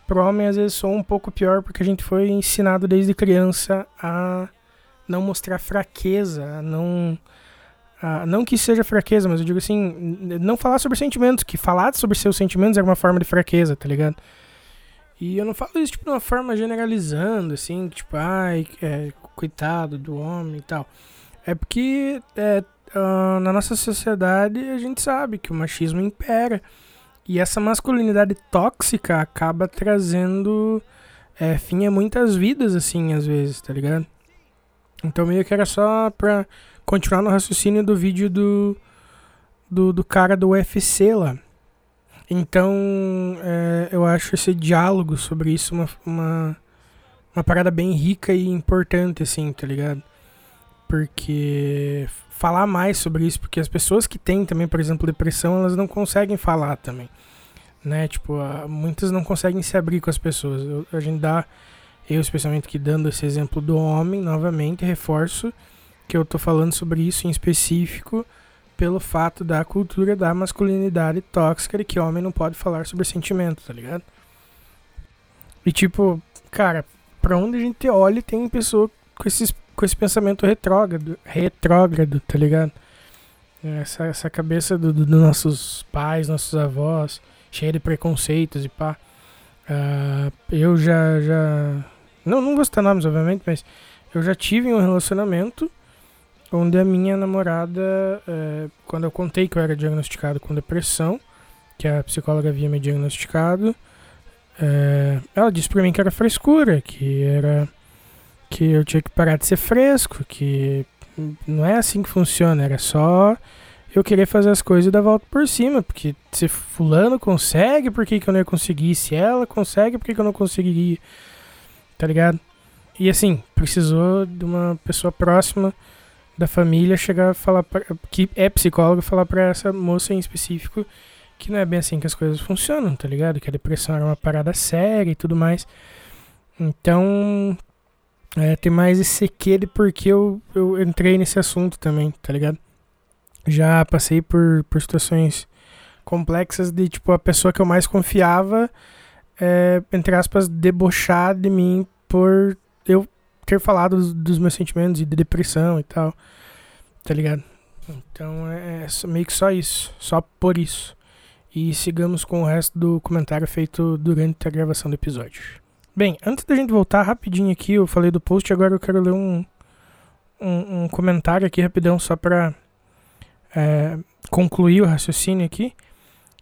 pro homem às vezes sou um pouco pior porque a gente foi ensinado desde criança a não mostrar fraqueza, a não ah, não que seja fraqueza, mas eu digo assim, não falar sobre sentimentos, que falar sobre seus sentimentos é uma forma de fraqueza, tá ligado? E eu não falo isso tipo de uma forma generalizando, assim, tipo, ai, é, coitado do homem e tal. É porque é, uh, na nossa sociedade a gente sabe que o machismo impera. E essa masculinidade tóxica acaba trazendo é, fim a muitas vidas, assim, às vezes, tá ligado? Então meio que era só pra continuar no raciocínio do vídeo do, do, do cara do UFC lá. Então, é, eu acho esse diálogo sobre isso uma, uma, uma parada bem rica e importante, assim, tá ligado? Porque falar mais sobre isso, porque as pessoas que têm também, por exemplo, depressão, elas não conseguem falar também, né? Tipo, muitas não conseguem se abrir com as pessoas. Eu, a gente dá, eu especialmente que dando esse exemplo do homem, novamente, reforço que eu tô falando sobre isso em específico pelo fato da cultura da masculinidade tóxica de que homem não pode falar sobre sentimento, tá ligado? E tipo, cara, pra onde a gente olha tem pessoa com, esses, com esse pensamento retrógrado, retrógrado, tá ligado? Essa, essa cabeça dos do, nossos pais, nossos avós, cheia de preconceitos e pá. Uh, eu já, já. Não, não vou citar nomes, obviamente, mas eu já tive um relacionamento onde a minha namorada, é, quando eu contei que eu era diagnosticado com depressão, que a psicóloga havia me diagnosticado, é, ela disse pra mim que era frescura, que era que eu tinha que parar de ser fresco, que não é assim que funciona, era só eu querer fazer as coisas e dar volta por cima, porque se fulano consegue, por que, que eu não ia conseguir? Se ela consegue, por que, que eu não conseguiria? Tá ligado? E assim, precisou de uma pessoa próxima da família chegar a falar pra, que é psicólogo falar para essa moça em específico que não é bem assim que as coisas funcionam, tá ligado? Que a depressão era uma parada séria e tudo mais. Então, é, tem mais esse quê de porque eu, eu entrei nesse assunto também, tá ligado? Já passei por, por situações complexas de, tipo, a pessoa que eu mais confiava, é, entre aspas, debochar de mim por eu ter falado dos, dos, meus sentimentos e de depressão e tal. Tá ligado? Então é, é meio que só isso. Só por isso. E sigamos com o resto do comentário feito durante a gravação do episódio. Bem, antes da gente voltar rapidinho aqui, eu falei do post, agora eu quero ler um, um, um comentário aqui rapidão só pra é, concluir o raciocínio aqui.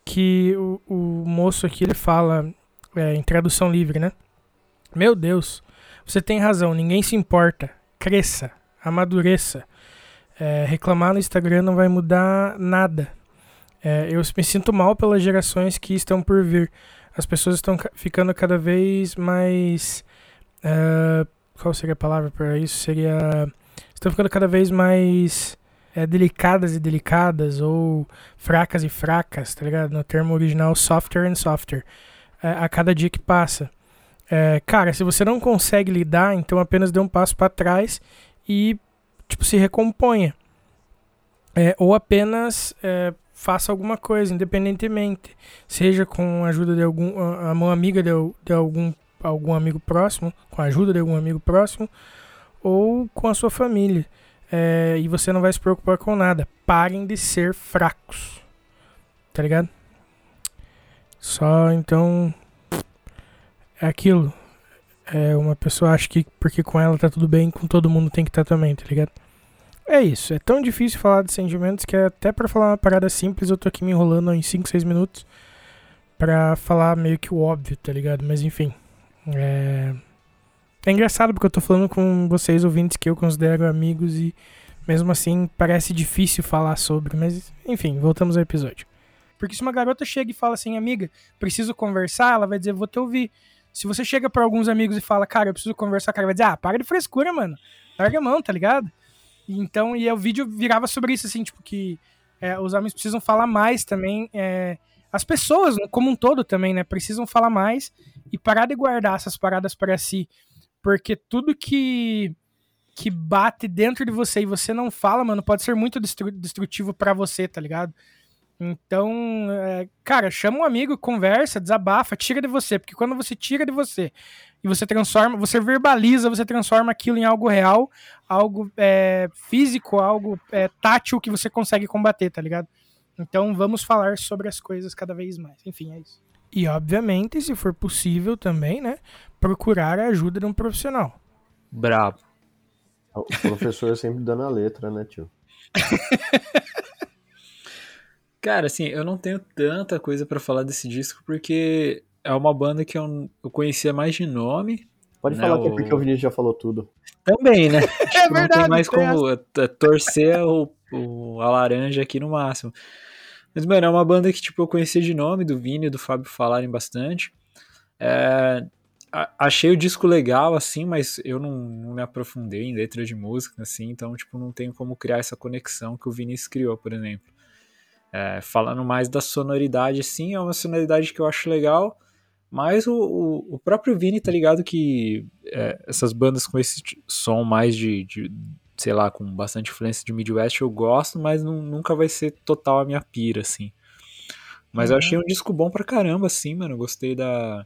Que o, o moço aqui ele fala é, em tradução livre, né? Meu Deus, você tem razão, ninguém se importa. Cresça, amadureça. É, reclamar no Instagram não vai mudar nada. É, eu me sinto mal pelas gerações que estão por vir. As pessoas estão ficando cada vez mais. Uh, qual seria a palavra para isso? Seria. Estão ficando cada vez mais é, delicadas e delicadas, ou fracas e fracas, tá ligado? No termo original, softer and softer. É, a cada dia que passa. É, cara, se você não consegue lidar, então apenas dê um passo para trás e tipo se recomponha. É, ou apenas é, faça alguma coisa, independentemente, seja com a ajuda de algum a mão amiga de, de algum algum amigo próximo, com a ajuda de algum amigo próximo, ou com a sua família. É, e você não vai se preocupar com nada. Parem de ser fracos. Tá ligado? Só então é aquilo. É, uma pessoa acha que porque com ela tá tudo bem, com todo mundo tem que estar tá também, tá ligado? É isso, é tão difícil falar de sentimentos que até para falar uma parada simples eu tô aqui me enrolando em 5, 6 minutos pra falar meio que o óbvio, tá ligado? Mas enfim. É... é engraçado porque eu tô falando com vocês ouvintes que eu considero amigos e mesmo assim parece difícil falar sobre, mas enfim, voltamos ao episódio. Porque se uma garota chega e fala assim, amiga, preciso conversar, ela vai dizer, vou te ouvir. Se você chega para alguns amigos e fala, cara, eu preciso conversar, cara vai dizer, ah, para de frescura, mano. Larga a mão, tá ligado? Então, e o vídeo virava sobre isso, assim, tipo, que é, os homens precisam falar mais também. É, as pessoas, como um todo também, né, precisam falar mais e parar de guardar essas paradas para si. Porque tudo que que bate dentro de você e você não fala, mano, pode ser muito destrutivo para você, tá ligado? Então, é, cara, chama um amigo, conversa, desabafa, tira de você, porque quando você tira de você e você transforma, você verbaliza, você transforma aquilo em algo real, algo é, físico, algo é, tátil que você consegue combater, tá ligado? Então vamos falar sobre as coisas cada vez mais. Enfim, é isso. E obviamente, se for possível também, né, procurar a ajuda de um profissional. Bravo. O professor sempre dando a letra, né, tio? [laughs] Cara, assim, eu não tenho tanta coisa para falar desse disco porque é uma banda que eu, eu conhecia mais de nome. Pode né, falar que é porque o Vinícius já falou tudo. Também, né? [laughs] é verdade. Não tem mais tem como essa. torcer o, o, a laranja aqui no máximo. Mas, mano, é uma banda que, tipo, eu conhecia de nome, do Vini e do Fábio falarem bastante. É, achei o disco legal, assim, mas eu não, não, me aprofundei em letra de música, assim, então, tipo, não tenho como criar essa conexão que o Vinícius criou, por exemplo. É, falando mais da sonoridade, sim, é uma sonoridade que eu acho legal, mas o, o, o próprio Vini tá ligado que é, essas bandas com esse som mais de, de, sei lá, com bastante influência de Midwest eu gosto, mas não, nunca vai ser total a minha pira, assim. Mas uhum. eu achei um disco bom pra caramba, assim, mano, gostei da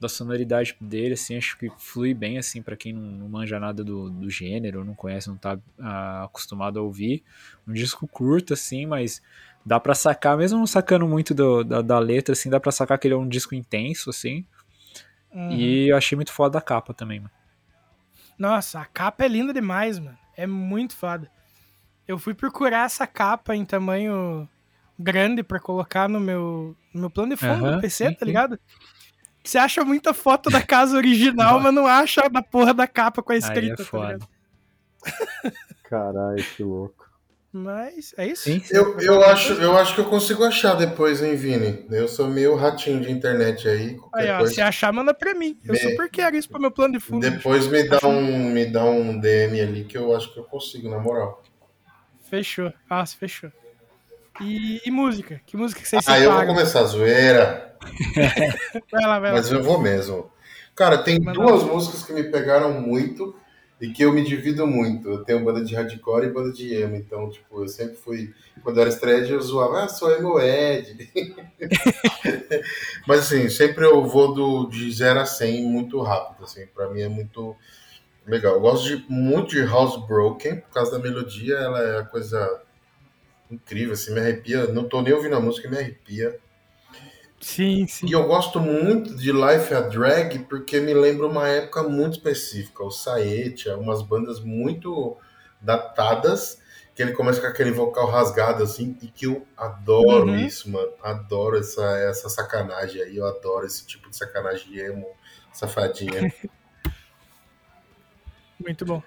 da sonoridade dele, assim, acho que flui bem, assim, para quem não, não, manja nada do, do gênero, não conhece, não tá ah, acostumado a ouvir. Um disco curto, assim, mas dá para sacar, mesmo não sacando muito do, da, da, letra, assim, dá pra sacar que ele é um disco intenso, assim. Uhum. E eu achei muito foda a capa também, mano. Nossa, a capa é linda demais, mano. É muito foda. Eu fui procurar essa capa em tamanho grande para colocar no meu, no meu plano de fundo uhum, do PC, sim, tá ligado? Sim. Você acha muita foto da casa original, [laughs] mas não acha da porra da capa com a escrita. Aí é tá foda. Tá Caralho, que louco. Mas é isso. Sim, sim. Eu, eu, acho, eu acho que eu consigo achar depois, hein, Vini? Eu sou meio ratinho de internet aí. Aí, ó, coisa... Se achar, manda pra mim. Eu me... super quero isso pro meu plano de fundo. Depois me dá, um, me dá um DM ali que eu acho que eu consigo, na moral. Fechou. Nossa, fechou. E, e música? Que música que vocês Ah, eu vou começar a zoeira. [laughs] vai lá, vai lá. Mas eu vou mesmo. Cara, tem duas músicas que me pegaram muito e que eu me divido muito. Eu tenho banda de hardcore e banda de emo, então, tipo, eu sempre fui. Quando eu era estreia, eu zoava, ah, sou emo Ed. [laughs] Mas, assim, sempre eu vou do, de 0 a 100 muito rápido, assim, pra mim é muito legal. Eu gosto de, muito de Housebroken, por causa da melodia, ela é a coisa incrível, assim, me arrepia. Não tô nem ouvindo a música, me arrepia. Sim, sim. E eu gosto muito de Life a Drag porque me lembra uma época muito específica. O Saetia, umas bandas muito datadas, que ele começa com aquele vocal rasgado assim, e que eu adoro uhum. isso, mano. Adoro essa, essa sacanagem aí, eu adoro esse tipo de sacanagem emo, safadinha. [laughs] muito bom.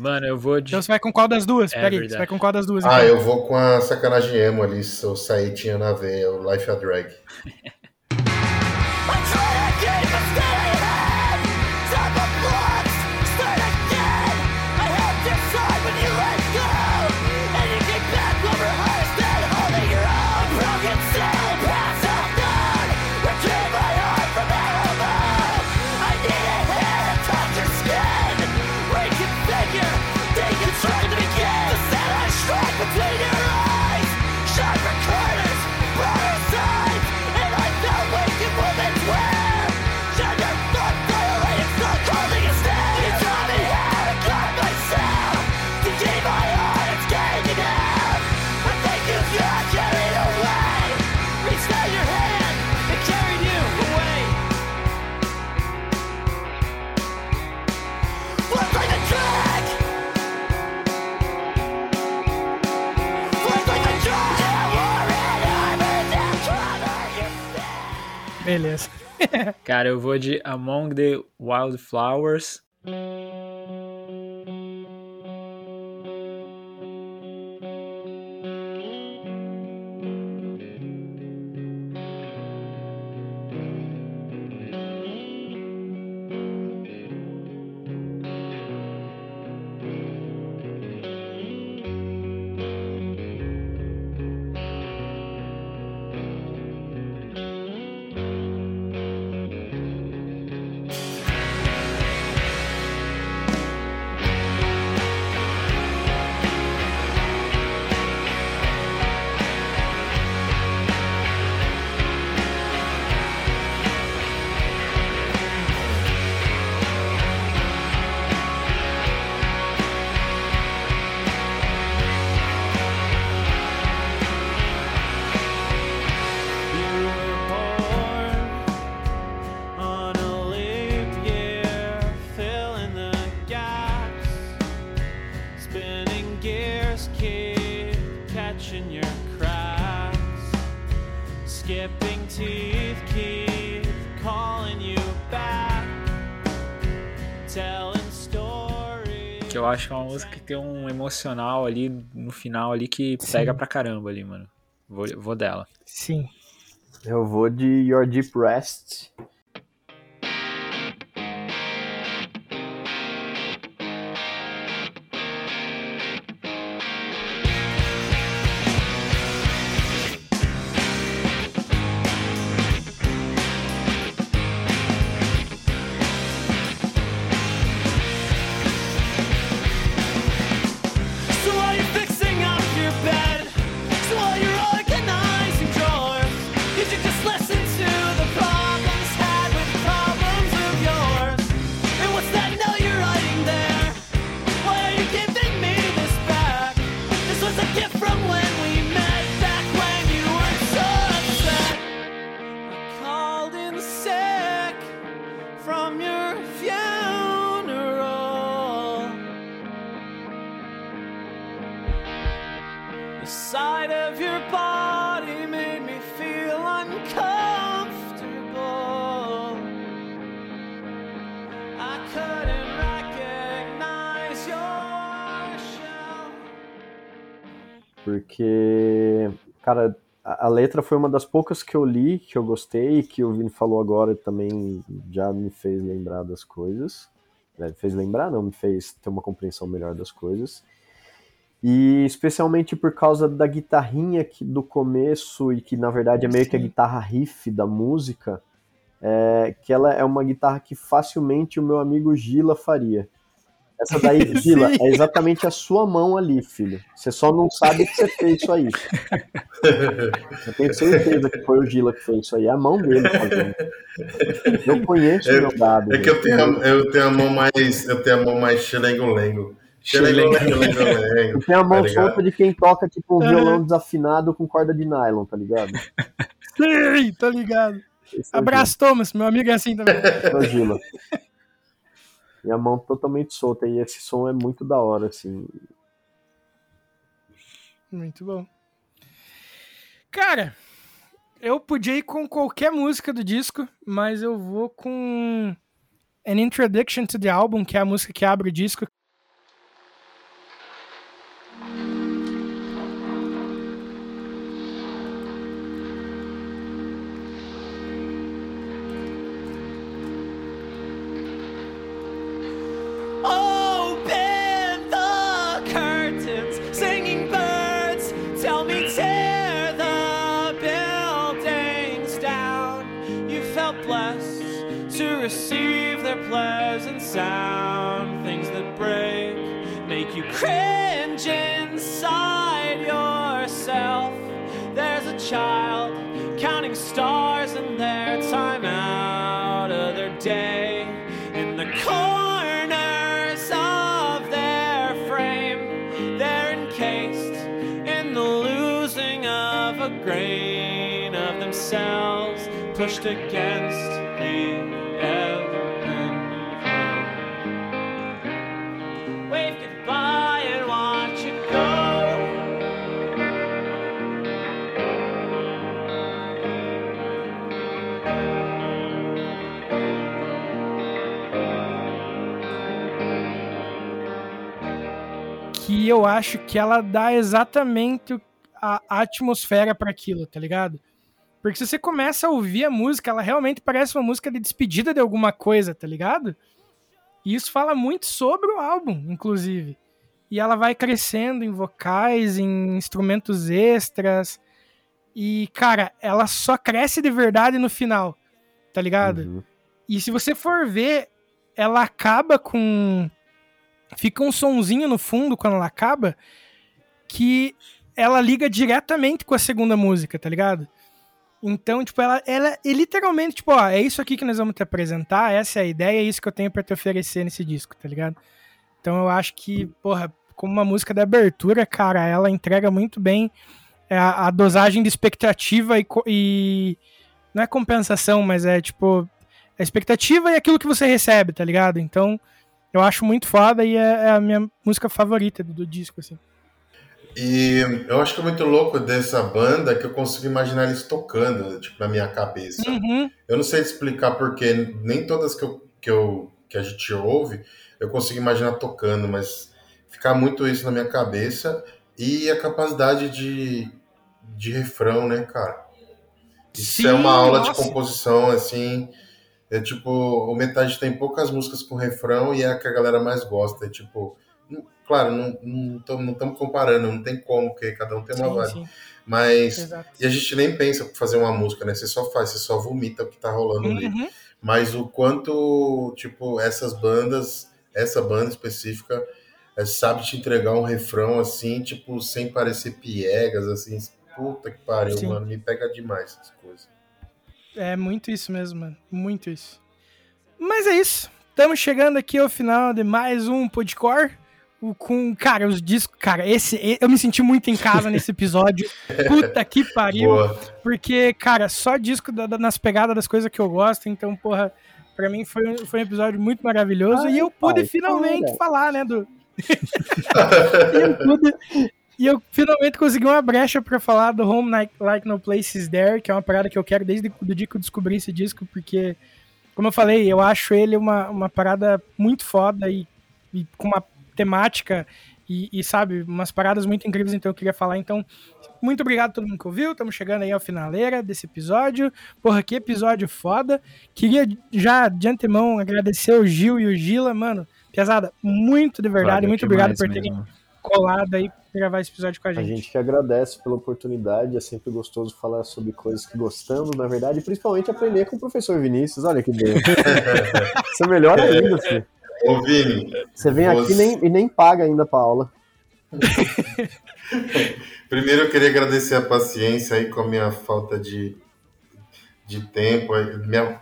Mano, eu vou de. Então você vai com qual das duas? É Pera aí, você vai com qual das duas? Ah, então? eu vou com a sacanagem emo ali, se eu sair tinha na veia, o Life a Drag. [laughs] Beleza. Cara, eu vou de Among the Wildflowers. Emocional ali no final ali que Sim. pega pra caramba ali, mano. Vou, vou dela. Sim. Eu vou de Your Deep Rest. Porque, cara, a, letra foi uma das poucas que eu li, que eu gostei, que o Vini falou agora também já me fez lembrar das coisas. Me fez lembrar, não, me fez ter uma compreensão melhor das coisas. E especialmente por causa da guitarrinha que, do começo, e que na verdade é meio Sim. que a guitarra riff da música, é, que ela é uma guitarra que facilmente o meu amigo Gila faria. Essa daí, [laughs] Gila, é exatamente a sua mão ali, filho. Você só não sabe que você fez isso aí. Eu tenho certeza que foi o Gila que fez isso aí. É a mão dele fazendo. Eu conheço é, o meu dado. É que eu tenho, a, eu tenho a mão mais. Eu tenho a mão mais Xelengo-lengo. Tem a mão tá solta de quem toca, tipo, um violão desafinado com corda de nylon, tá ligado? Sim, tá ligado. Esse Abraço, é Thomas. Meu amigo é assim também. É e a mão totalmente solta. E esse som é muito da hora, assim. Muito bom. Cara, eu podia ir com qualquer música do disco, mas eu vou com An Introduction to the Album, que é a música que abre o disco, sound, things that break, make you cringe inside yourself. There's a child counting stars in their time out of their day in the corners of their frame. They're encased in the losing of a grain of themselves, pushed against eu acho que ela dá exatamente a atmosfera para aquilo, tá ligado? Porque se você começa a ouvir a música, ela realmente parece uma música de despedida de alguma coisa, tá ligado? E isso fala muito sobre o álbum, inclusive. E ela vai crescendo em vocais, em instrumentos extras. E, cara, ela só cresce de verdade no final, tá ligado? Uhum. E se você for ver, ela acaba com fica um sonzinho no fundo quando ela acaba que ela liga diretamente com a segunda música, tá ligado? Então, tipo, ela, ela é literalmente, tipo, ó, é isso aqui que nós vamos te apresentar, essa é a ideia, é isso que eu tenho para te oferecer nesse disco, tá ligado? Então eu acho que, porra, como uma música de abertura, cara, ela entrega muito bem a, a dosagem de expectativa e, e, Não é compensação, mas é, tipo, a expectativa e aquilo que você recebe, tá ligado? Então, eu acho muito foda e é, é a minha música favorita do, do, disco, assim. E eu acho que é muito louco dessa banda que eu consigo imaginar eles tocando, tipo, na minha cabeça. Uhum. Eu não sei explicar porque nem todas que, eu, que, eu, que a gente ouve eu consigo imaginar tocando, mas ficar muito isso na minha cabeça e a capacidade de, de refrão, né, cara? Isso Sim, é uma aula nossa. de composição, assim. É tipo, o Metade tem poucas músicas com refrão e é a que a galera mais gosta. É tipo, claro, não estamos não comparando, não tem como, porque cada um tem uma vibe. Mas. Exato. E a gente nem pensa fazer uma música, né? Você só faz, você só vomita o que tá rolando uhum. ali. Mas o quanto, tipo, essas bandas, essa banda específica, é, sabe te entregar um refrão assim, tipo, sem parecer piegas, assim. Puta que pariu, Sim. mano. Me pega demais essas coisas. É muito isso mesmo, mano. Muito isso. Mas é isso. Estamos chegando aqui ao final de mais um Podcore com, cara, os discos, cara, esse, eu me senti muito em casa [laughs] nesse episódio. Puta que pariu. Boa. Porque, cara, só disco da, da, nas pegadas das coisas que eu gosto, então, porra, pra mim foi, foi um episódio muito maravilhoso Ai, e eu pude finalmente falar, né, do [laughs] [laughs] eu pude, e eu finalmente consegui uma brecha para falar do Home Like, like No Places There, que é uma parada que eu quero desde o dia que eu descobri esse disco, porque como eu falei, eu acho ele uma, uma parada muito foda e, e com uma temática e, e, sabe, umas paradas muito incríveis, então eu queria falar. Então, muito obrigado a todo mundo que ouviu. Estamos chegando aí ao finaleira desse episódio. Porra, que episódio foda. Queria já de antemão agradecer o Gil e o Gila, mano. Pesada, muito de verdade. Valeu muito obrigado por terem mesmo. Colado aí gravar esse episódio com a gente. A gente que agradece pela oportunidade, é sempre gostoso falar sobre coisas que gostamos, na verdade, e principalmente aprender com o professor Vinícius. Olha que bem. Isso [laughs] é melhor ainda, filho. Ô, Vini. Você vem você... aqui nem, e nem paga ainda pra aula. [laughs] Primeiro eu queria agradecer a paciência aí com a minha falta de, de tempo, minha,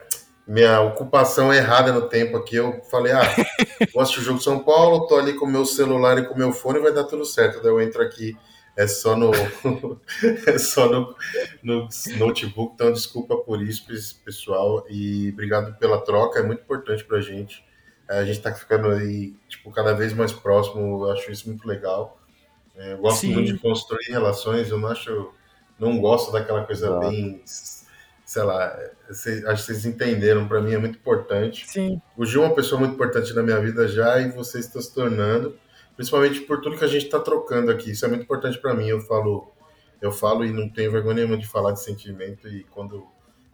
minha ocupação errada no tempo aqui. Eu falei, ah, [laughs] gosto do jogo de São Paulo, tô ali com o meu celular e com o meu fone, vai dar tudo certo. Daí eu entro aqui, é só no, [laughs] é só no, no notebook, então desculpa por isso, pessoal, e obrigado pela troca, é muito importante pra gente. É, a gente está ficando aí, tipo, cada vez mais próximo, eu acho isso muito legal. É, eu gosto Sim. muito de construir relações, eu não acho, não gosto daquela coisa bem, sei lá, cês, acho que vocês entenderam, para mim é muito importante. Sim. O Gil é uma pessoa muito importante na minha vida já e vocês estão se tornando, principalmente por tudo que a gente está trocando aqui, isso é muito importante para mim, eu falo, eu falo e não tenho vergonha nenhuma de falar de sentimento e quando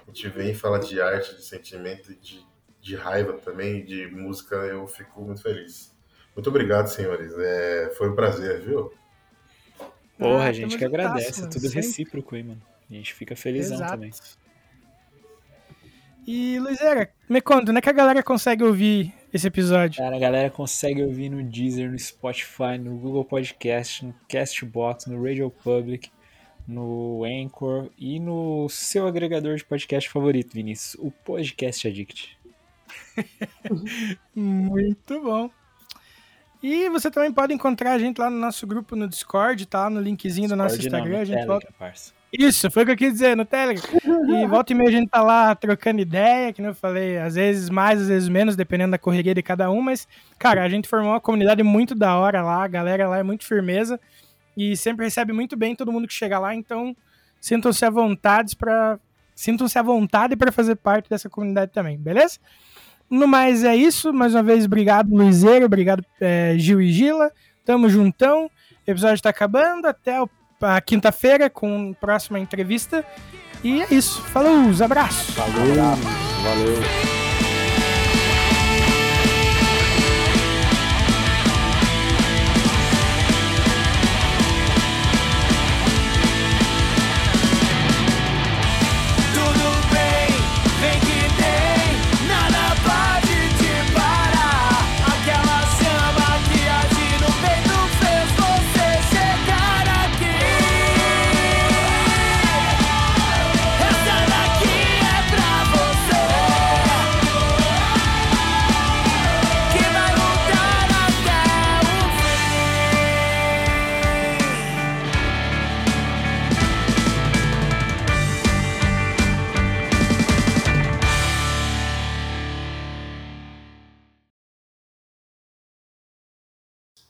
a gente vem e fala de arte, de sentimento e de de raiva também, de música, eu fico muito feliz. Muito obrigado, senhores. É, foi um prazer, viu? Porra, ah, a gente que agradece. Mano, é tudo recíproco aí, mano. A gente fica felizão Exato. também. E, Luizera, me conta, onde é que a galera consegue ouvir esse episódio? Cara, a galera consegue ouvir no Deezer, no Spotify, no Google Podcast, no Castbox, no Radio Public, no Anchor e no seu agregador de podcast favorito, Vinícius, o Podcast Addict. [laughs] Muito bom. E você também pode encontrar a gente lá no nosso grupo no Discord, tá? No linkzinho do nosso Instagram. Não, a gente volta... Parça. Isso, foi o que eu quis dizer, no Telegram. E [laughs] volta e meia a gente tá lá trocando ideia, que eu falei, às vezes mais, às vezes menos, dependendo da correria de cada um, mas, cara, a gente formou uma comunidade muito da hora lá, a galera lá é muito firmeza e sempre recebe muito bem todo mundo que chega lá, então sintam-se à vontade para sintam-se à vontade para fazer parte dessa comunidade também, beleza? No mais é isso. Mais uma vez, obrigado, Luizeiro. Obrigado, é, Gil e Gila. Tamo juntão. O episódio tá acabando. Até a quinta-feira com a próxima entrevista. E é isso. Falou, abraços. Falou. Valeu.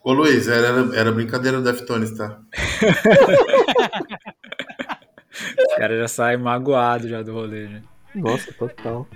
Ô Luiz, era, era brincadeira do Deftones, tá? [laughs] Os caras já saem magoados já do rolê, né? Nossa, total.